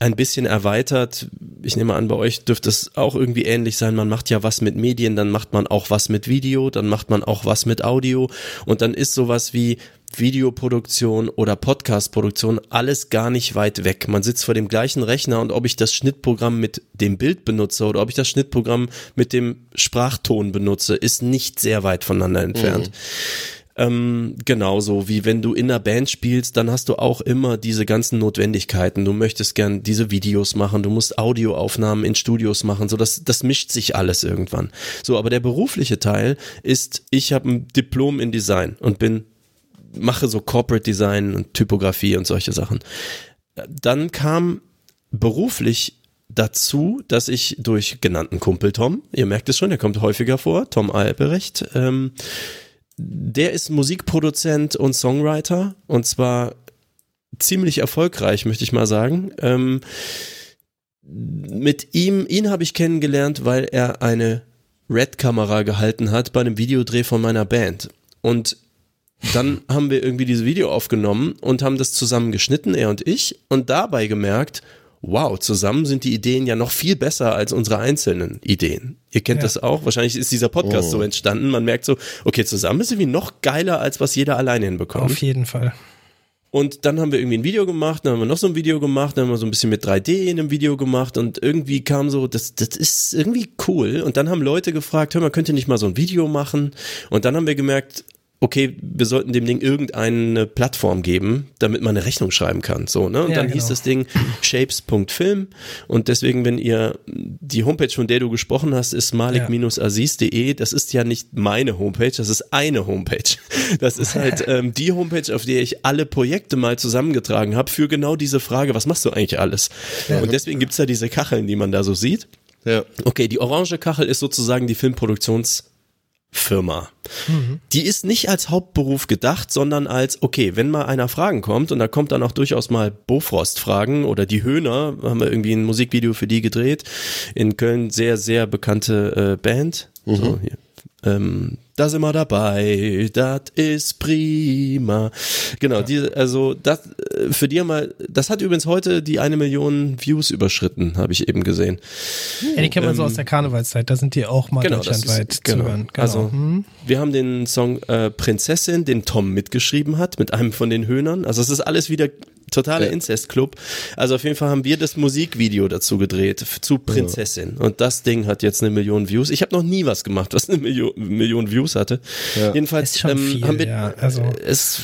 ein bisschen erweitert. Ich nehme an, bei euch dürfte es auch irgendwie ähnlich sein. Man macht ja was mit Medien, dann macht man auch was mit Video, dann macht man auch was mit Audio und dann ist sowas wie Videoproduktion oder Podcastproduktion alles gar nicht weit weg. Man sitzt vor dem gleichen Rechner und ob ich das Schnittprogramm mit dem Bild benutze oder ob ich das Schnittprogramm mit dem Sprachton benutze, ist nicht sehr weit voneinander entfernt. Mhm. Ähm, genauso wie wenn du in einer Band spielst, dann hast du auch immer diese ganzen Notwendigkeiten. Du möchtest gern diese Videos machen, du musst Audioaufnahmen in Studios machen, so das, das mischt sich alles irgendwann. So, aber der berufliche Teil ist, ich habe ein Diplom in Design und bin mache so Corporate Design und Typografie und solche Sachen. Dann kam beruflich dazu, dass ich durch genannten Kumpel Tom, ihr merkt es schon, er kommt häufiger vor, Tom Alberecht, ähm, der ist Musikproduzent und Songwriter und zwar ziemlich erfolgreich, möchte ich mal sagen. Ähm, mit ihm, ihn habe ich kennengelernt, weil er eine Red-Kamera gehalten hat bei einem Videodreh von meiner Band. Und dann haben wir irgendwie dieses Video aufgenommen und haben das zusammen geschnitten, er und ich, und dabei gemerkt, wow, zusammen sind die Ideen ja noch viel besser als unsere einzelnen Ideen. Ihr kennt ja. das auch. Wahrscheinlich ist dieser Podcast oh. so entstanden. Man merkt so, okay, zusammen ist irgendwie noch geiler, als was jeder alleine hinbekommt. Auf jeden Fall. Und dann haben wir irgendwie ein Video gemacht, dann haben wir noch so ein Video gemacht, dann haben wir so ein bisschen mit 3D in einem Video gemacht und irgendwie kam so, das, das ist irgendwie cool. Und dann haben Leute gefragt, hör mal, könnt ihr nicht mal so ein Video machen? Und dann haben wir gemerkt, okay, wir sollten dem Ding irgendeine Plattform geben, damit man eine Rechnung schreiben kann. So, ne? Und ja, dann genau. hieß das Ding shapes.film. Und deswegen, wenn ihr die Homepage, von der du gesprochen hast, ist malik-aziz.de. Das ist ja nicht meine Homepage, das ist eine Homepage. Das ist halt ähm, die Homepage, auf der ich alle Projekte mal zusammengetragen habe für genau diese Frage, was machst du eigentlich alles? Ja. Und deswegen gibt's da diese Kacheln, die man da so sieht. Ja. Okay, die orange Kachel ist sozusagen die Filmproduktions- Firma. Mhm. Die ist nicht als Hauptberuf gedacht, sondern als, okay, wenn mal einer Fragen kommt, und da kommt dann auch durchaus mal Bofrost-Fragen oder die Höhner, haben wir irgendwie ein Musikvideo für die gedreht. In Köln sehr, sehr bekannte äh, Band. Mhm. So, hier. Ähm, da sind wir dabei, das ist prima. Genau, ja. die, also das äh, für die mal, das hat übrigens heute die eine Million Views überschritten, habe ich eben gesehen. Ja, die kennen wir ähm, so aus der Karnevalszeit, da sind die auch mal genau, deutschlandweit ist, genau. zu hören. Genau. Also hm. wir haben den Song äh, Prinzessin, den Tom mitgeschrieben hat, mit einem von den Höhnern. Also es ist alles wieder totaler ja. Inzestclub. Also auf jeden Fall haben wir das Musikvideo dazu gedreht zu Prinzessin. Ja. Und das Ding hat jetzt eine Million Views. Ich habe noch nie was gemacht, was eine Million, Million Views hatte. Ja. Jedenfalls ähm, viel, haben wir ja. also, es,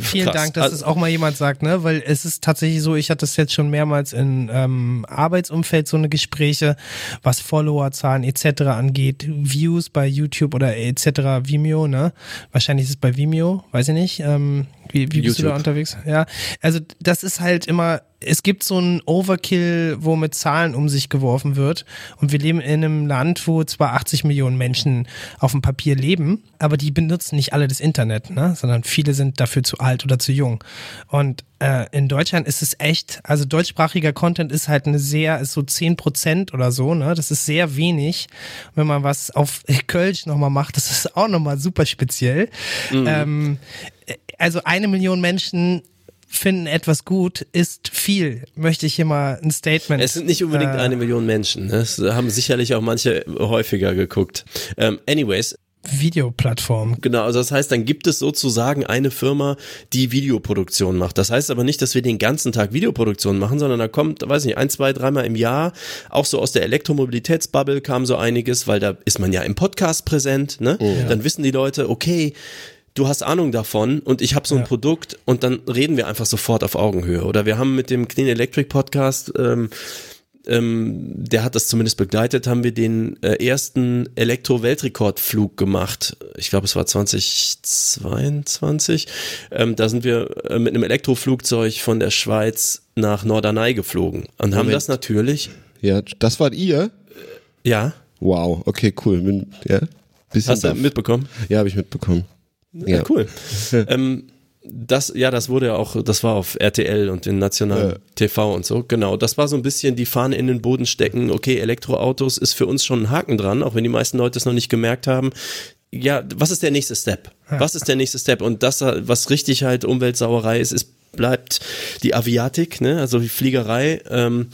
vielen krass. Dank, dass also, es auch mal jemand sagt, ne? Weil es ist tatsächlich so, ich hatte das jetzt schon mehrmals in ähm, Arbeitsumfeld so eine Gespräche, was Followerzahlen etc. angeht, Views bei YouTube oder etc. Vimeo, ne? Wahrscheinlich ist es bei Vimeo, weiß ich nicht. Ähm, wie, wie bist du da unterwegs? Ja, also das ist halt immer, es gibt so ein Overkill, wo mit Zahlen um sich geworfen wird. Und wir leben in einem Land, wo zwar 80 Millionen Menschen auf dem Papier leben, aber die benutzen nicht alle das Internet, ne? sondern viele sind dafür zu alt oder zu jung. Und äh, in Deutschland ist es echt, also deutschsprachiger Content ist halt eine sehr, ist so 10 Prozent oder so, ne? Das ist sehr wenig. Wenn man was auf Kölsch nochmal macht, das ist auch nochmal super speziell. Mhm. Ähm, also eine Million Menschen finden etwas gut, ist viel, möchte ich hier mal ein Statement. Es sind nicht unbedingt äh, eine Million Menschen. Ne? Das haben sicherlich auch manche häufiger geguckt. Ähm, anyways. Videoplattform. Genau, also das heißt, dann gibt es sozusagen eine Firma, die Videoproduktion macht. Das heißt aber nicht, dass wir den ganzen Tag Videoproduktion machen, sondern da kommt, weiß nicht, ein, zwei, dreimal im Jahr, auch so aus der Elektromobilitätsbubble kam so einiges, weil da ist man ja im Podcast präsent, ne? Ja. Dann wissen die Leute, okay, du hast Ahnung davon und ich habe so ein ja. Produkt und dann reden wir einfach sofort auf Augenhöhe. Oder wir haben mit dem Clean Electric Podcast, ähm, ähm, der hat das zumindest begleitet, haben wir den äh, ersten Elektro-Weltrekordflug gemacht. Ich glaube, es war 2022. Ähm, da sind wir äh, mit einem Elektroflugzeug von der Schweiz nach Norderney geflogen und haben das natürlich. Ja, das wart ihr? Ja. Wow, okay, cool. Ja, Hast du mitbekommen? Ja, habe ich mitbekommen. Ja, ja cool. ähm, das, ja, das wurde ja auch, das war auf RTL und in nationalen ja. TV und so. Genau, das war so ein bisschen die Fahne in den Boden stecken. Okay, Elektroautos ist für uns schon ein Haken dran, auch wenn die meisten Leute es noch nicht gemerkt haben. Ja, was ist der nächste Step? Was ist der nächste Step? Und das, was richtig halt Umweltsauerei ist, ist bleibt die Aviatik, ne? also die Fliegerei. Ähm,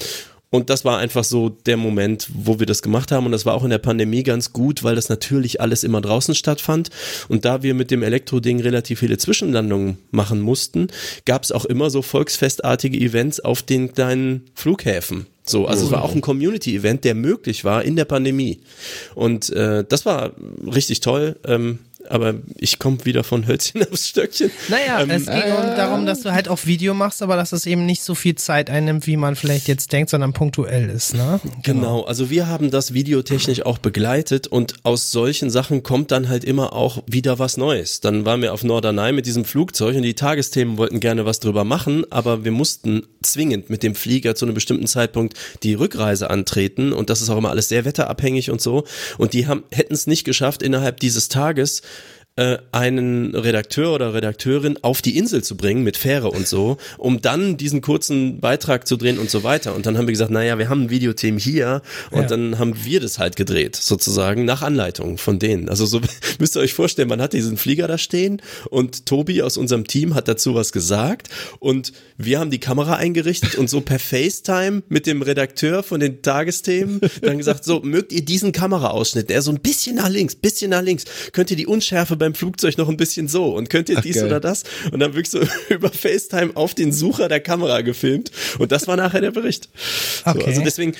Und das war einfach so der Moment, wo wir das gemacht haben. Und das war auch in der Pandemie ganz gut, weil das natürlich alles immer draußen stattfand. Und da wir mit dem Elektro-Ding relativ viele Zwischenlandungen machen mussten, gab es auch immer so volksfestartige Events auf den kleinen Flughäfen. So, also es war auch ein Community-Event, der möglich war in der Pandemie. Und äh, das war richtig toll. Ähm, aber ich komme wieder von Hölzchen aufs Stöckchen. Naja, Ähm, es geht um darum, dass du halt auch Video machst, aber dass es eben nicht so viel Zeit einnimmt, wie man vielleicht jetzt denkt, sondern punktuell ist, ne? Genau, also wir haben das videotechnisch auch begleitet und aus solchen Sachen kommt dann halt immer auch wieder was Neues. Dann waren wir auf Norderney mit diesem Flugzeug und die Tagesthemen wollten gerne was drüber machen, aber wir mussten zwingend mit dem Flieger zu einem bestimmten Zeitpunkt die Rückreise antreten und das ist auch immer alles sehr wetterabhängig und so und die hätten es nicht geschafft innerhalb dieses Tages äh, einen Redakteur oder Redakteurin auf die Insel zu bringen mit Fähre und so, um dann diesen kurzen Beitrag zu drehen und so weiter. Und dann haben wir gesagt, naja, wir haben ein Videoteam hier und Ja. dann haben wir das halt gedreht, sozusagen, nach Anleitung von denen. Also so müsst ihr euch vorstellen, man hat diesen Flieger da stehen und Tobi aus unserem Team hat dazu was gesagt und wir haben die Kamera eingerichtet und so per FaceTime mit dem Redakteur von den Tagesthemen dann gesagt, so, mögt ihr diesen Kameraausschnitt, der so ein bisschen nach links, bisschen nach links, könnt ihr die Unschärfe beim Flugzeug noch ein bisschen so und könnt ihr Ach, dies geil. oder das und dann wirklich so über FaceTime auf den Sucher der Kamera gefilmt und das war nachher der Bericht. So, Okay. also deswegen,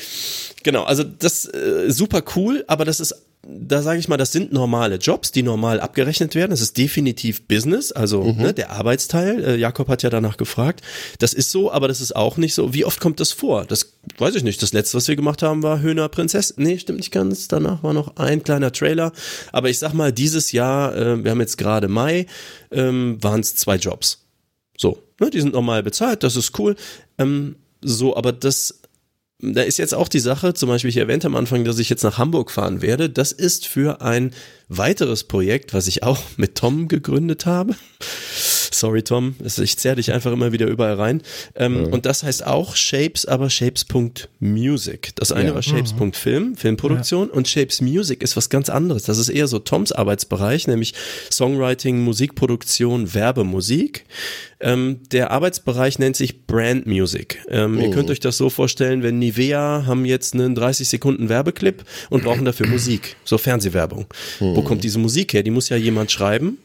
genau, also das äh, super cool, aber das ist da sage ich mal, das sind normale Jobs, die normal abgerechnet werden. Das ist definitiv Business, also ne, der Arbeitsteil. Äh, Jakob hat ja danach gefragt. Das ist so, aber das ist auch nicht so. Wie oft kommt das vor? Das weiß ich nicht. Das letzte, was wir gemacht haben, war Höhner Prinzessin. Nee, stimmt nicht ganz. Danach war noch ein kleiner Trailer. Aber ich sag mal, dieses Jahr, äh, wir haben jetzt gerade Mai, ähm, waren es zwei Jobs. So, ne, die sind normal bezahlt, das ist cool. Ähm, so, aber das da ist jetzt auch die Sache, zum Beispiel ich erwähnte am Anfang, dass ich jetzt nach Hamburg fahren werde. Das ist für ein weiteres Projekt, was ich auch mit Tom gegründet habe. Sorry, Tom, ich zerr dich einfach immer wieder überall rein. Ähm, Und das heißt auch Shapes, aber Shapes.music. Das eine Ja. war Shapes.film, Filmproduktion und Shapes Music ist was ganz anderes. Das ist eher so Toms Arbeitsbereich, nämlich Songwriting, Musikproduktion, Werbemusik. Ähm, der Arbeitsbereich nennt sich Brand Music. Ähm, Ihr könnt euch das so vorstellen, wenn Nivea haben jetzt einen 30 Sekunden Werbeclip und brauchen dafür Musik, so Fernsehwerbung. Wo kommt diese Musik her? Die muss ja jemand schreiben.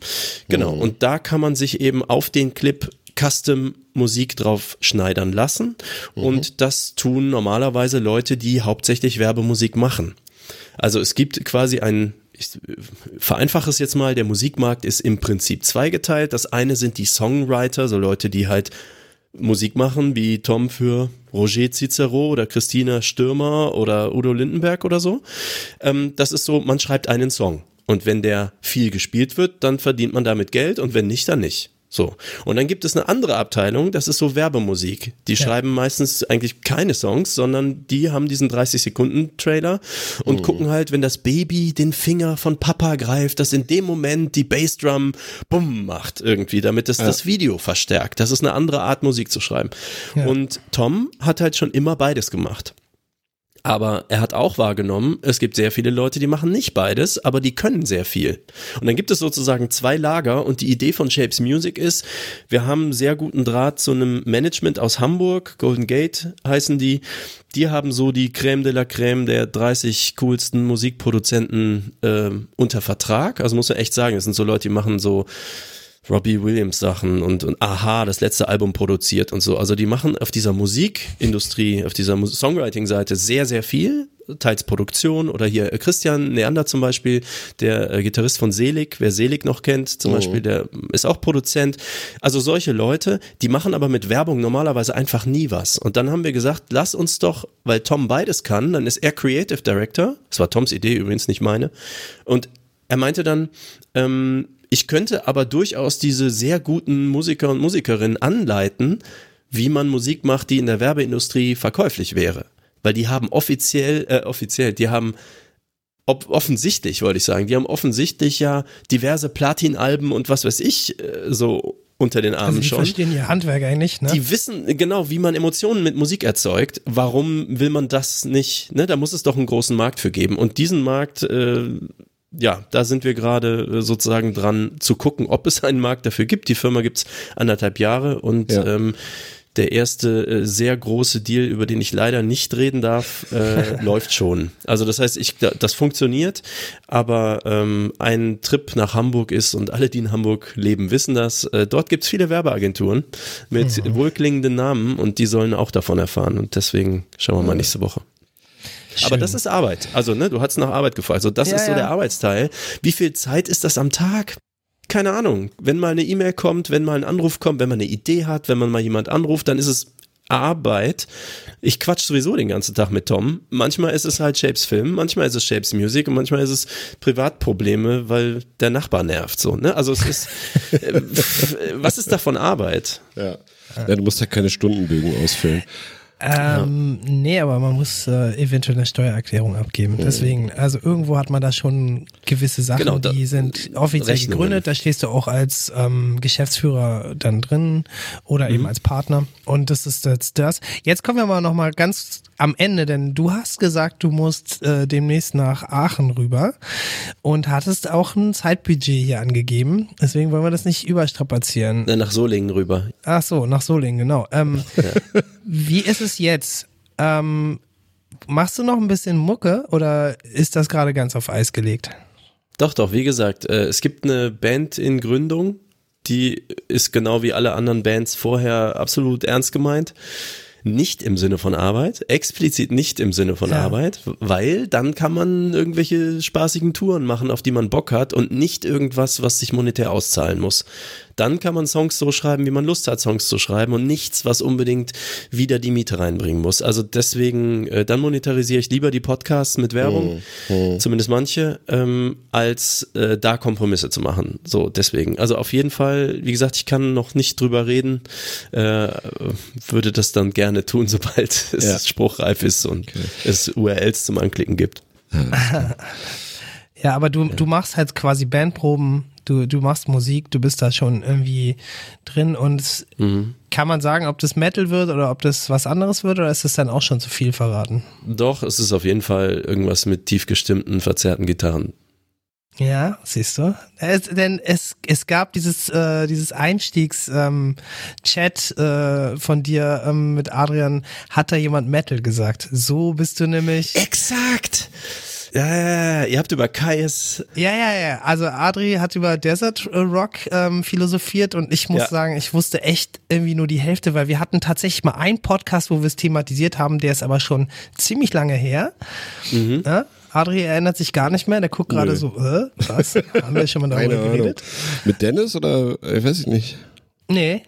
Genau. Und da kann man sich eben auf den Clip Custom Musik drauf schneidern lassen. Und das tun normalerweise Leute, die hauptsächlich Werbemusik machen. Also es gibt quasi ein, ich vereinfache es jetzt mal, der Musikmarkt ist im Prinzip zweigeteilt. Das eine sind die Songwriter, so Leute, die halt Musik machen, wie Tom für Roger Cicero oder Christina Stürmer oder Udo Lindenberg oder so. Ähm, das ist so, man schreibt einen Song. Und wenn der viel gespielt wird, dann verdient man damit Geld und wenn nicht, dann nicht. So. Und dann gibt es eine andere Abteilung, das ist so Werbemusik. Die schreiben meistens eigentlich keine Songs, sondern die haben diesen 30-Sekunden-Trailer und gucken halt, wenn das Baby den Finger von Papa greift, dass in dem Moment die Bassdrum bumm macht irgendwie, damit es das Video verstärkt. Das ist eine andere Art, Musik zu schreiben. Ja. Und Tom hat halt schon immer beides gemacht. Aber er hat auch wahrgenommen, es gibt sehr viele Leute, die machen nicht beides, aber die können sehr viel. Und dann gibt es sozusagen zwei Lager und die Idee von Shapes Music ist, wir haben sehr guten Draht zu einem Management aus Hamburg, Golden Gate heißen die. Die haben so die Crème de la Crème der 30 coolsten Musikproduzenten äh, unter Vertrag. Also muss man echt sagen, das sind so Leute, die machen so Robbie Williams Sachen und, und Aha, das letzte Album produziert und so. Also die machen auf dieser Musikindustrie, auf dieser Songwriting-Seite sehr, sehr viel. Teils Produktion oder hier äh, Christian Neander zum Beispiel, der äh, Gitarrist von Selig, wer Selig noch kennt, zum Beispiel, der ist auch Produzent. Also solche Leute, die machen aber mit Werbung normalerweise einfach nie was. Und dann haben wir gesagt, lass uns doch, weil Tom beides kann, dann ist er Creative Director. Das war Toms Idee übrigens, nicht meine. Und er meinte dann, ähm, ich könnte aber durchaus diese sehr guten Musiker und Musikerinnen anleiten, wie man Musik macht, die in der Werbeindustrie verkäuflich wäre. Weil die haben offiziell, äh, offiziell, die haben ob, offensichtlich, wollte ich sagen, die haben offensichtlich ja diverse Platin-Alben und was weiß ich äh, so unter den Armen Also die schon. verstehen ihr Handwerk eigentlich, ne? Die wissen genau, wie man Emotionen mit Musik erzeugt. Warum will man das nicht? Ne, da muss es doch einen großen Markt für geben. Und diesen Markt, äh, ja, da sind wir gerade äh, sozusagen dran zu gucken, ob es einen Markt dafür gibt. Die Firma gibt's anderthalb Jahre und Ja. ähm, der erste äh, sehr große Deal, über den ich leider nicht reden darf, äh, läuft schon. Also das heißt, ich, das funktioniert, aber ähm, ein Trip nach Hamburg ist und alle, die in Hamburg leben, wissen das. Äh, dort gibt's viele Werbeagenturen mit Mhm. wohlklingenden Namen und die sollen auch davon erfahren. Und deswegen schauen wir mal nächste Woche. Aber Schön. das ist Arbeit. Also, ne, du hast nach Arbeit gefragt. Also, das Ja, ist so ja. der Arbeitsteil. Wie viel Zeit ist das am Tag? Keine Ahnung. Wenn mal eine E-Mail kommt, wenn mal ein Anruf kommt, wenn man eine Idee hat, wenn man mal jemand anruft, dann ist es Arbeit. Ich quatsch sowieso den ganzen Tag mit Tom. Manchmal ist es halt Shapes Film, manchmal ist es Shapes Music und manchmal ist es Privatprobleme, weil der Nachbar nervt so, ne? Also es ist äh, pf, was ist davon Arbeit? Ja. ja. Du musst ja keine Stundenbögen ausfüllen. Ähm, nee, aber man muss äh, eventuell eine Steuererklärung abgeben. Deswegen, also irgendwo hat man da schon gewisse Sachen, Genau, da- die sind offiziell Rechnungen. gegründet. Da stehst du auch als ähm, Geschäftsführer dann drin oder Mhm. eben als Partner. Und das ist jetzt das. Jetzt kommen wir mal noch mal ganz am Ende, denn du hast gesagt, du musst äh, demnächst nach Aachen rüber und hattest auch ein Zeitbudget hier angegeben. Deswegen wollen wir das nicht überstrapazieren. Na, Nach Solingen rüber. Ach so, nach Solingen, genau. Ähm, Wie ist es jetzt? Ähm, machst du noch ein bisschen Mucke oder ist das gerade ganz auf Eis gelegt? Doch, doch, wie gesagt, äh, es gibt eine Band in Gründung, die ist genau wie alle anderen Bands vorher absolut ernst gemeint. Nicht im Sinne von Arbeit, explizit nicht im Sinne von Ja. Arbeit, weil dann kann man irgendwelche spaßigen Touren machen, auf die man Bock hat und nicht irgendwas, was sich monetär auszahlen muss. Dann kann man Songs so schreiben, wie man Lust hat, Songs zu schreiben und nichts, was unbedingt wieder die Miete reinbringen muss. Also deswegen, äh, dann monetarisiere ich lieber die Podcasts mit Werbung, zumindest manche, ähm, als äh, da Kompromisse zu machen. So, deswegen. Also auf jeden Fall, wie gesagt, ich kann noch nicht drüber reden, äh, würde das dann gerne tun, sobald es Ja. spruchreif ist und es URLs zum Anklicken gibt. Ja, aber du, du machst halt quasi Bandproben, du, du machst Musik, du bist da schon irgendwie drin und Mhm. kann man sagen, ob das Metal wird oder ob das was anderes wird oder ist das dann auch schon zu viel verraten? Doch, es ist auf jeden Fall irgendwas mit tief gestimmten, verzerrten Gitarren. Ja, siehst du? Es, denn es, es gab dieses, äh, dieses Einstiegs-Chat ähm, äh, von dir ähm, mit Adrian, hat da jemand Metal gesagt. So bist du nämlich. Exakt! Ja, ja, ja, ihr habt über Kais Ja, ja, ja. Also Adri hat über Desert Rock ähm, philosophiert und ich muss Ja. sagen, ich wusste echt irgendwie nur die Hälfte, weil wir hatten tatsächlich mal einen Podcast, wo wir es thematisiert haben, der ist aber schon ziemlich lange her. Mhm. Ja? Adri erinnert sich gar nicht mehr, der guckt gerade so, äh, was? Haben wir schon mal darüber Keine Ahnung. geredet? Mit Dennis oder äh, weiß ich nicht. Nee,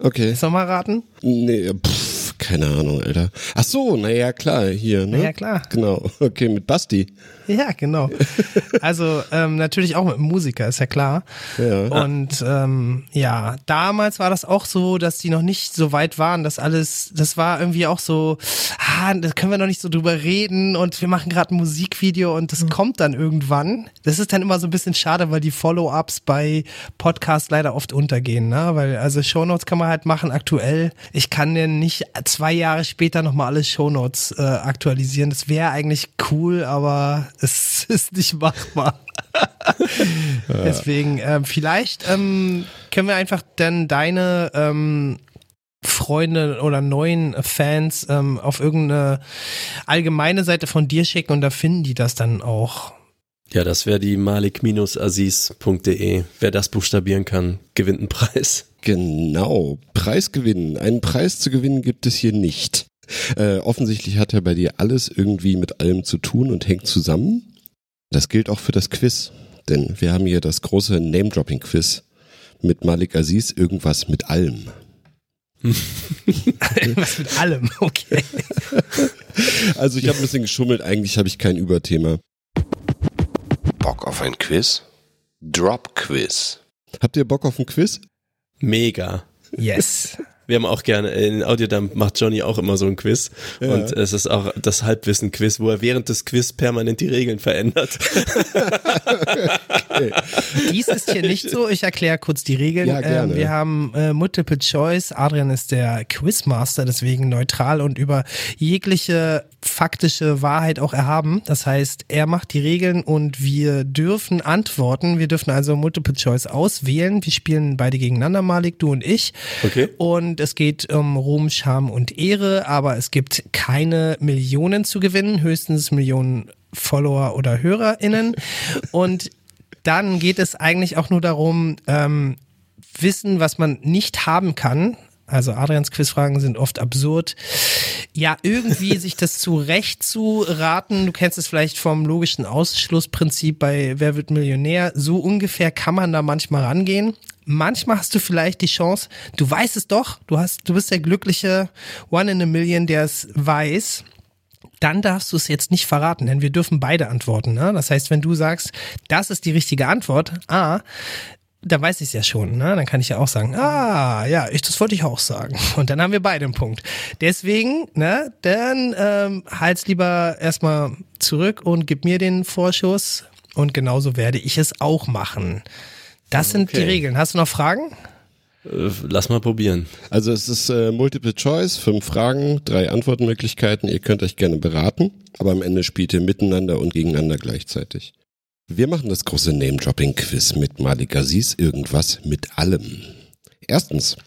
Okay. soll mal raten? Nee, pff, keine Ahnung, Alter. Ach so, naja, klar, hier, ne? Ja, klar. Genau. Okay, mit Basti. Ja, genau. Also ähm, natürlich auch mit Musiker, ist ja klar. Ja. Und ähm, ja, damals war das auch so, dass die noch nicht so weit waren, dass alles, das war irgendwie auch so, ah, da können wir noch nicht so drüber reden und wir machen gerade ein Musikvideo und das kommt dann irgendwann. Das ist dann immer so ein bisschen schade, weil die Follow-ups bei Podcasts leider oft untergehen, ne? Weil also Shownotes kann man halt machen aktuell. Ich kann ja nicht zwei Jahre später nochmal alle Shownotes äh, aktualisieren. Das wäre eigentlich cool, aber es ist nicht machbar. Deswegen, ähm, vielleicht ähm, können wir einfach dann deine ähm, Freunde oder neuen Fans ähm, auf irgendeine allgemeine Seite von dir schicken und da finden die das dann auch. Ja, das wäre die malik-aziz.de. Wer das buchstabieren kann, gewinnt einen Preis. Genau. Preis gewinnen. Einen Preis zu gewinnen gibt es hier nicht. Äh, offensichtlich hat ja bei dir alles irgendwie mit allem zu tun und hängt zusammen. Das gilt auch für das Quiz. Denn wir haben hier das große Name-Dropping-Quiz mit Malik Aziz, irgendwas mit allem. Was mit allem, okay. Also ich habe ein bisschen geschummelt, eigentlich habe ich kein Überthema. Bock auf ein Quiz? Drop Quiz. Habt ihr Bock auf ein Quiz? Mega. Yes. Wir haben auch gerne, in Audiodump macht Johnny auch immer so ein Quiz. Ja. Und es ist auch das Halbwissen-Quiz, wo er während des Quiz permanent die Regeln verändert. Dies ist hier nicht so. Ich erkläre kurz die Regeln. Ja, gerne. Ähm, wir haben äh, Multiple Choice. Adrian ist der Quizmaster, deswegen neutral und über jegliche faktische Wahrheit auch erhaben. Das heißt, er macht die Regeln und wir dürfen antworten. Wir dürfen also Multiple Choice auswählen. Wir spielen beide gegeneinander, Malik, du und ich. Okay. Und es geht um Ruhm, Scham und Ehre, aber es gibt keine Millionen zu gewinnen, höchstens Millionen Follower oder HörerInnen. Und dann geht es eigentlich auch nur darum, ähm, Wissen, was man nicht haben kann. Also Adrians Quizfragen sind oft absurd. Ja, irgendwie sich das zurecht zu raten. Du kennst es vielleicht vom logischen Ausschlussprinzip bei Wer wird Millionär. So ungefähr kann man da manchmal rangehen. Manchmal hast du vielleicht die Chance, du weißt es doch, du hast, du bist der glückliche One in a Million, der es weiß dann darfst du es jetzt nicht verraten, denn wir dürfen beide antworten. Ne? Das heißt, wenn du sagst, das ist die richtige Antwort, ah, da weiß ich es ja schon, ne? Dann kann ich ja auch sagen, ah, ja, ich, das wollte ich auch sagen. Und dann haben wir beide einen Punkt. Deswegen, ne, dann ähm, halt's lieber erstmal zurück und gib mir den Vorschuss. Und genauso werde ich es auch machen. Das sind die Okay. Regeln. Hast du noch Fragen? Äh, Lass mal probieren. Also es ist äh, Multiple Choice, fünf Fragen, drei Antwortmöglichkeiten. Ihr könnt euch gerne beraten, aber am Ende spielt ihr miteinander und gegeneinander gleichzeitig. Wir machen das große Name-Dropping-Quiz mit Malik Aziz, irgendwas mit allem. Erstens,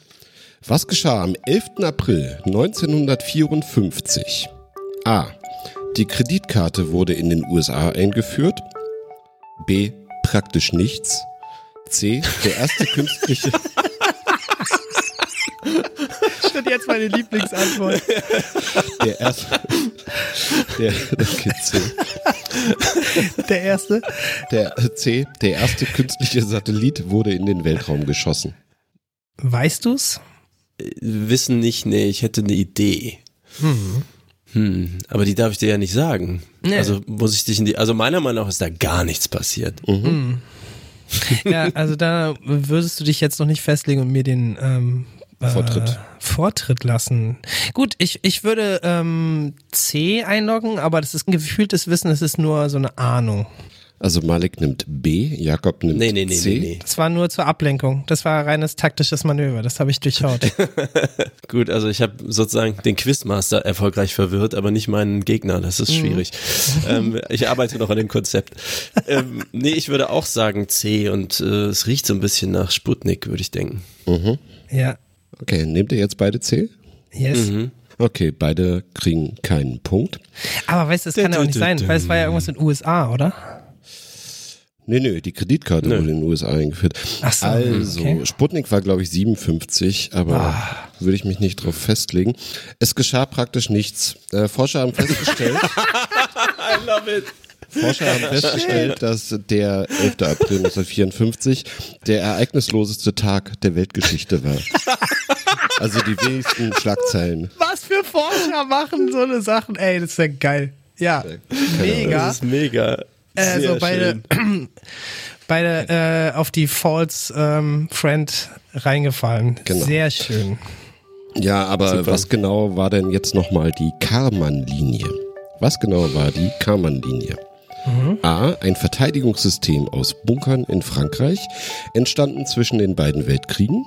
was geschah am 11. April 1954? A. Die Kreditkarte wurde in den USA eingeführt. B. Praktisch nichts. C. Der erste künstliche... Wird jetzt meine Lieblingsantwort. Der erste. Der, der C. Der erste. Der C. Der erste künstliche Satellit wurde in den Weltraum geschossen. Weißt du's? Wissen nicht, nee, ich hätte eine Idee. Hm, aber die darf ich dir ja nicht sagen. Nee. Also muss ich dich in die, also meiner Meinung nach ist da gar nichts passiert. Ja, also da würdest du dich jetzt noch nicht festlegen und mir den ähm, äh, Vortritt. Vortritt lassen. Gut, ich, ich würde ähm, C einloggen, aber das ist ein gefühltes Wissen, es ist nur so eine Ahnung. Also Malik nimmt B, Jakob nimmt Nee, nee, nee, C. nee, nee. Das war nur zur Ablenkung. Das war reines taktisches Manöver, das habe ich durchschaut. Gut, also ich habe sozusagen den Quizmaster erfolgreich verwirrt, aber nicht meinen Gegner. Das ist schwierig. ähm, ich arbeite noch an dem Konzept. Ähm, nee, ich würde auch sagen C und äh, es riecht so ein bisschen nach Sputnik, würde ich denken. ja, Okay, nehmt ihr jetzt beide C? yes. Okay, beide kriegen keinen Punkt. Aber weißt du, das kann ja auch nicht sein, weil es war ja irgendwas in den USA, oder? Nee, nee, die Kreditkarte Nö. wurde in den USA eingeführt. Ach so, also, okay. Sputnik war, glaube ich, 57, aber würde ich mich nicht drauf festlegen. Es geschah praktisch nichts. Äh, Forscher haben festgestellt, I love it. Forscher haben festgestellt, dass der 11. April 1954 der ereignisloseste Tag der Weltgeschichte war. Also die wenigsten Schlagzeilen. Was für Forscher machen so eine Sachen? Ey, das ist ja geil. Ja, mega. Das ist mega. Äh, Sehr so beide, schön. beide äh, auf die False ähm, Friend reingefallen. Genau. Sehr schön. Ja, aber Super. was genau war denn jetzt nochmal die Karman-Linie? Was genau war die Karman-Linie? A. Ein Verteidigungssystem aus Bunkern in Frankreich, entstanden zwischen den beiden Weltkriegen.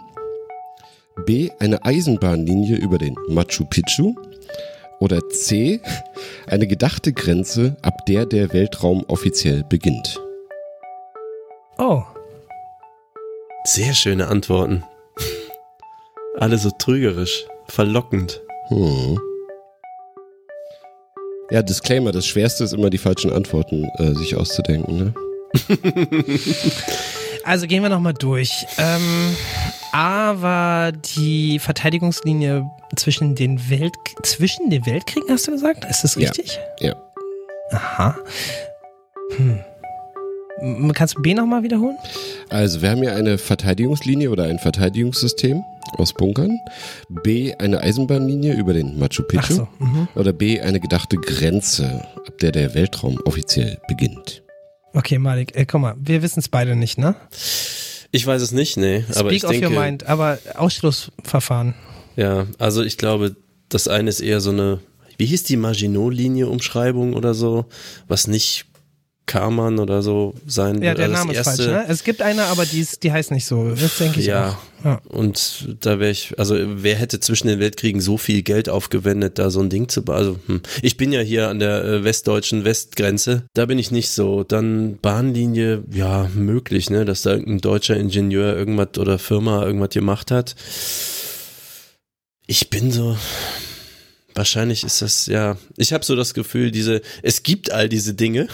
B. Eine Eisenbahnlinie über den Machu Picchu. Oder C. Eine gedachte Grenze, ab der der Weltraum offiziell beginnt. Oh, Sehr schöne Antworten. Alle so trügerisch, verlockend. Hm. Ja, Disclaimer, das Schwerste ist immer die falschen Antworten äh, sich auszudenken. Ne? also gehen wir nochmal durch. Ähm, A war die Verteidigungslinie zwischen den Welt zwischen den Weltkriegen, hast du gesagt? Ist das Ja. richtig? Ja. Aha. Hm. Kannst du B nochmal wiederholen? Also, wir haben hier eine Verteidigungslinie oder ein Verteidigungssystem aus Bunkern. B, eine Eisenbahnlinie über den Machu Ach Picchu. so. Mhm. Oder B, eine gedachte Grenze, ab der der Weltraum offiziell beginnt. Okay, Malik, äh, guck mal, wir wissen es beide nicht, ne? Ich weiß es nicht, nee. aber Speak ich of denke, your mind, aber Ausschlussverfahren. Ja, also ich glaube, das eine ist eher so eine, wie hieß die Maginot-Linie-Umschreibung oder so, was nicht Karman oder so sein. Ja, der Name ist erste, falsch, ne? Es gibt eine, aber die, ist, die heißt nicht so. Das denke ich Ja. auch. Ja. Und da wäre ich, also wer hätte zwischen den Weltkriegen so viel Geld aufgewendet, da so ein Ding zu bauen? Also, hm. ich bin ja hier an der äh, westdeutschen Westgrenze, da bin ich nicht so. Dann Bahnlinie, ja, möglich, ne, dass da irgendein deutscher Ingenieur irgendwas oder Firma irgendwas gemacht hat. Ich bin so, wahrscheinlich ist das, ja, ich habe so das Gefühl, diese, es gibt all diese Dinge,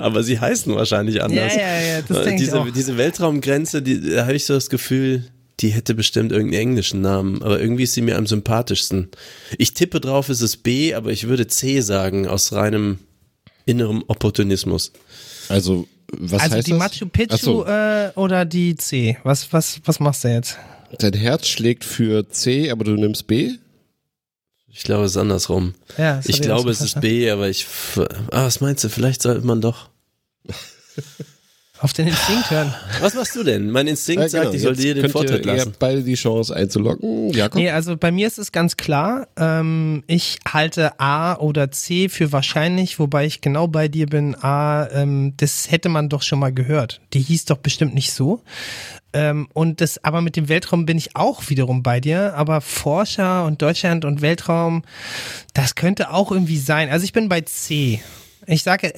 aber sie heißen wahrscheinlich anders. Ja, ja, ja, das Äh, denke ich diese, auch. diese Weltraumgrenze, die, da habe ich so das Gefühl, die hätte bestimmt irgendeinen englischen Namen, aber irgendwie ist sie mir am sympathischsten. Ich tippe drauf, es ist B, aber ich würde C sagen, aus reinem innerem Opportunismus. Also, was also heißt die das? Machu Picchu so, äh, oder die C? Was, was, was machst du jetzt? dein Herz schlägt für C, aber du nimmst B? Ich glaube, es ist andersrum. Ja, Ich glaube, es ist. B, aber ich. Ah, was meinst du? Vielleicht sollte man doch. Auf den Instinkt hören. Was machst du denn? Mein Instinkt Ja, sagt, genau. ich soll dir den könnt Vortritt ihr, ihr lassen. habt beide die Chance einzulocken. Jakob? Nee, also bei mir ist es ganz klar. Ähm, ich halte A oder C für wahrscheinlich, wobei ich genau bei dir bin. A, ähm, das hätte man doch schon mal gehört. Die hieß doch bestimmt nicht so. Ähm, und das, aber mit dem Weltraum bin ich auch wiederum bei dir. Aber Forscher und Deutschland und Weltraum, das könnte auch irgendwie sein. Also ich bin bei C. Ich sage,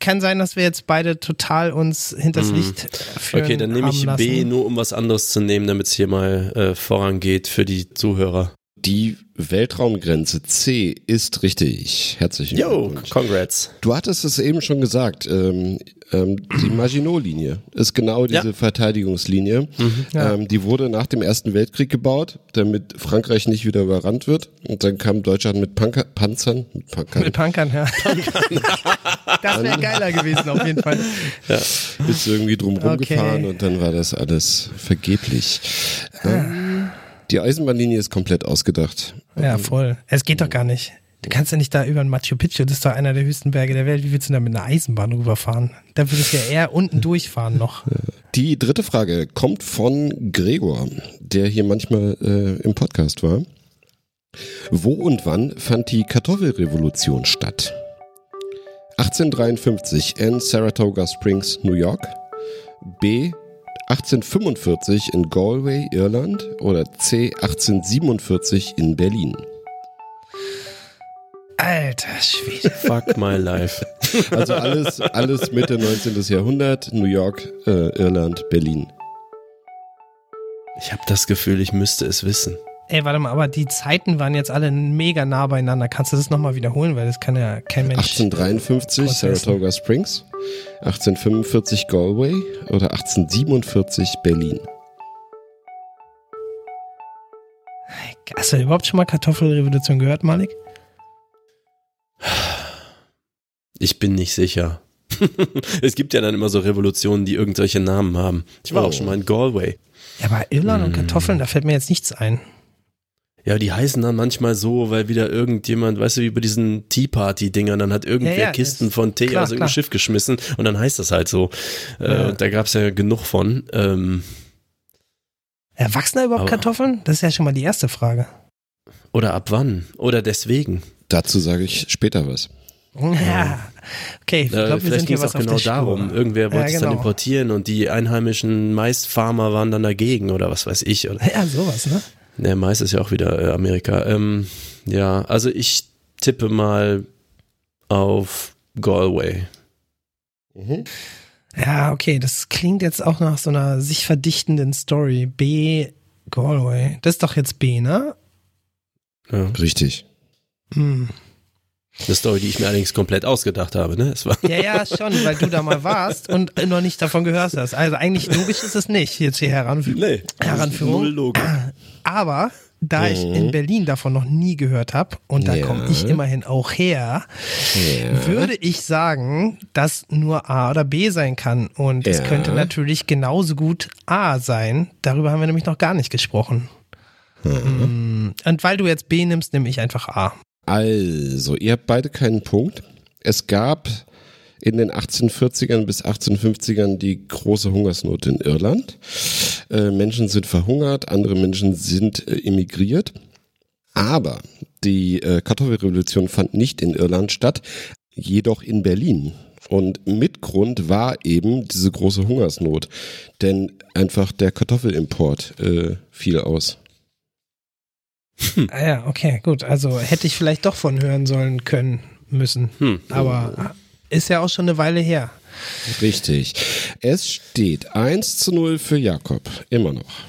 kann sein, dass wir jetzt beide total uns hinters Licht führen Mhm. Okay, dann nehme ich B nur, um was anderes zu nehmen, damit es hier mal äh, vorangeht für die Zuhörer. Die Weltraumgrenze C ist richtig. Herzlichen Yo, Glückwunsch. congrats. Du hattest es eben schon gesagt. Ähm, ähm, die Maginot-Linie ist genau diese Ja. Verteidigungslinie. Ja. Ähm, die wurde nach dem Ersten Weltkrieg gebaut, damit Frankreich nicht wieder überrannt wird. Und dann kam Deutschland mit Panker, Panzern, mit Pankern, Mit Punkern, ja. das wäre geiler gewesen, auf jeden Fall. ist irgendwie drumherum Okay. gefahren und dann war das alles vergeblich. Ähm, die Eisenbahnlinie ist komplett ausgedacht. Ja, voll. Es geht doch gar nicht. Du kannst ja nicht da über den Machu Picchu, das ist doch einer der höchsten Berge der Welt. Wie willst du da mit einer Eisenbahn rüberfahren? Da würdest du ja eher unten durchfahren noch. Die dritte Frage kommt von Gregor, der hier manchmal äh, im Podcast war. Wo und wann fand die Kartoffelrevolution statt? 1853 in Saratoga Springs, New York. B. 1845 in Galway, Irland. Oder C. 1847 in Berlin. Alter Schwede. Fuck my life. Also alles, alles Mitte 19. Jahrhundert, New York, äh, Irland, Berlin. Ich habe das Gefühl, ich müsste es wissen. Ey, warte mal, aber die Zeiten waren jetzt alle mega nah beieinander. Kannst du das nochmal wiederholen? Weil das kann ja kein Mensch. 1853 Prozess. Saratoga Springs, 1845 Galway oder 1847 Berlin. Hast du überhaupt schon mal Kartoffelrevolution gehört, Malik? Ich bin nicht sicher. es gibt ja dann immer so Revolutionen, die irgendwelche Namen haben. Ich war Oh. auch schon mal in Galway. Ja, aber Irland und Kartoffeln, da fällt mir jetzt nichts ein. Ja, die heißen dann manchmal so, weil wieder irgendjemand, weißt du, wie bei diesen Tea Party Dingern, dann hat irgendwer Ja, ja, Kisten ist- von Tee klar, aus irgendeinem klar. Schiff geschmissen und dann heißt das halt so. Äh, Ja. und da gab's ja genug von. Ähm, Erwachsener überhaupt Aber- Kartoffeln? Das ist ja schon mal die erste Frage. oder ab wann? Oder deswegen. Dazu sage ich später was. Ja. Okay, ich Äh, glaube, wir vielleicht ging es auch genau darum. Irgendwer wollte Ja, es dann genau. importieren und die einheimischen Maisfarmer waren dann dagegen oder was weiß ich. Oder Ja, sowas, ne? Der Mais ist ja auch wieder äh, Amerika. Ähm, ja, also ich tippe mal auf Galway. Ja, okay, das klingt jetzt auch nach so einer sich verdichtenden Story. B, Galway. Das ist doch jetzt B, ne? Ja. Richtig. Hm. Eine Story, die ich mir allerdings komplett ausgedacht habe, ne? Es war Ja, ja, schon, weil du da mal warst und noch nicht davon gehört hast. Also eigentlich logisch ist es nicht, jetzt hier heranführen. nee, Heranführung. null Logik. Aber da ich in Berlin davon noch nie gehört habe und da Ja. komme ich immerhin auch her, würde ich sagen, dass nur A oder B sein kann. Und es Ja. könnte natürlich genauso gut A sein. Darüber haben wir nämlich noch gar nicht gesprochen. Mm, Und weil du jetzt B nimmst, nehme ich einfach A. Also, ihr habt beide keinen Punkt. Es gab in den 1840ern bis 1850ern die große Hungersnot in Irland. Äh, Menschen sind verhungert, andere Menschen sind äh, emigriert. Aber die äh, Kartoffelrevolution fand nicht in Irland statt, jedoch in Berlin. Und Mitgrund war eben diese große Hungersnot. Denn einfach der Kartoffelimport äh, fiel aus. Ah ja, okay, gut. Also hätte ich vielleicht doch von hören sollen können müssen. Hm. Aber ist ja auch schon eine Weile her. Richtig. Es steht 1 zu 0 für Jakob. Immer noch.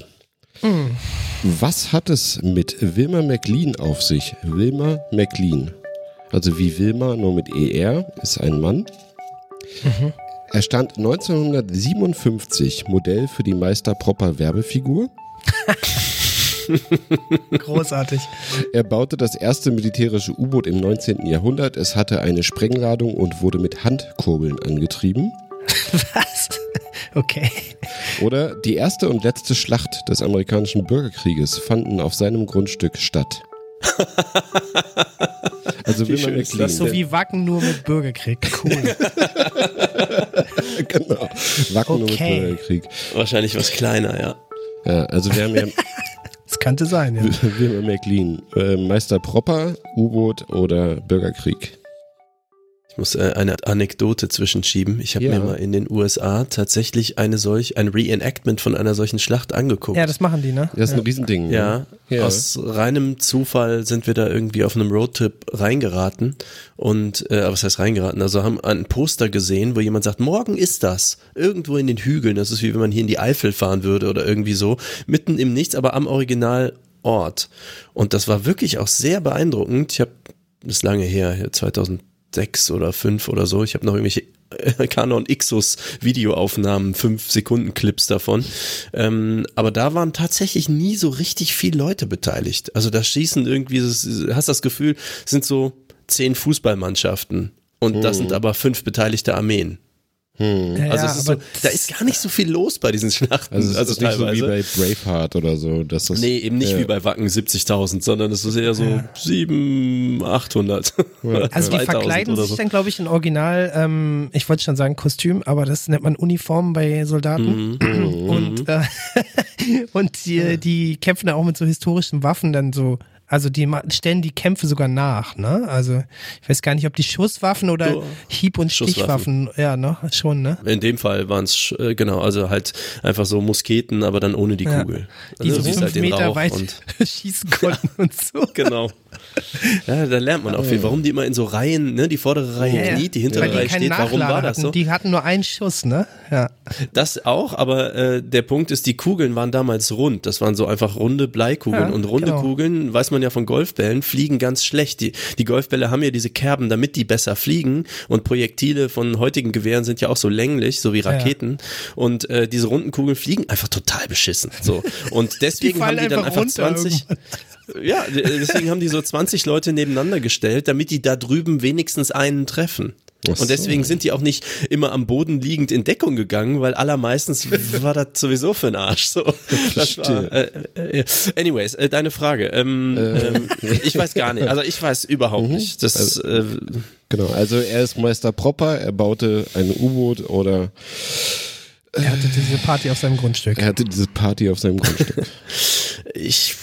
Was hat es mit Wilma McLean auf sich? Wilma McLean. Also wie Wilma, nur mit ER, ist ein Mann. Er stand 1957 Modell für die Meister Propper Werbefigur. Großartig. Er baute das erste militärische U-Boot im 19. Jahrhundert. Es hatte eine Sprengladung und wurde mit Handkurbeln angetrieben. Was? Okay. Oder die erste und letzte Schlacht des amerikanischen Bürgerkrieges fanden auf seinem Grundstück statt. Also Wilma schön ist McLean. So wie Wacken nur mit Bürgerkrieg. Cool. genau. Wacken nur mit Okay. Bürgerkrieg. Wahrscheinlich was kleiner, ja. Ja, also wir haben ja Das könnte sein, ja. Wilma McLean. Äh, Meister Propper, U-Boot oder Bürgerkrieg. Ich muss äh, eine Anekdote zwischenschieben. Ich habe ja. mir mal in den USA tatsächlich eine solch, ein Reenactment von einer solchen Schlacht angeguckt. Ja, das machen die, ne? Das ist ein Riesending. Ne? Ja. ja. Aus reinem Zufall sind wir da irgendwie auf einem Roadtrip reingeraten und, äh, was heißt reingeraten? Also haben ein Poster gesehen, wo jemand sagt, morgen ist das. Irgendwo in den Hügeln. Das ist wie wenn man hier in die Eifel fahren würde oder irgendwie so. Mitten im Nichts, aber am Originalort. Und das war wirklich auch sehr beeindruckend. Ich habe, das ist lange her, 2000 sechs oder fünf oder so. Ich habe noch irgendwelche Canon Ixus Videoaufnahmen, fünf Sekunden Clips davon. Ähm, aber da waren tatsächlich nie so richtig viele Leute beteiligt. Also da schießen irgendwie, hast das Gefühl, sind so zehn Fußballmannschaften und mhm. das sind mhm. aber fünf beteiligte Armeen. Ja, Also ja, es ist so, da ist gar nicht so viel los bei diesen Schlachten. Also, es also ist nicht so wie teilweise. bei Braveheart oder so. Dass das, Nee, eben nicht ja. wie bei Wacken 70.000, sondern es ist eher so sieben, 800. Also die 2000 verkleiden oder sich so. dann, glaube ich, in Original, ähm, ich wollte schon sagen Kostüm, aber das nennt man Uniform bei Soldaten. Mhm. Und, äh, und die, die kämpfen da auch mit so historischen Waffen dann so. Also die stellen die Kämpfe sogar nach, ne? Also ich weiß gar nicht, ob die Schusswaffen oder So, Hieb- und. Stichwaffen, ja, ne? Schon, ne? In dem Fall waren es, äh, genau, also halt einfach so Musketen, aber dann ohne die Ja. Kugel. Die Also so fünf halt Meter weit und schießen konnten und so. Genau. Ja, da lernt man auch viel. Warum die immer in so Reihen, ne, die vordere Reihe Ja, ja. kniet, die hintere die Reihe steht. Warum Nachlader war das hatten. so? Die hatten nur einen Schuss, ne? Ja. Das auch, aber äh, der Punkt ist, die Kugeln waren damals rund. Das waren so einfach runde Bleikugeln. Ja, und runde genau. Kugeln, weiß man ja von Golfbällen, fliegen ganz schlecht. Die, die Golfbälle haben ja diese Kerben, damit die besser fliegen. Und Projektile von heutigen Gewehren sind ja auch so länglich, so wie ja. Raketen. Und äh, diese runden Kugeln fliegen einfach total beschissen. So. Und deswegen haben fallen die dann einfach einfach runter 20. Ja, deswegen haben die so 20 Leute nebeneinander gestellt, damit die da drüben wenigstens einen treffen. So. Und deswegen sind die auch nicht immer am Boden liegend in Deckung gegangen, weil allermeistens war das sowieso für ein Arsch. So, das war, äh, äh, anyways, äh, deine Frage. Ähm, ähm, ich weiß gar nicht. Also ich weiß überhaupt nicht. Das, äh, Genau, also er ist Meister Propper, er baute ein U-Boot oder Er hatte diese Party auf seinem Grundstück. er hatte diese Party auf seinem Grundstück. ich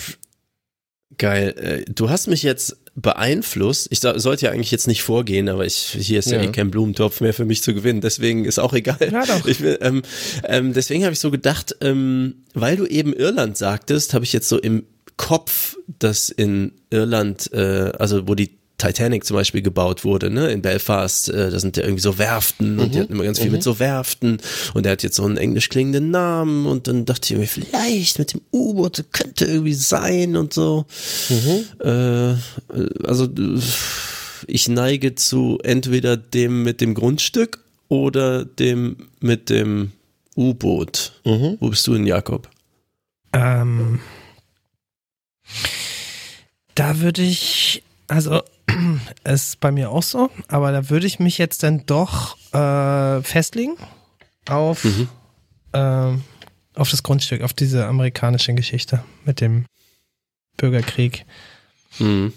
geil. Äh, du hast mich jetzt beeinflusst. Ich so- sollte ja eigentlich jetzt nicht vorgehen, aber ich hier ist ja, Ja. eh kein Blumentopf mehr für mich zu gewinnen. Deswegen ist auch egal. Ja, doch. Ich will, ähm, ähm, deswegen habe ich so gedacht, ähm, weil du eben Irland sagtest, habe ich jetzt so im Kopf, dass in Irland, äh, also wo die Titanic zum Beispiel gebaut wurde, ne, in Belfast, äh, da sind ja irgendwie so Werften und die hatten immer ganz viel mit so Werften und er hat jetzt so einen englisch klingenden Namen und dann dachte ich mir, vielleicht mit dem U-Boot könnte irgendwie sein und so. Äh, also ich neige zu entweder dem mit dem Grundstück oder dem mit dem U-Boot. Wo bist du denn, Jakob? Ähm, da würde ich, also ist bei mir auch so, aber da würde ich mich jetzt dann doch äh, festlegen auf, ähm, auf das Grundstück, auf diese amerikanische Geschichte mit dem Bürgerkrieg. Mhm.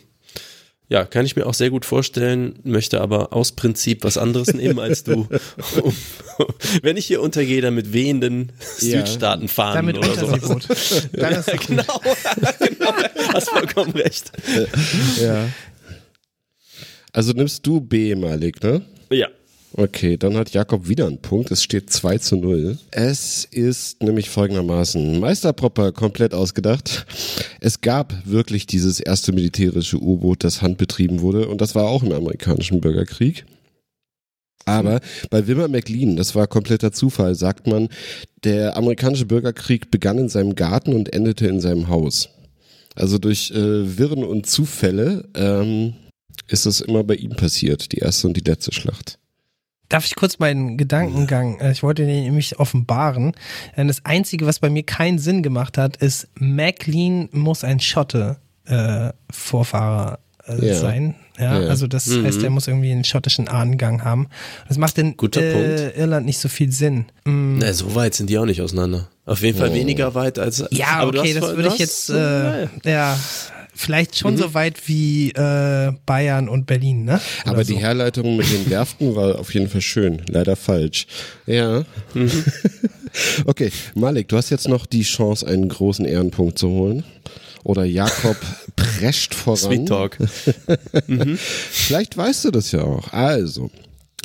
Ja, kann ich mir auch sehr gut vorstellen, möchte aber aus Prinzip was anderes nehmen als du. Wenn ich hier untergehe, dann mit wehenden Ja. Südstaaten fahren Damit oder sowas. Dann gut. Genau, genau, hast vollkommen recht. ja. Also nimmst du B, Malik, ne? Ja, Okay, dann hat Jakob wieder einen Punkt. Es steht 2 zu 0. Es ist nämlich folgendermaßen Meisterpropper komplett ausgedacht. Es gab wirklich dieses erste militärische U-Boot, das handbetrieben wurde und das war auch im amerikanischen Bürgerkrieg. Aber bei Wilmer McLean, das war kompletter Zufall, sagt man, der amerikanische Bürgerkrieg begann in seinem Garten und endete in seinem Haus. Also durch äh, Wirren und Zufälle ähm, ist das immer bei ihm passiert, die erste und die letzte Schlacht. Darf ich kurz meinen Gedankengang, äh, ich wollte den nämlich offenbaren. Denn Das Einzige, was bei mir keinen Sinn gemacht hat, ist, McLean muss ein Schotte äh, Vorfahrer äh, Ja. sein. Ja, Ja. also das Mhm. heißt, er muss irgendwie einen schottischen Ahnengang haben. Das macht in äh, Punkt. Irland nicht so viel Sinn. Mm, Na, so weit sind die auch nicht auseinander. Auf jeden Fall Oh. weniger weit als. Ja, aber okay, das würde ich jetzt, äh, ja, vielleicht schon so weit wie äh, Bayern und Berlin, ne? Oder Aber so. die Herleitung mit den Werften war auf jeden Fall schön. Leider falsch. Ja. okay, Malik, du hast jetzt noch die Chance, einen großen Ehrenpunkt zu holen. Oder Jakob prescht voran. Sweet Talk. Vielleicht weißt du das ja auch. Also,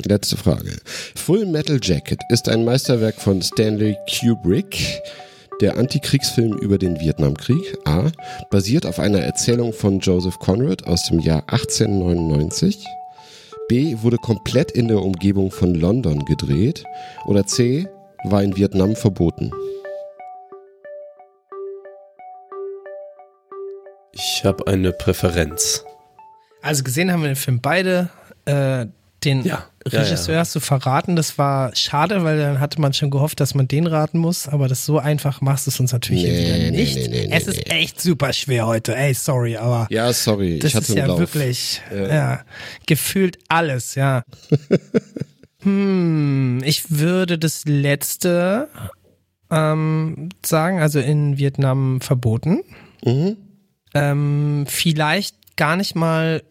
letzte Frage. Full Metal Jacket ist ein Meisterwerk von Stanley Kubrick. Der Antikriegsfilm über den Vietnamkrieg A basiert auf einer Erzählung von Joseph Conrad aus dem Jahr 1899. B wurde komplett in der Umgebung von London gedreht. Oder C war in Vietnam verboten. Ich habe eine Präferenz. Also gesehen haben wir den Film beide. Äh, den Ja, Regisseur hast du verraten. Das war schade, weil dann hatte man schon gehofft, dass man den raten muss. Aber das so einfach machst du es uns natürlich Nee, wieder nicht. nee, nee, es ist echt super schwer heute. Ey, sorry, aber Ja, sorry, das ist ja Lauf. wirklich, ja. gefühlt alles, ja. hm, ich würde das letzte ähm, sagen, also in Vietnam verboten. Mhm. Ähm, vielleicht gar nicht mal,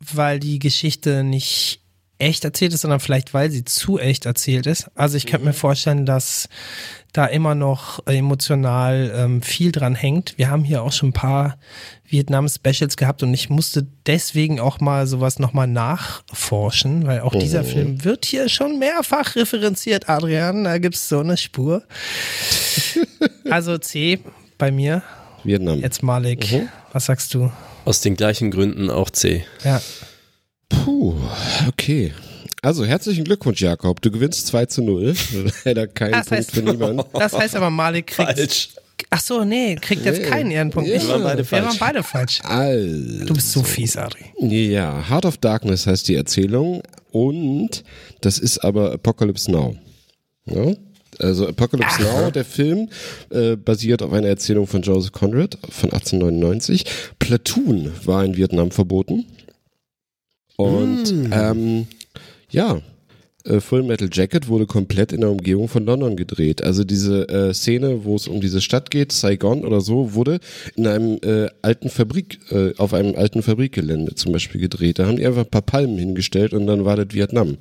weil die Geschichte nicht echt erzählt ist, sondern vielleicht, weil sie zu echt erzählt ist. Also ich könnte mir vorstellen, dass da immer noch emotional ähm, viel dran hängt. Wir haben hier auch schon ein paar Vietnam-Specials gehabt und ich musste deswegen auch mal sowas nochmal nachforschen, weil auch dieser Film wird hier schon mehrfach referenziert, Adrian. Da gibt's so eine Spur. Also C bei mir. Vietnam. Jetzt Malik, was sagst du? Aus den gleichen Gründen auch C. Ja. Puh, okay. Also herzlichen Glückwunsch, Jakob. Du gewinnst 2 zu 0. Leider kein Das Punkt heißt, für niemanden. das heißt aber Malik kriegt. Falsch. Ach so, nee, kriegt jetzt Nee. keinen Ehrenpunkt. Ja. Ich, Wir waren beide wir falsch. waren beide falsch. Also, Du bist so fies, Adri. ja, Heart of Darkness heißt die Erzählung und das ist aber Apocalypse Now. Ja? Also Apocalypse Now, der Film, äh, basiert auf einer Erzählung von Joseph Conrad von 1899. Platoon war in Vietnam verboten. Und ähm, ja, äh, Full Metal Jacket wurde komplett in der Umgebung von London gedreht. Also diese äh, Szene, wo es um diese Stadt geht, Saigon oder so, wurde in einem äh, alten Fabrik, äh, auf einem alten Fabrikgelände zum Beispiel gedreht. Da haben die einfach ein paar Palmen hingestellt und dann war das Vietnam.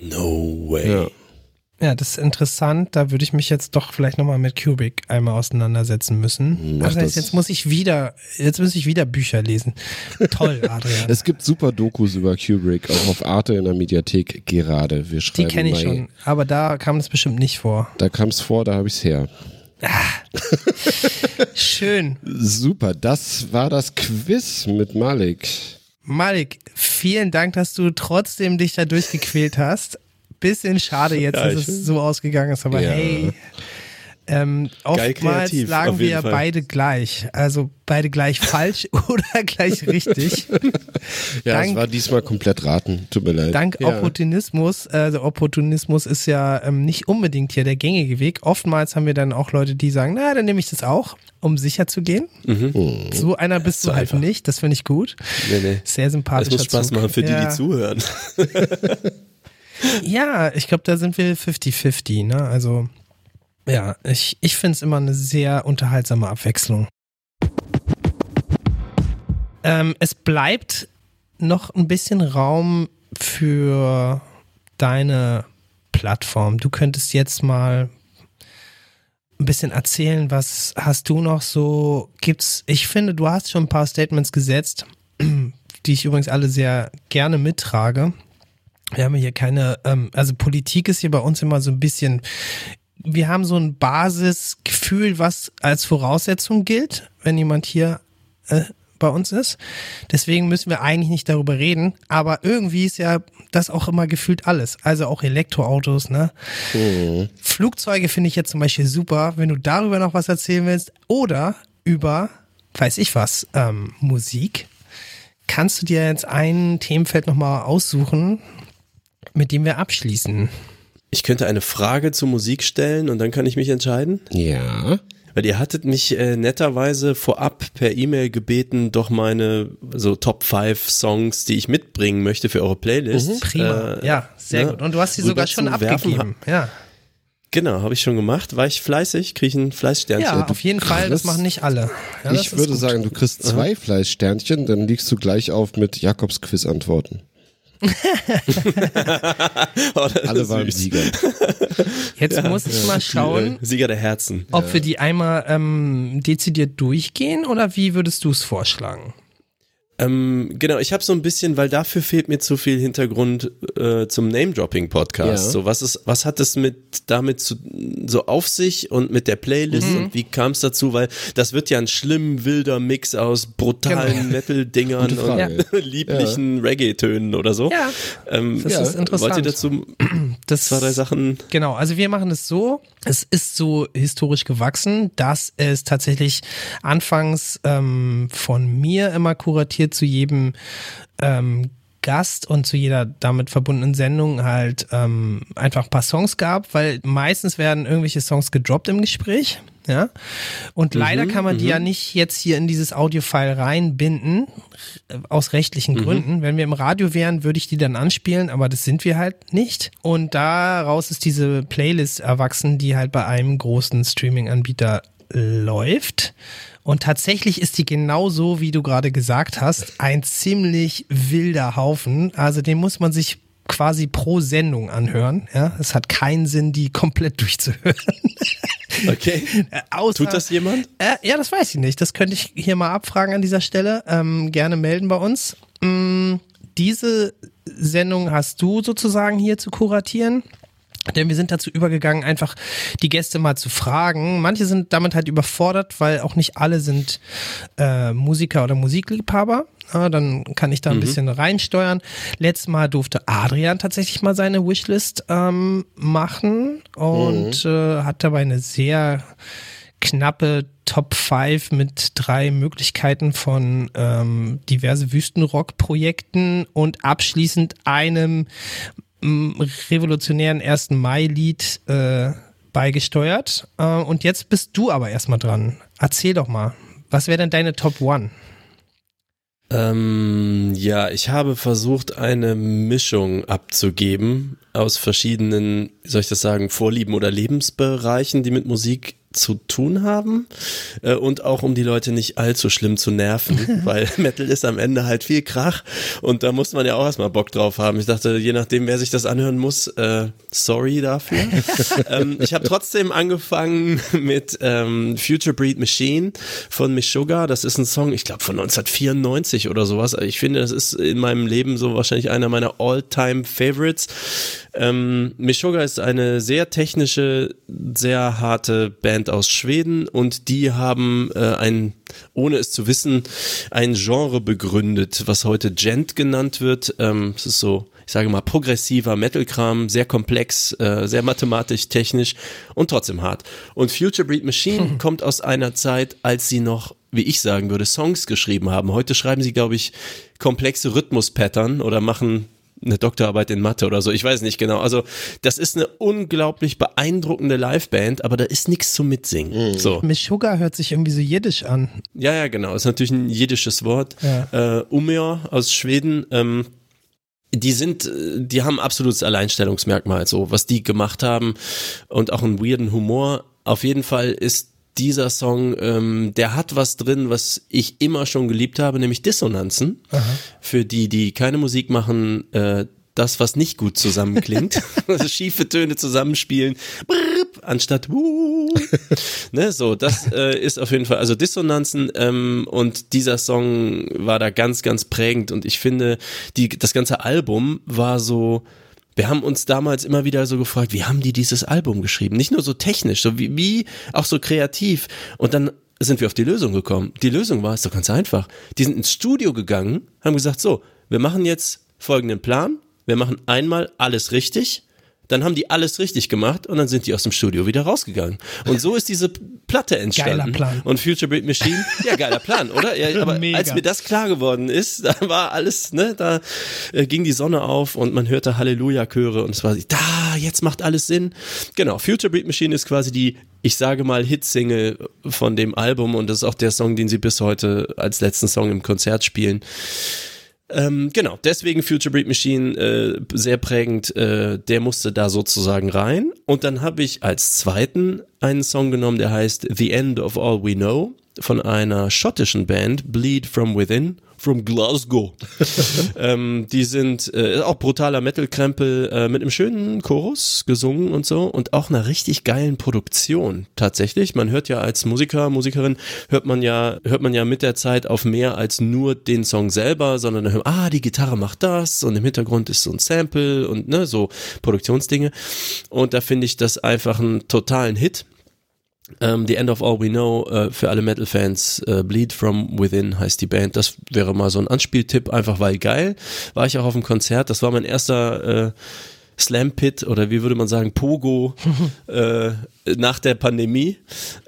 No way. Ja. Ja, das ist interessant. Da würde ich mich jetzt doch vielleicht nochmal mit Kubrick einmal auseinandersetzen müssen. Mach das heißt, jetzt muss ich wieder, jetzt muss ich wieder Bücher lesen. Toll, Adrian. Es gibt super Dokus über Kubrick, auch auf Arte in der Mediathek gerade. Wir Die schreiben kenne ich schon, aber da kam das bestimmt nicht vor. Da kam es vor, da habe ich es her. Schön. Super, das war das Quiz mit Malik. Malik, vielen Dank, dass du trotzdem dich da durchgequält hast. Bisschen schade jetzt, Ja, dass es so ausgegangen ist, aber Ja. hey. Ähm, oftmals kreativ, lagen wir ja Fall. beide gleich. Also beide gleich falsch oder gleich richtig. Ja, Dank- es war diesmal komplett raten. Tut mir leid. Dank ja. Opportunismus, also Opportunismus ist ja ähm, nicht unbedingt hier der gängige Weg. Oftmals haben wir dann auch Leute, die sagen, na, dann nehme ich das auch, um sicher zu gehen. So einer bist du halt einfach. nicht, das finde ich gut. Nee, nee. Sehr sympathisch. muss Spaß machen für die, die zuhören. Ja, ich glaube, da sind wir 50-50, ne? Also, ja, ich, ich finde es immer eine sehr unterhaltsame Abwechslung. Ähm, es bleibt noch ein bisschen Raum für deine Plattform. Du könntest jetzt mal ein bisschen erzählen, was hast du noch so, gibt's, ich finde, du hast schon ein paar Statements gesetzt, die ich übrigens alle sehr gerne mittrage. Wir haben hier keine, ähm, also Politik ist hier bei uns immer so ein bisschen, wir haben so ein Basisgefühl, was als Voraussetzung gilt, wenn jemand hier äh, bei uns ist. Deswegen müssen wir eigentlich nicht darüber reden, aber irgendwie ist ja das auch immer gefühlt alles. Also auch Elektroautos, ne? Flugzeuge finde ich jetzt zum Beispiel super, wenn du darüber noch was erzählen willst oder über, weiß ich was, ähm, Musik. Kannst du dir jetzt ein Themenfeld nochmal aussuchen, mit dem wir abschließen? Ich könnte eine Frage zur Musik stellen und dann kann ich mich entscheiden. Ja. Weil ihr hattet mich äh, netterweise vorab per E-Mail gebeten, doch meine so Top 5 Songs, die ich mitbringen möchte für eure Playlist. Prima. äh, ja, sehr ne, gut. Und du hast sie sogar schon abgegeben. Ja. Genau, habe ich schon gemacht. War ich fleißig? Kriege ich ein Fleißsternchen? ja, auf jeden Fall. Das machen nicht alle. Ja, ich würde gut. sagen, du kriegst zwei Fleißsternchen, dann liegst du gleich auf mit Jakobs Quiz-Antworten. Oh, Alle waren süß. Sieger. Jetzt muss ich mal schauen, Äh, Sieger der Herzen. ob wir die einmal ähm, dezidiert durchgehen oder wie würdest du es vorschlagen? Ähm, genau, ich habe so ein bisschen, weil dafür fehlt mir zu viel Hintergrund äh, zum Name-Dropping-Podcast. Ja. So, was ist, was hat es mit damit zu, so auf sich und mit der Playlist Mhm. und wie kam es dazu? Weil das wird ja ein schlimm wilder Mix aus brutalen Genau. Metal-Dingern und lieblichen Reggae-Tönen oder so. Ja, ähm, das ist interessant. Wollt ihr dazu Das, zwei, drei Sachen? Genau, also wir machen es so, es ist so historisch gewachsen, dass es tatsächlich anfangs ähm, von mir immer kuratiert zu jedem ähm, Gast und zu jeder damit verbundenen Sendung halt ähm, einfach ein paar Songs gab, weil meistens werden irgendwelche Songs gedroppt im Gespräch. Ja. Und leider kann man die ja nicht jetzt hier in dieses Audiofile reinbinden, aus rechtlichen Gründen. Wenn wir im Radio wären, würde ich die dann anspielen, aber das sind wir halt nicht. Und daraus ist diese Playlist erwachsen, die halt bei einem großen Streaming-Anbieter läuft. Und tatsächlich ist die genauso, wie du gerade gesagt hast, ein ziemlich wilder Haufen. Also den muss man sich quasi pro Sendung anhören. Ja, es hat keinen Sinn, die komplett durchzuhören. Okay. Äh, Außer, Tut das jemand? Äh, ja, das weiß ich nicht. Das könnte ich hier mal abfragen an dieser Stelle. Ähm, gerne melden bei uns. Mm, diese Sendung hast du sozusagen hier zu kuratieren. Denn wir sind dazu übergegangen, einfach die Gäste mal zu fragen. Manche sind damit halt überfordert, weil auch nicht alle sind äh, Musiker oder Musikliebhaber. Ja, dann kann ich da ein bisschen reinsteuern. Letztes Mal durfte Adrian tatsächlich mal seine Wishlist ähm, machen und äh, hat dabei eine sehr knappe Top 5 mit drei Möglichkeiten von ähm, diverse Wüstenrock-Projekten und abschließend einem revolutionären 1. Mai-Lied äh, beigesteuert. Äh, und jetzt bist du aber erstmal dran. Erzähl doch mal, was wäre denn deine Top 1? Ähm, ja, ich habe versucht, eine Mischung abzugeben aus verschiedenen, soll ich das sagen, Vorlieben oder Lebensbereichen, die mit Musik zu tun haben äh, und auch um die Leute nicht allzu schlimm zu nerven, weil Metal ist am Ende halt viel Krach und da muss man ja auch erstmal Bock drauf haben. Ich dachte, je nachdem, wer sich das anhören muss, äh, sorry dafür. ähm, ich habe trotzdem angefangen mit ähm, Future Breed Machine von Meshuggah. Das ist ein Song, ich glaube von 1994 oder sowas. Ich finde, das ist in meinem Leben so wahrscheinlich einer meiner All-Time Favorites. Ähm, Meshuggah ist eine sehr technische, sehr harte Band aus Schweden und die haben äh, ein, ohne es zu wissen, ein Genre begründet, was heute Gent genannt wird. Ähm, es ist so, ich sage mal, progressiver Metal-Kram, sehr komplex, äh, sehr mathematisch, technisch und trotzdem hart. Und Future Breed Machine kommt aus einer Zeit, als sie noch wie ich sagen würde, Songs geschrieben haben. Heute schreiben sie, glaube ich, komplexe Rhythmus-Pattern oder machen eine Doktorarbeit in Mathe oder so, ich weiß nicht genau. Also das ist eine unglaublich beeindruckende Liveband, aber da ist nichts zum Mitsingen. So, Miss Sugar hört sich irgendwie so jiddisch an. ja, ja, genau. Ist natürlich ein jiddisches Wort. Ja. Äh, Umeå aus Schweden. Ähm, die sind, äh, die haben absolutes Alleinstellungsmerkmal, so was die gemacht haben und auch einen weirden Humor. Auf jeden Fall ist dieser Song, ähm, der hat was drin, was ich immer schon geliebt habe, nämlich Dissonanzen. Für die, die keine Musik machen, äh, das, was nicht gut zusammenklingt. also schiefe Töne zusammenspielen, brrr, anstatt wuh. ne, so, das äh, ist auf jeden Fall, also Dissonanzen ähm, und dieser Song war da ganz, ganz prägend und ich finde, die, das ganze Album war so, wir haben uns damals immer wieder so gefragt, wie haben die dieses Album geschrieben? Nicht nur so technisch, so wie, wie auch so kreativ. Und dann sind wir auf die Lösung gekommen. Die Lösung war, ist doch ganz einfach. Die sind ins Studio gegangen, haben gesagt, so, wir machen jetzt folgenden Plan. Wir machen einmal alles richtig dann haben die alles richtig gemacht und dann sind die aus dem Studio wieder rausgegangen. Und so ist diese Platte entstanden. Geiler Plan. Und Future Beat Machine, ja, geiler Plan, oder? Ja, aber Mega. als mir das klar geworden ist, da war alles, ne, da äh, ging die Sonne auf und man hörte Halleluja-Chöre und es war, da, jetzt macht alles Sinn. Genau, Future Beat Machine ist quasi die, ich sage mal, Hitsingle von dem Album und das ist auch der Song, den sie bis heute als letzten Song im Konzert spielen. Ähm, genau, deswegen Future Beat Machine äh, sehr prägend, äh, der musste da sozusagen rein. Und dann habe ich als zweiten einen Song genommen, der heißt The End of All We Know von einer schottischen Band, Bleed From Within, from Glasgow. ähm, die sind äh, auch brutaler Metal-Krempel äh, mit einem schönen Chorus gesungen und so und auch einer richtig geilen Produktion tatsächlich. Man hört ja als Musiker, Musikerin, hört man ja, hört man ja mit der Zeit auf mehr als nur den Song selber, sondern dann hört, man, ah, die Gitarre macht das und im Hintergrund ist so ein Sample und ne, so Produktionsdinge. Und da finde ich das einfach einen totalen Hit. Ähm, The End of All We Know äh, für alle Metal-Fans. Äh, Bleed From Within heißt die Band. Das wäre mal so ein Anspieltipp, einfach weil geil. War ich auch auf dem Konzert. Das war mein erster äh, Slam Pit oder wie würde man sagen, Pogo äh, nach der Pandemie.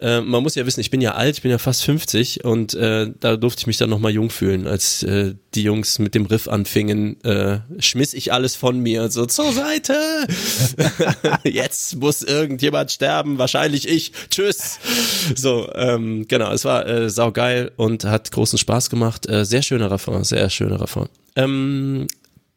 Äh, man muss ja wissen, ich bin ja alt, ich bin ja fast 50 und äh, da durfte ich mich dann nochmal jung fühlen, als äh, die Jungs mit dem Riff anfingen, äh, schmiss ich alles von mir so zur Seite. Jetzt muss irgendjemand sterben, wahrscheinlich ich. Tschüss. So, ähm, genau, es war äh, saugeil und hat großen Spaß gemacht. Äh, sehr schöner Refrain, sehr schöner Refrain. Ähm,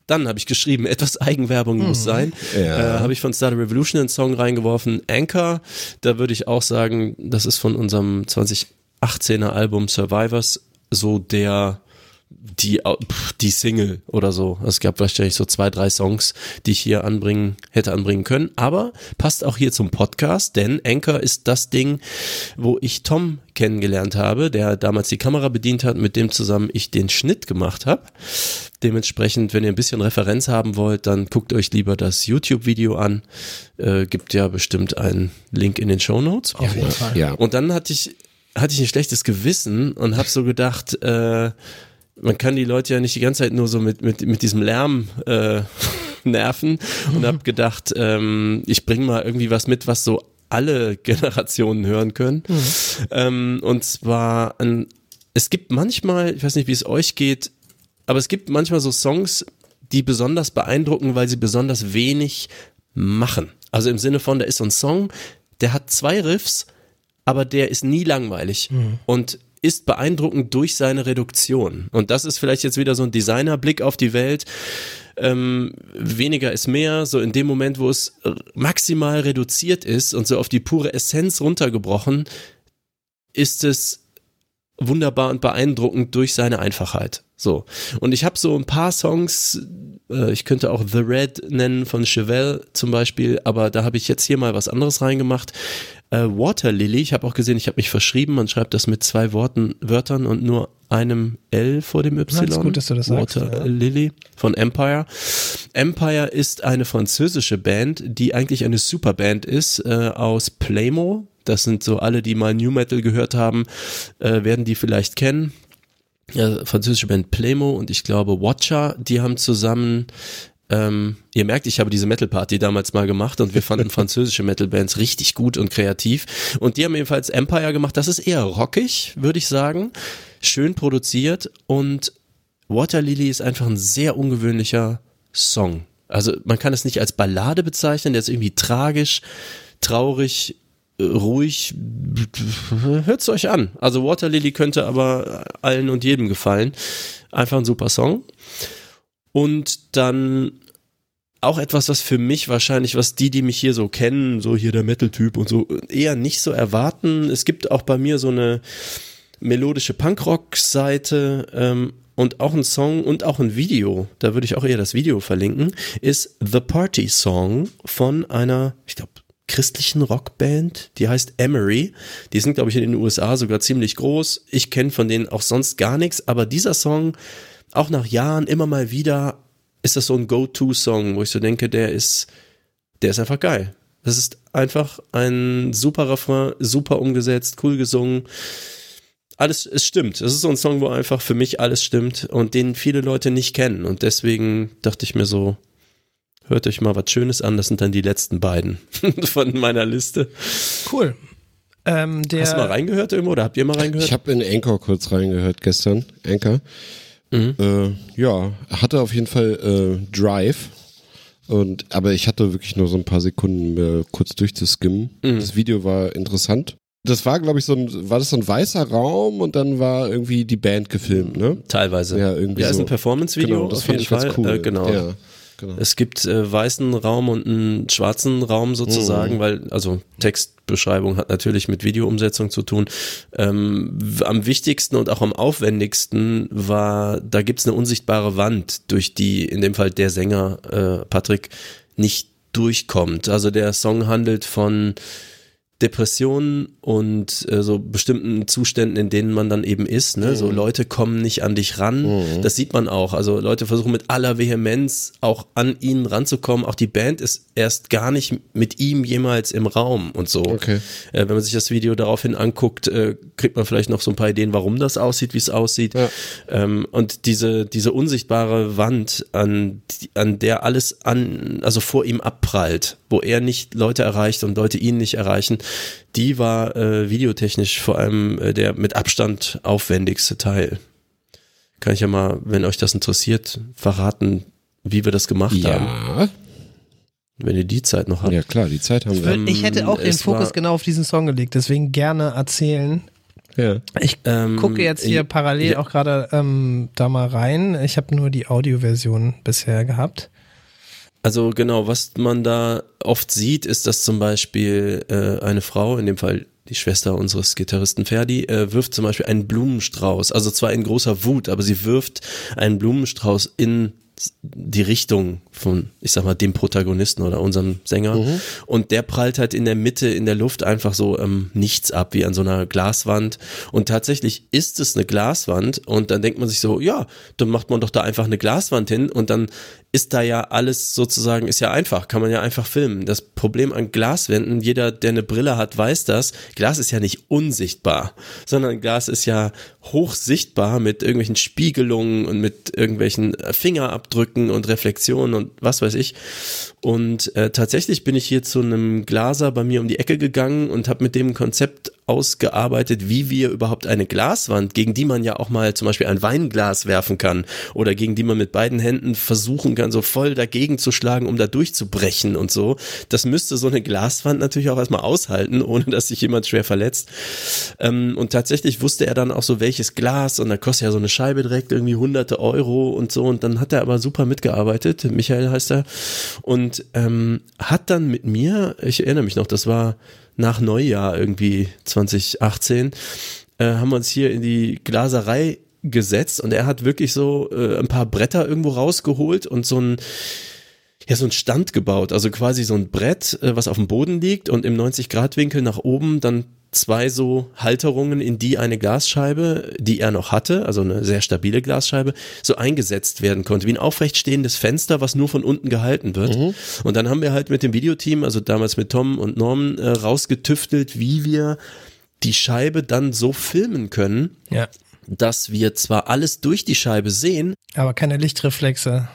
dann habe ich geschrieben, etwas Eigenwerbung muss sein. Ja. Äh, habe ich von Star Revolution einen Song reingeworfen. Anchor, da würde ich auch sagen, das ist von unserem 2018er Album Survivors so der die, pff, die Single oder so. Es gab wahrscheinlich so zwei, drei Songs, die ich hier anbringen, hätte anbringen können. Aber passt auch hier zum Podcast, denn Anchor ist das Ding, wo ich Tom kennengelernt habe, der damals die Kamera bedient hat, mit dem zusammen ich den Schnitt gemacht habe. Dementsprechend, wenn ihr ein bisschen Referenz haben wollt, dann guckt euch lieber das YouTube-Video an. Äh, gibt ja bestimmt einen Link in den Show Notes. Auf jeden Fall. Ja. Und dann hatte ich, hatte ich ein schlechtes Gewissen und habe so gedacht, äh, man kann die Leute ja nicht die ganze Zeit nur so mit, mit, mit diesem Lärm äh, nerven und habe gedacht, ähm, ich bringe mal irgendwie was mit, was so alle Generationen hören können. Ähm, und zwar, ein, es gibt manchmal, ich weiß nicht, wie es euch geht, aber es gibt manchmal so Songs, die besonders beeindrucken, weil sie besonders wenig machen. Also im Sinne von, da ist so ein Song, der hat zwei Riffs, aber der ist nie langweilig und ist beeindruckend durch seine Reduktion. Und das ist vielleicht jetzt wieder so ein Designerblick auf die Welt. Ähm, weniger ist mehr, so in dem Moment, wo es maximal reduziert ist und so auf die pure Essenz runtergebrochen, ist es wunderbar und beeindruckend durch seine Einfachheit. So. Und ich habe so ein paar Songs, äh, ich könnte auch The Red nennen von Chevelle zum Beispiel, aber da habe ich jetzt hier mal was anderes reingemacht. Äh, Water Lily, ich habe auch gesehen, ich habe mich verschrieben, man schreibt das mit zwei Worten, Wörtern und nur einem L vor dem Y. ist gut, dass du das sagst, Water ja. Lily von Empire. Empire ist eine französische Band, die eigentlich eine Superband ist, äh, aus Playmo. Das sind so alle, die mal New Metal gehört haben, äh, werden die vielleicht kennen. Ja, französische Band Playmo und ich glaube Watcher, die haben zusammen ähm, ihr merkt, ich habe diese Metal Party damals mal gemacht und wir fanden französische Metal Bands richtig gut und kreativ. Und die haben ebenfalls Empire gemacht. Das ist eher rockig, würde ich sagen. Schön produziert und Water Lily ist einfach ein sehr ungewöhnlicher Song. Also man kann es nicht als Ballade bezeichnen, der ist irgendwie tragisch, traurig, äh, ruhig. Hört's euch an. Also Water Lily könnte aber allen und jedem gefallen. Einfach ein super Song. Und dann auch etwas, was für mich wahrscheinlich, was die, die mich hier so kennen, so hier der Metal-Typ und so, eher nicht so erwarten. Es gibt auch bei mir so eine melodische Punkrock-Seite, ähm, und auch ein Song und auch ein Video, da würde ich auch eher das Video verlinken, ist The Party Song von einer, ich glaube, christlichen Rockband, die heißt Emery. Die sind, glaube ich, in den USA sogar ziemlich groß. Ich kenne von denen auch sonst gar nichts, aber dieser Song, auch nach Jahren immer mal wieder, ist das so ein Go-To-Song, wo ich so denke, der ist, der ist einfach geil. Das ist einfach ein super Refrain, super umgesetzt, cool gesungen. Alles, es stimmt. Es ist so ein Song, wo einfach für mich alles stimmt und den viele Leute nicht kennen. Und deswegen dachte ich mir so, hört euch mal was Schönes an. Das sind dann die letzten beiden von meiner Liste. Cool. Ähm, der, Hast du mal reingehört irgendwo oder habt ihr mal reingehört? Ich habe in Anchor kurz reingehört gestern. Anchor. Mhm. Äh, ja, hatte auf jeden Fall äh, Drive. Und, aber ich hatte wirklich nur so ein paar Sekunden äh, kurz durchzuskimmen. Mhm. Das Video war interessant. Das war, glaube ich, so ein, war das so ein weißer Raum und dann war irgendwie die Band gefilmt, ne? Teilweise. Ja, irgendwie Ja, ist so. ein Performance-Video Genau, das auf fand jeden ich Fall. ganz cool. Äh, genau. Ja, genau. Es gibt äh, weißen Raum und einen schwarzen Raum Mhm. sozusagen, weil, also Textbeschreibung hat natürlich mit Videoumsetzung zu tun. Ähm, am wichtigsten und auch am aufwendigsten war, da gibt's eine unsichtbare Wand, durch die in dem Fall der Sänger äh, Patrick nicht durchkommt. Also der Song handelt von Depressionen und äh, so bestimmten Zuständen, in denen man dann eben ist. Ne? So Leute kommen nicht an dich ran. Das sieht man auch. Also Leute versuchen mit aller Vehemenz auch an ihn ranzukommen. Auch die Band ist erst gar nicht mit ihm jemals im Raum und so. Okay. Äh, wenn man sich das Video daraufhin anguckt, äh, kriegt man vielleicht noch so ein paar Ideen, warum das aussieht, wie es aussieht. Ja. Ähm, und diese, diese unsichtbare Wand, an, an der alles an, also vor ihm abprallt, wo er nicht Leute erreicht und Leute ihn nicht erreichen, die war äh, videotechnisch vor allem äh, der mit Abstand aufwendigste Teil. Kann ich ja mal, wenn euch das interessiert, verraten, wie wir das gemacht haben, Ja, wenn ihr die Zeit noch habt. ja klar, die Zeit haben wir. Ähm, ich hätte auch den es Fokus genau auf diesen Song gelegt, deswegen gerne erzählen. Ja. Ich Ähm, gucke jetzt hier parallel ja. auch gerade ähm, da mal rein. Ich habe nur die Audioversion bisher gehabt. Also genau, was man da oft sieht, ist, dass zum Beispiel äh, eine Frau, in dem Fall die Schwester unseres Gitarristen Ferdi, äh, wirft zum Beispiel einen Blumenstrauß, also zwar in großer Wut, aber sie wirft einen Blumenstrauß in die Richtung von, ich sag mal, dem Protagonisten oder unserem Sänger. Und der prallt halt in der Mitte, in der Luft einfach so ähm, nichts ab, wie an so einer Glaswand. Und tatsächlich ist es eine Glaswand und dann denkt man sich so, ja, dann macht man doch da einfach eine Glaswand hin und dann ist da ja alles sozusagen, ist ja einfach, kann man ja einfach filmen. Das Problem an Glaswänden, jeder, der eine Brille hat, weiß das, Glas ist ja nicht unsichtbar, sondern Glas ist ja hochsichtbar mit irgendwelchen Spiegelungen und mit irgendwelchen Fingerabdrücken und Reflexionen und was weiß ich. Und äh, tatsächlich bin ich hier zu einem Glaser bei mir um die Ecke gegangen und habe mit dem Konzept ausgearbeitet, wie wir überhaupt eine Glaswand, gegen die man ja auch mal zum Beispiel ein Weinglas werfen kann oder gegen die man mit beiden Händen versuchen kann, so voll dagegen zu schlagen, um da durchzubrechen und so. Das müsste so eine Glaswand natürlich auch erstmal aushalten, ohne dass sich jemand schwer verletzt. Ähm, und tatsächlich wusste er dann auch so, welches Glas und da kostet ja so eine Scheibe direkt irgendwie hunderte Euro und so und dann hat er aber super mitgearbeitet, Michael heißt er, und ähm, hat dann mit mir, ich erinnere mich noch, das war nach Neujahr irgendwie 2018, äh, haben wir uns hier in die Glaserei gesetzt und er hat wirklich so äh, ein paar Bretter irgendwo rausgeholt und so ein ja, so ein Stand gebaut, also quasi so ein Brett, äh, was auf dem Boden liegt und im 90-Grad-Winkel nach oben dann zwei so Halterungen, in die eine Glasscheibe, die er noch hatte, also eine sehr stabile Glasscheibe, so eingesetzt werden konnte, wie ein aufrecht stehendes Fenster, was nur von unten gehalten wird. Und dann haben wir halt mit dem Videoteam, also damals mit Tom und Norman, äh, rausgetüftelt, wie wir die Scheibe dann so filmen können, Ja. dass wir zwar alles durch die Scheibe sehen, Aber keine Lichtreflexe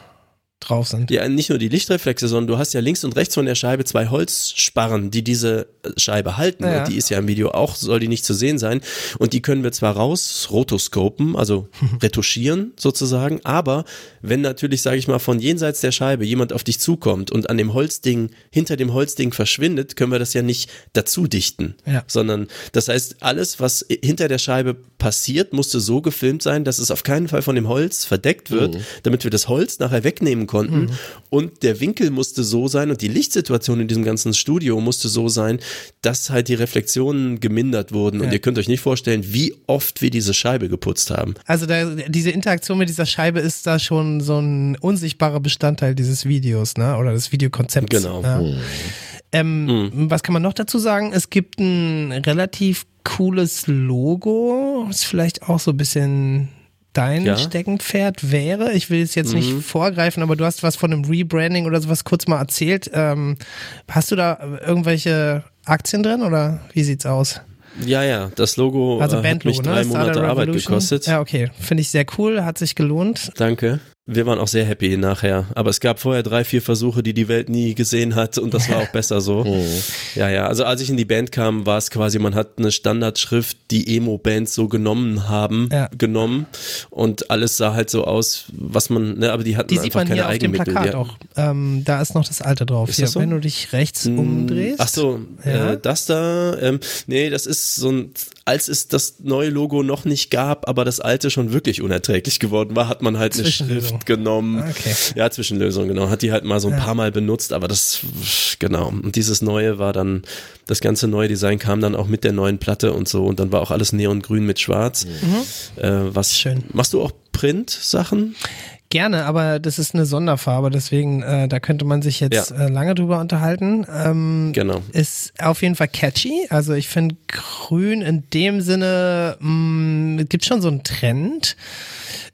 drauf sind. ja, nicht nur die Lichtreflexe, sondern du hast ja links und rechts von der Scheibe zwei Holzsparren, die diese Scheibe halten. Ja. Und die ist ja im Video auch, soll die nicht zu sehen sein. Und die können wir zwar raus rotoscopen, also retuschieren sozusagen, aber wenn natürlich, sage ich mal, von jenseits der Scheibe jemand auf dich zukommt und an dem Holzding, hinter dem Holzding verschwindet, können wir das ja nicht dazu dichten. Ja. Sondern das heißt, alles, was hinter der Scheibe passiert, musste so gefilmt sein, dass es auf keinen Fall von dem Holz verdeckt wird, damit wir das Holz nachher wegnehmen konnten. Und der Winkel musste so sein und die Lichtsituation in diesem ganzen Studio musste so sein, dass halt die Reflexionen gemindert wurden. Und Ja. ihr könnt euch nicht vorstellen, wie oft wir diese Scheibe geputzt haben. Also da, diese Interaktion mit dieser Scheibe ist da schon so ein unsichtbarer Bestandteil dieses Videos, ne? Oder des Videokonzepts. Genau. Ja. Ähm, Was kann man noch dazu sagen? Es gibt ein relativ cooles Logo, was vielleicht auch so ein bisschen dein Ja. Steckenpferd wäre. Ich will es jetzt nicht vorgreifen, aber du hast was von einem Rebranding oder sowas kurz mal erzählt. Ähm, hast du da irgendwelche Aktien drin oder wie sieht's aus? Ja, ja, das Logo Also äh, hat mich Bandlogo, drei ne? Monate Arbeit gekostet. Ja, okay. Finde ich sehr cool, hat sich gelohnt. Danke. Wir waren auch sehr happy nachher. Aber es gab vorher drei, vier Versuche, die die Welt nie gesehen hat und das war auch besser so. Ja, ja. Also als ich in die Band kam, war es quasi, man hat eine Standardschrift, die Emo-Bands so genommen haben, Ja. genommen und alles sah halt so aus, was man, ne, aber die hatten Die sieht einfach man keine hier auf dem Eigenmittel. Plakat ja. auch. Ähm, da ist noch das alte drauf. Ist Hier, das so? Wenn du dich rechts umdrehst. Ach so, Ja. äh, das da, ähm, nee, das ist so ein, als es das neue Logo noch nicht gab, aber das alte schon wirklich unerträglich geworden war, hat man halt eine. Schrift genommen. Okay. Ja, Zwischenlösung, genau. Hat die halt mal so ein paar Mal benutzt, aber das, genau. Und dieses neue war dann, das ganze neue Design kam dann auch mit der neuen Platte und so und dann war auch alles neongrün mit schwarz. Äh, was, Mhm. Schön. Machst du auch Print-Sachen? Gerne, aber das ist eine Sonderfarbe, deswegen äh, da könnte man sich jetzt Ja. äh, lange drüber unterhalten. Ähm, Genau. Ist auf jeden Fall catchy. Also ich finde grün in dem Sinne, mh, es gibt schon so einen Trend,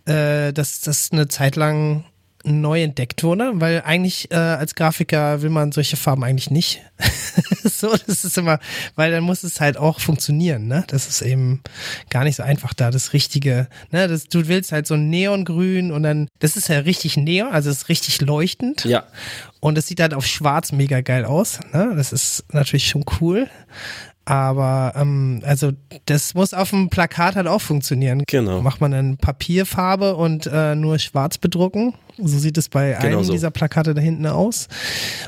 äh, dass das eine Zeit lang neu entdeckt wurde, weil eigentlich äh, als Grafiker will man solche Farben eigentlich nicht. so, das ist immer, weil dann muss es halt auch funktionieren, ne? Das ist eben gar nicht so einfach da, das richtige, ne? Das, du willst halt so ein Neongrün und dann, das ist ja richtig neon, also es ist richtig leuchtend. Ja. Und es sieht halt auf schwarz mega geil aus. Ne? Das ist natürlich schon cool. Aber ähm, also das muss auf dem Plakat halt auch funktionieren. Genau. Macht man dann Papierfarbe und äh, nur schwarz bedrucken. So sieht es bei Genau einem so. dieser Plakate da hinten aus.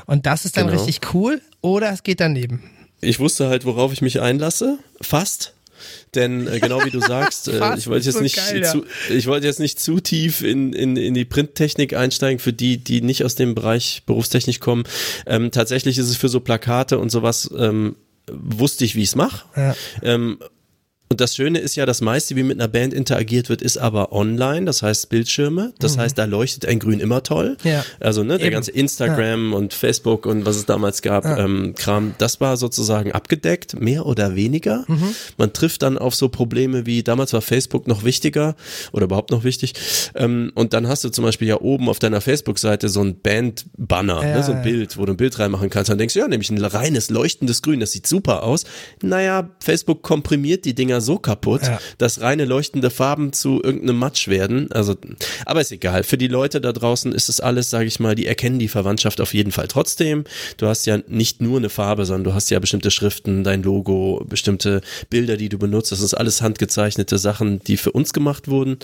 Und das ist dann Genau. richtig cool. Oder es geht daneben. Ich wusste halt, worauf ich mich einlasse. Fast. Denn äh, genau wie du sagst, äh, ich wollte jetzt so nicht geil, zu, ich wollte jetzt nicht zu tief in, in, in die Printtechnik einsteigen für die, die nicht aus dem Bereich berufstechnisch kommen. Ähm, tatsächlich ist es für so Plakate und sowas ähm, wusste ich, wie ich es mache. Ja. Ähm, und das Schöne ist ja, das meiste, wie mit einer Band interagiert wird, ist aber online, das heißt Bildschirme. Das heißt, da leuchtet ein Grün immer toll. Mhm. Ja. Also ne, der Eben. ganze Instagram und Facebook und was es damals gab, ähm, Kram, das war sozusagen abgedeckt, mehr oder weniger. Mhm. Man trifft dann auf so Probleme wie, damals war Facebook noch wichtiger oder überhaupt noch wichtig. Ähm, und dann hast du zum Beispiel ja oben auf deiner Facebook-Seite so ein Band-Banner, Ja, ne, so ein ja. Bild, wo du ein Bild reinmachen kannst. Dann denkst du, ja, nämlich ein reines, leuchtendes Grün, das sieht super aus. Naja, Facebook komprimiert die Dinger so kaputt, Ja. dass reine leuchtende Farben zu irgendeinem Matsch werden. Also, aber ist egal. Für die Leute da draußen ist es alles, sage ich mal, die erkennen die Verwandtschaft auf jeden Fall trotzdem. Du hast ja nicht nur eine Farbe, sondern du hast ja bestimmte Schriften, dein Logo, bestimmte Bilder, die du benutzt. Das ist alles handgezeichnete Sachen, die für uns gemacht wurden.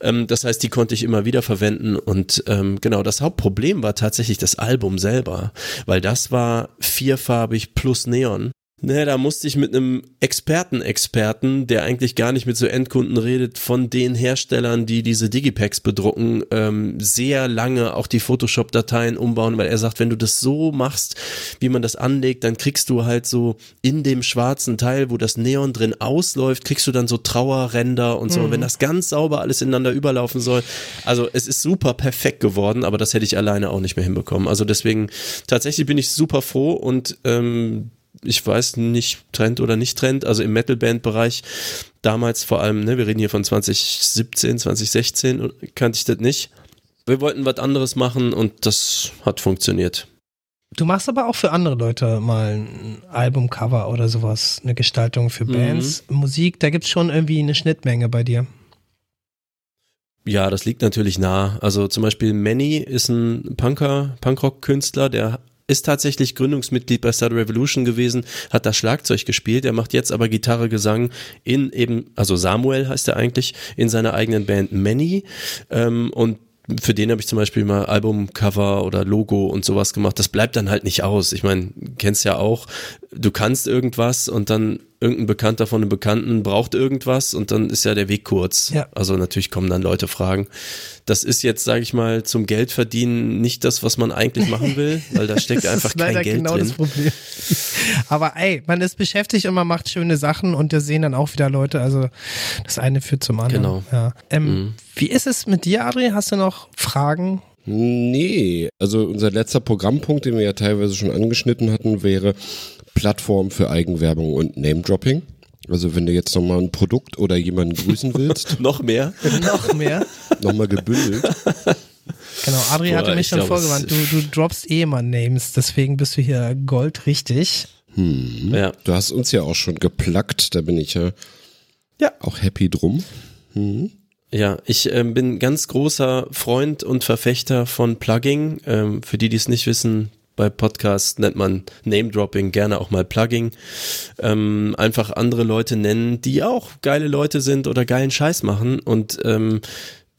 Ähm, das heißt, die konnte ich immer wieder verwenden. Und ähm, genau, das Hauptproblem war tatsächlich das Album selber, weil das war vierfarbig plus Neon. Ne, da musste ich mit einem Experten-Experten, der eigentlich gar nicht mit so Endkunden redet, von den Herstellern, die diese Digipacks bedrucken, ähm, sehr lange auch die Photoshop-Dateien umbauen, weil er sagt, wenn du das so machst, wie man das anlegt, dann kriegst du halt so in dem schwarzen Teil, wo das Neon drin ausläuft, kriegst du dann so Trauerränder und so. Und wenn das ganz sauber alles ineinander überlaufen soll, also es ist super perfekt geworden, aber das hätte ich alleine auch nicht mehr hinbekommen. Also deswegen, tatsächlich bin ich super froh und ähm, ich weiß nicht, Trend oder nicht Trend, also im Metal-Band-Bereich damals vor allem, ne, wir reden hier von 2017, 2016, kannte ich das nicht. Wir wollten was anderes machen und das hat funktioniert. Du machst aber auch für andere Leute mal ein Albumcover oder sowas, eine Gestaltung für Bands, Musik, da gibt's schon irgendwie eine Schnittmenge bei dir. Ja, das liegt natürlich nah. Also zum Beispiel Manny ist ein Punker, Punkrock-Künstler, der ist tatsächlich Gründungsmitglied bei Star Revolution gewesen, hat da Schlagzeug gespielt, er macht jetzt aber Gitarre, Gesang in eben, also Samuel heißt er eigentlich, in seiner eigenen Band Manny ähm, und für den habe ich zum Beispiel mal Albumcover oder Logo und sowas gemacht. Das bleibt dann halt nicht aus. Ich meine, kennst ja auch, du kannst irgendwas und dann irgendein Bekannter von einem Bekannten braucht irgendwas und dann ist ja der Weg kurz. Ja. Also natürlich kommen dann Leute fragen. Das ist jetzt, sage ich mal, zum Geldverdienen nicht das, was man eigentlich machen will, weil da steckt einfach das ist leider kein Geld genau drin. das Problem. Aber ey, man ist beschäftigt und man macht schöne Sachen und da sehen dann auch wieder Leute. Also das eine führt zum anderen. Genau. Ja. Ähm, Mhm. Wie ist es mit dir, Adri? Hast du noch Fragen? Nee, also unser letzter Programmpunkt, den wir ja teilweise schon angeschnitten hatten, wäre Plattform für Eigenwerbung und Name-Dropping. Also wenn du jetzt nochmal ein Produkt oder jemanden grüßen willst, Noch mehr? Noch mehr? nochmal gebündelt. Genau, Adri Boah, hatte mich ich schon glaub, vorgewarnt. Du, du droppst eh immer Names, deswegen bist du hier goldrichtig. Hm. Ja. Du hast uns ja auch schon geplackt, da bin ich ja, Ja. auch happy drum. Ja, ich ähm, bin ganz großer Freund und Verfechter von Plugging. Ähm, für die, die es nicht wissen, bei Podcasts nennt man Name-Dropping gerne auch mal Plugging. Ähm, einfach andere Leute nennen, die auch geile Leute sind oder geilen Scheiß machen. Und ähm,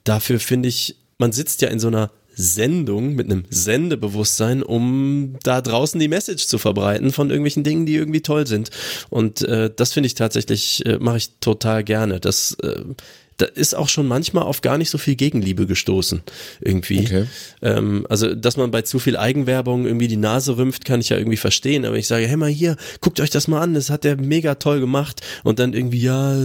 dafür finde ich, man sitzt ja in so einer Sendung mit einem Sendebewusstsein, um da draußen die Message zu verbreiten von irgendwelchen Dingen, die irgendwie toll sind. Und äh, das finde ich tatsächlich, äh, mache ich total gerne. Das äh, da ist auch schon manchmal auf gar nicht so viel Gegenliebe gestoßen, irgendwie. Okay. Ähm, also, dass man bei zu viel Eigenwerbung irgendwie die Nase rümpft, kann ich ja irgendwie verstehen. Aber ich sage, hey mal hier, guckt euch das mal an, das hat der mega toll gemacht. Und dann irgendwie, ja,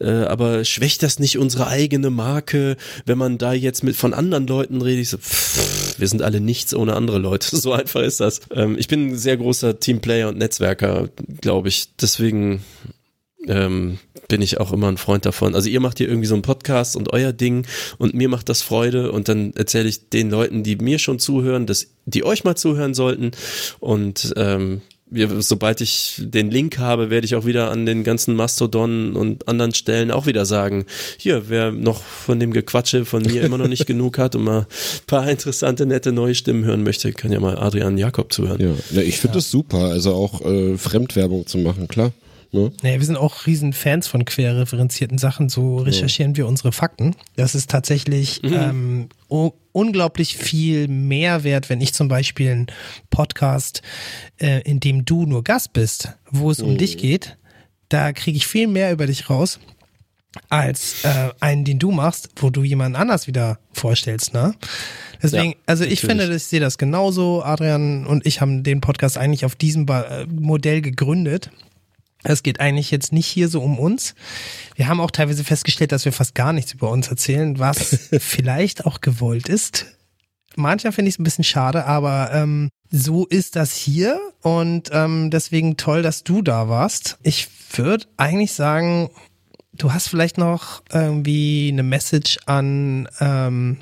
äh, aber schwächt das nicht unsere eigene Marke, wenn man da jetzt mit von anderen Leuten redet? Ich so, pff, wir sind alle nichts ohne andere Leute. So einfach ist das. Ähm, ich bin ein sehr großer Teamplayer und Netzwerker, glaube ich. Deswegen ähm, bin ich auch immer ein Freund davon. Also ihr macht hier irgendwie so einen Podcast und euer Ding und mir macht das Freude und dann erzähle ich den Leuten, die mir schon zuhören, dass die euch mal zuhören sollten und ähm, wir, sobald ich den Link habe, werde ich auch wieder an den ganzen Mastodon und anderen Stellen auch wieder sagen, hier, wer noch von dem Gequatsche von mir immer noch nicht genug hat und mal ein paar interessante, nette neue Stimmen hören möchte, kann ja mal Adrian Jakob zuhören. Ja, ich finde das super, also auch äh, Fremdwerbung zu machen, klar. Ne? Naja, wir sind auch riesen Fans von quer referenzierten Sachen. So recherchieren wir unsere Fakten. Das ist tatsächlich ähm, u- unglaublich viel Mehrwert, wenn ich zum Beispiel einen Podcast, äh, in dem du nur Gast bist, wo es um dich geht, da kriege ich viel mehr über dich raus als äh, einen, den du machst, wo du jemanden anders wieder vorstellst, ne? Deswegen, Ja, also ich natürlich. finde, ich sehe das genauso. Adrian und ich haben den Podcast eigentlich auf diesem Ba- äh, Modell gegründet. Es geht eigentlich jetzt nicht hier so um uns. Wir haben auch teilweise festgestellt, dass wir fast gar nichts über uns erzählen, was vielleicht auch gewollt ist. Manchmal finde ich es ein bisschen schade, aber ähm, so ist das hier und ähm, deswegen toll, dass du da warst. Ich würde eigentlich sagen, du hast vielleicht noch irgendwie eine Message an ähm,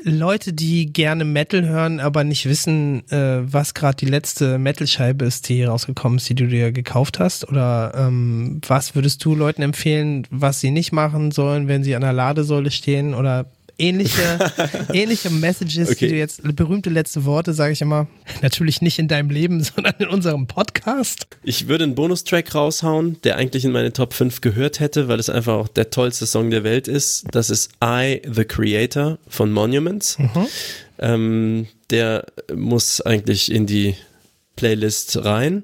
Leute, die gerne Metal hören, aber nicht wissen, äh, was gerade die letzte Metal-Scheibe ist, die rausgekommen ist, die du dir gekauft hast? Oder ähm, was würdest du Leuten empfehlen, was sie nicht machen sollen, wenn sie an der Ladesäule stehen? Oder ähnliche, ähnliche Messages, Okay. die du jetzt, berühmte letzte Worte, sage ich immer. Natürlich nicht in deinem Leben, sondern in unserem Podcast. Ich würde einen Bonustrack raushauen, der eigentlich in meine Top 5 gehört hätte, weil es einfach auch der tollste Song der Welt ist. Das ist I, The Creator von Monuments. Ähm, der muss eigentlich in die Playlist rein.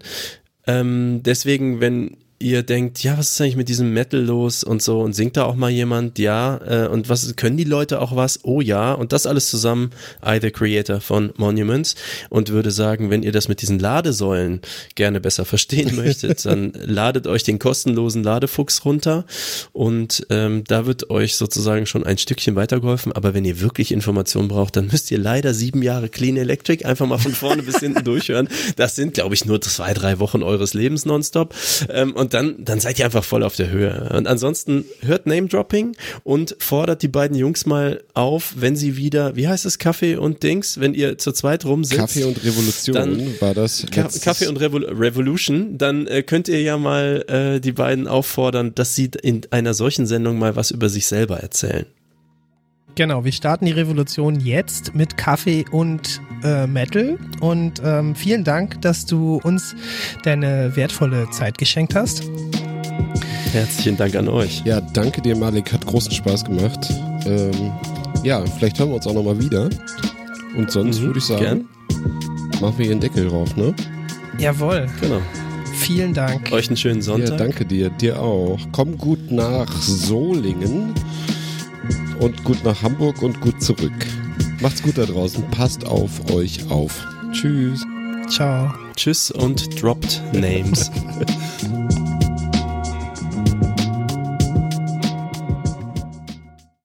Ähm, deswegen, wenn ihr denkt, ja, was ist eigentlich mit diesem Metal los und so und singt da auch mal jemand, ja, äh, und was können die Leute auch was? Oh ja, und das alles zusammen, I the Creator von Monuments und würde sagen, wenn ihr das mit diesen Ladesäulen gerne besser verstehen möchtet, dann ladet euch den kostenlosen Ladefuchs runter und ähm, da wird euch sozusagen schon ein Stückchen weitergeholfen, aber wenn ihr wirklich Informationen braucht, dann müsst ihr leider sieben Jahre Clean Electric einfach mal von vorne bis hinten durchhören. Das sind, glaube ich, nur zwei, drei Wochen eures Lebens nonstop. Ähm, und dann, dann seid ihr einfach voll auf der Höhe. Und ansonsten hört Name Dropping und fordert die beiden Jungs mal auf, wenn sie wieder, wie heißt es, Kaffee und Dings, wenn ihr zu zweit rumsitzt. Kaffee und Revolution Dann- war das. Ka Kaffee und Revol Revolution, dann äh, könnt ihr ja mal äh, die beiden auffordern, dass sie in einer solchen Sendung mal was über sich selber erzählen. Genau, wir starten die Revolution jetzt mit Kaffee und äh, Metal. Und ähm, vielen Dank, dass du uns deine wertvolle Zeit geschenkt hast. Herzlichen Dank an euch. Ja, danke dir, Malik. Hat großen Spaß gemacht. Ähm, ja, vielleicht hören wir uns auch nochmal wieder. Und sonst Mhm, würde ich sagen, gern. machen wir hier einen Deckel drauf, ne? Jawohl. Genau. Vielen Dank. Euch einen schönen Sonntag. Ja, danke dir. Dir auch. Komm gut nach Solingen und gut nach Hamburg und gut zurück. Macht's gut da draußen. Passt auf euch auf. Tschüss. Ciao. Tschüss und dropped names.